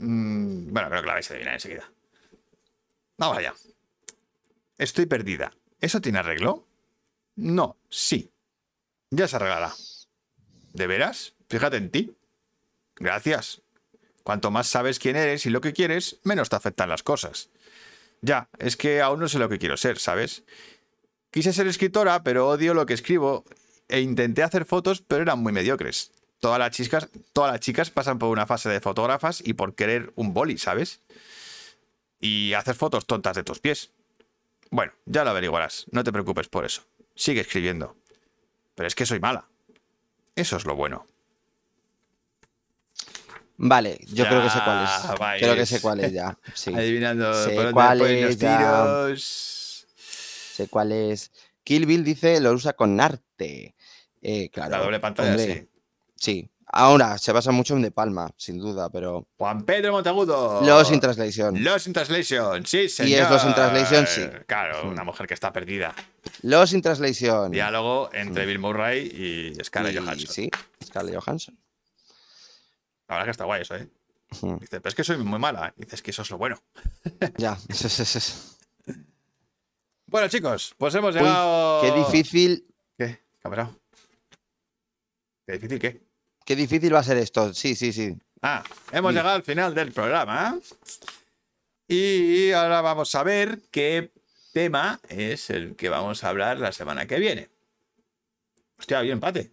Mm, bueno, creo que la vais a adivinar enseguida. Vamos allá. Estoy perdida. ¿Eso tiene arreglo? No, sí. Ya se arreglará. ¿De veras? Fíjate en ti. Gracias. Cuanto más sabes quién eres y lo que quieres, menos te afectan las cosas. Ya, es que aún no sé lo que quiero ser, ¿sabes? Quise ser escritora, pero odio lo que escribo e intenté hacer fotos, pero eran muy mediocres. Todas las chicas, todas las chicas pasan por una fase de fotógrafas y por querer un boli, ¿sabes? Y hacer fotos tontas de tus pies. Bueno, ya lo averiguarás, no te preocupes por eso. Sigue escribiendo. Pero es que soy mala. Eso es lo bueno. Vale, yo creo que sé cuál es. vais. Creo que sé cuál es ya. Sí. Adivinando Sé por dónde cuál los es, ya. tiros. Sé cuál es. Kill Bill dice lo usa con arte. Eh, claro. La doble pantalla, hombre, sí. Sí. Ahora se basa mucho en De Palma, sin duda, pero. Juan Pedro Monteagudo. Los in Translation. Lost in Translation, sí, señor. es Lost in Translation, sí. Claro, una mujer que está perdida. Los in Translation. Diálogo entre Bill Murray y Scarlett Y- Johansson. Sí, Scarlett Johansson. La verdad que está guay eso, ¿eh? Ujú. Dice, pero es que soy muy mala. Dices que eso es lo bueno. [LAUGHS] Ya. eso es- eso es- Bueno, chicos, pues hemos Uy, llegado. Qué difícil. ¿Qué? ¿Qué ha pasado? ¿Qué difícil qué? Qué difícil va a ser esto. Sí, sí, sí. Ah, hemos Sí. llegado al final del programa. Y ahora vamos a ver qué tema es el que vamos a hablar la semana que viene. Hostia, había empate.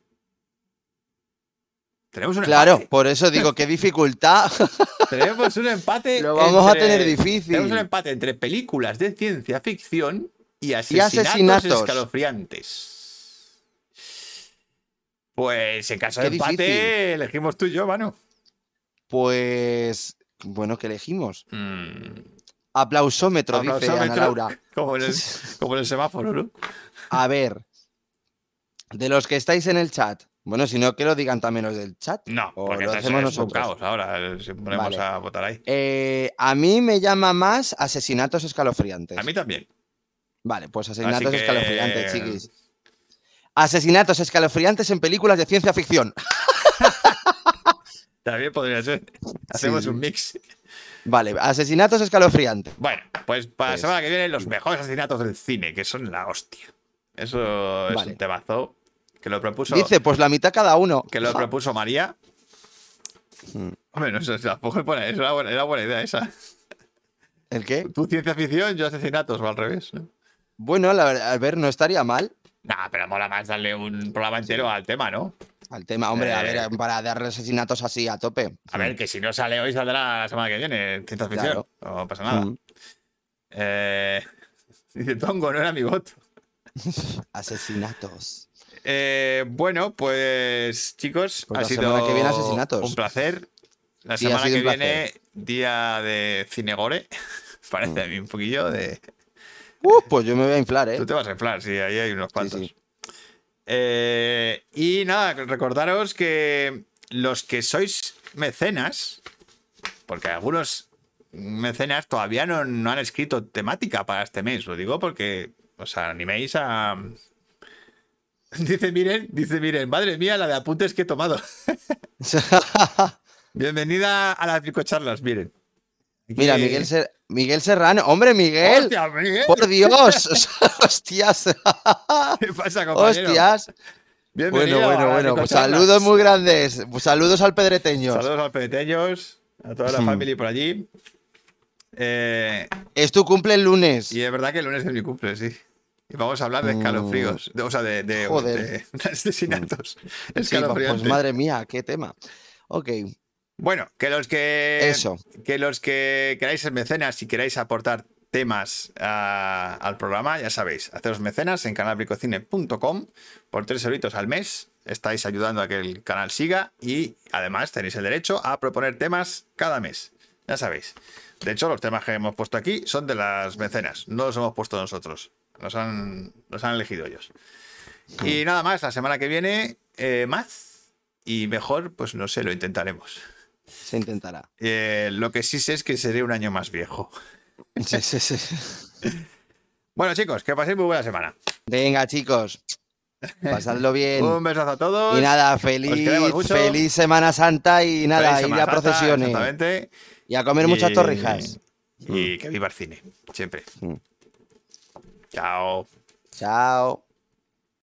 Tenemos un Claro, empate. por eso digo, qué dificultad. [LAUGHS] Tenemos un empate. Lo vamos a tener difícil. Tenemos un empate entre películas de ciencia ficción y asesinatos, asesinatos. escalofriantes. Pues en caso de empate, difícil. elegimos tú y yo, mano. Pues. Bueno, ¿qué elegimos? Mm, Aplausómetro, dice Ana Laura. [LAUGHS] Como en, el, [LAUGHS] como en el semáforo, ¿no? A ver. De los que estáis en el chat. Bueno, si no, que lo digan también los del chat. No, O porque lo hacemos nosotros. caos ahora, si ponemos Vale. a votar ahí. Eh, a mí me llama más asesinatos escalofriantes. A mí también. Vale, pues asesinatos que- escalofriantes, chiquis. Asesinatos escalofriantes en películas de ciencia ficción. [LAUGHS] También podría ser. Hacemos sí. un mix. Vale, asesinatos escalofriantes. Bueno, pues para la Pues- semana que viene, los mejores asesinatos del cine, que son la hostia. Eso es un temazo que lo propuso. Dice, pues la mitad cada uno. que lo propuso María. Mm. Hombre, no sé, tampoco es buena, es una buena, era buena idea esa. ¿El qué? Tú ciencia ficción, yo asesinatos, o al revés. ¿no? Bueno, la a ver, no estaría mal Nah, pero mola más darle un programa entero al tema, ¿no? al tema. Hombre, a Eh. ver, para darle asesinatos así a tope. A ver, que si no sale hoy, saldrá la semana que viene, ciencia ficción. Claro. No pasa nada. Mm. Eh, [LAUGHS] dice Tongo, no era mi voto. [LAUGHS] Asesinatos. Eh, bueno, pues chicos, Pues ha la sido que viene asesinatos. un placer. La Sí, semana que viene, día de Cinegore. [LAUGHS] Parece a mí un poquillo de. Uh, pues yo me voy a inflar, ¿eh? Tú te vas a inflar, sí, ahí hay unos cuantos. sí. Eh, y nada, recordaros que los que sois mecenas, porque algunos mecenas todavía no, no han escrito temática para este mes, lo digo porque os animéis a. [LAUGHS] Dice, miren, dice, miren, madre mía, la de apuntes que he tomado. [LAUGHS] Bienvenida a las picocharlas, miren. Mira, Miguel, Ser- Miguel Serrano. ¡Hombre, Miguel! ¡Hostia, Miguel! ¡Por Dios! [LAUGHS] ¡Hostias! ¿Qué pasa, compañero? ¡Hostias! Bienvenido Bueno, bueno, bueno. Pues saludos muy grandes. Pues saludos al Pedreteño. Saludos a peteños, a toda la Hmm. familia por allí. Eh, Es tu cumple el lunes. y es verdad que el lunes es mi cumple, sí. Y vamos a hablar de Mm. escalofríos, de- o sea, de, de- Joder. de- de [LAUGHS] asesinatos Sí, pues madre mía, qué tema. Ok, Bueno, que los que eso. que los que queráis ser mecenas y queráis aportar temas a- al programa, ya sabéis, haceros mecenas en canalbricocine.com por tres euritos al mes. Estáis ayudando a que el canal siga y además tenéis el derecho a proponer temas cada mes. Ya sabéis. De hecho, los temas que hemos puesto aquí son de las mecenas, no los hemos puesto nosotros. Los han, los han elegido ellos. Y nada más, la semana que viene, eh, más. Y mejor, pues no sé, lo intentaremos. Se intentará. Eh, lo que sí sé es que seré un año más viejo. Sí, sí, sí. Bueno, chicos, que paséis muy buena semana. Venga, chicos. Pasadlo bien. Un besazo a todos. Y nada, feliz, feliz Semana Santa y nada, ir a Santa, procesiones. Exactamente. Y a comer muchas torrijas. Y que viva el cine, siempre. Mm. Chao. Chao.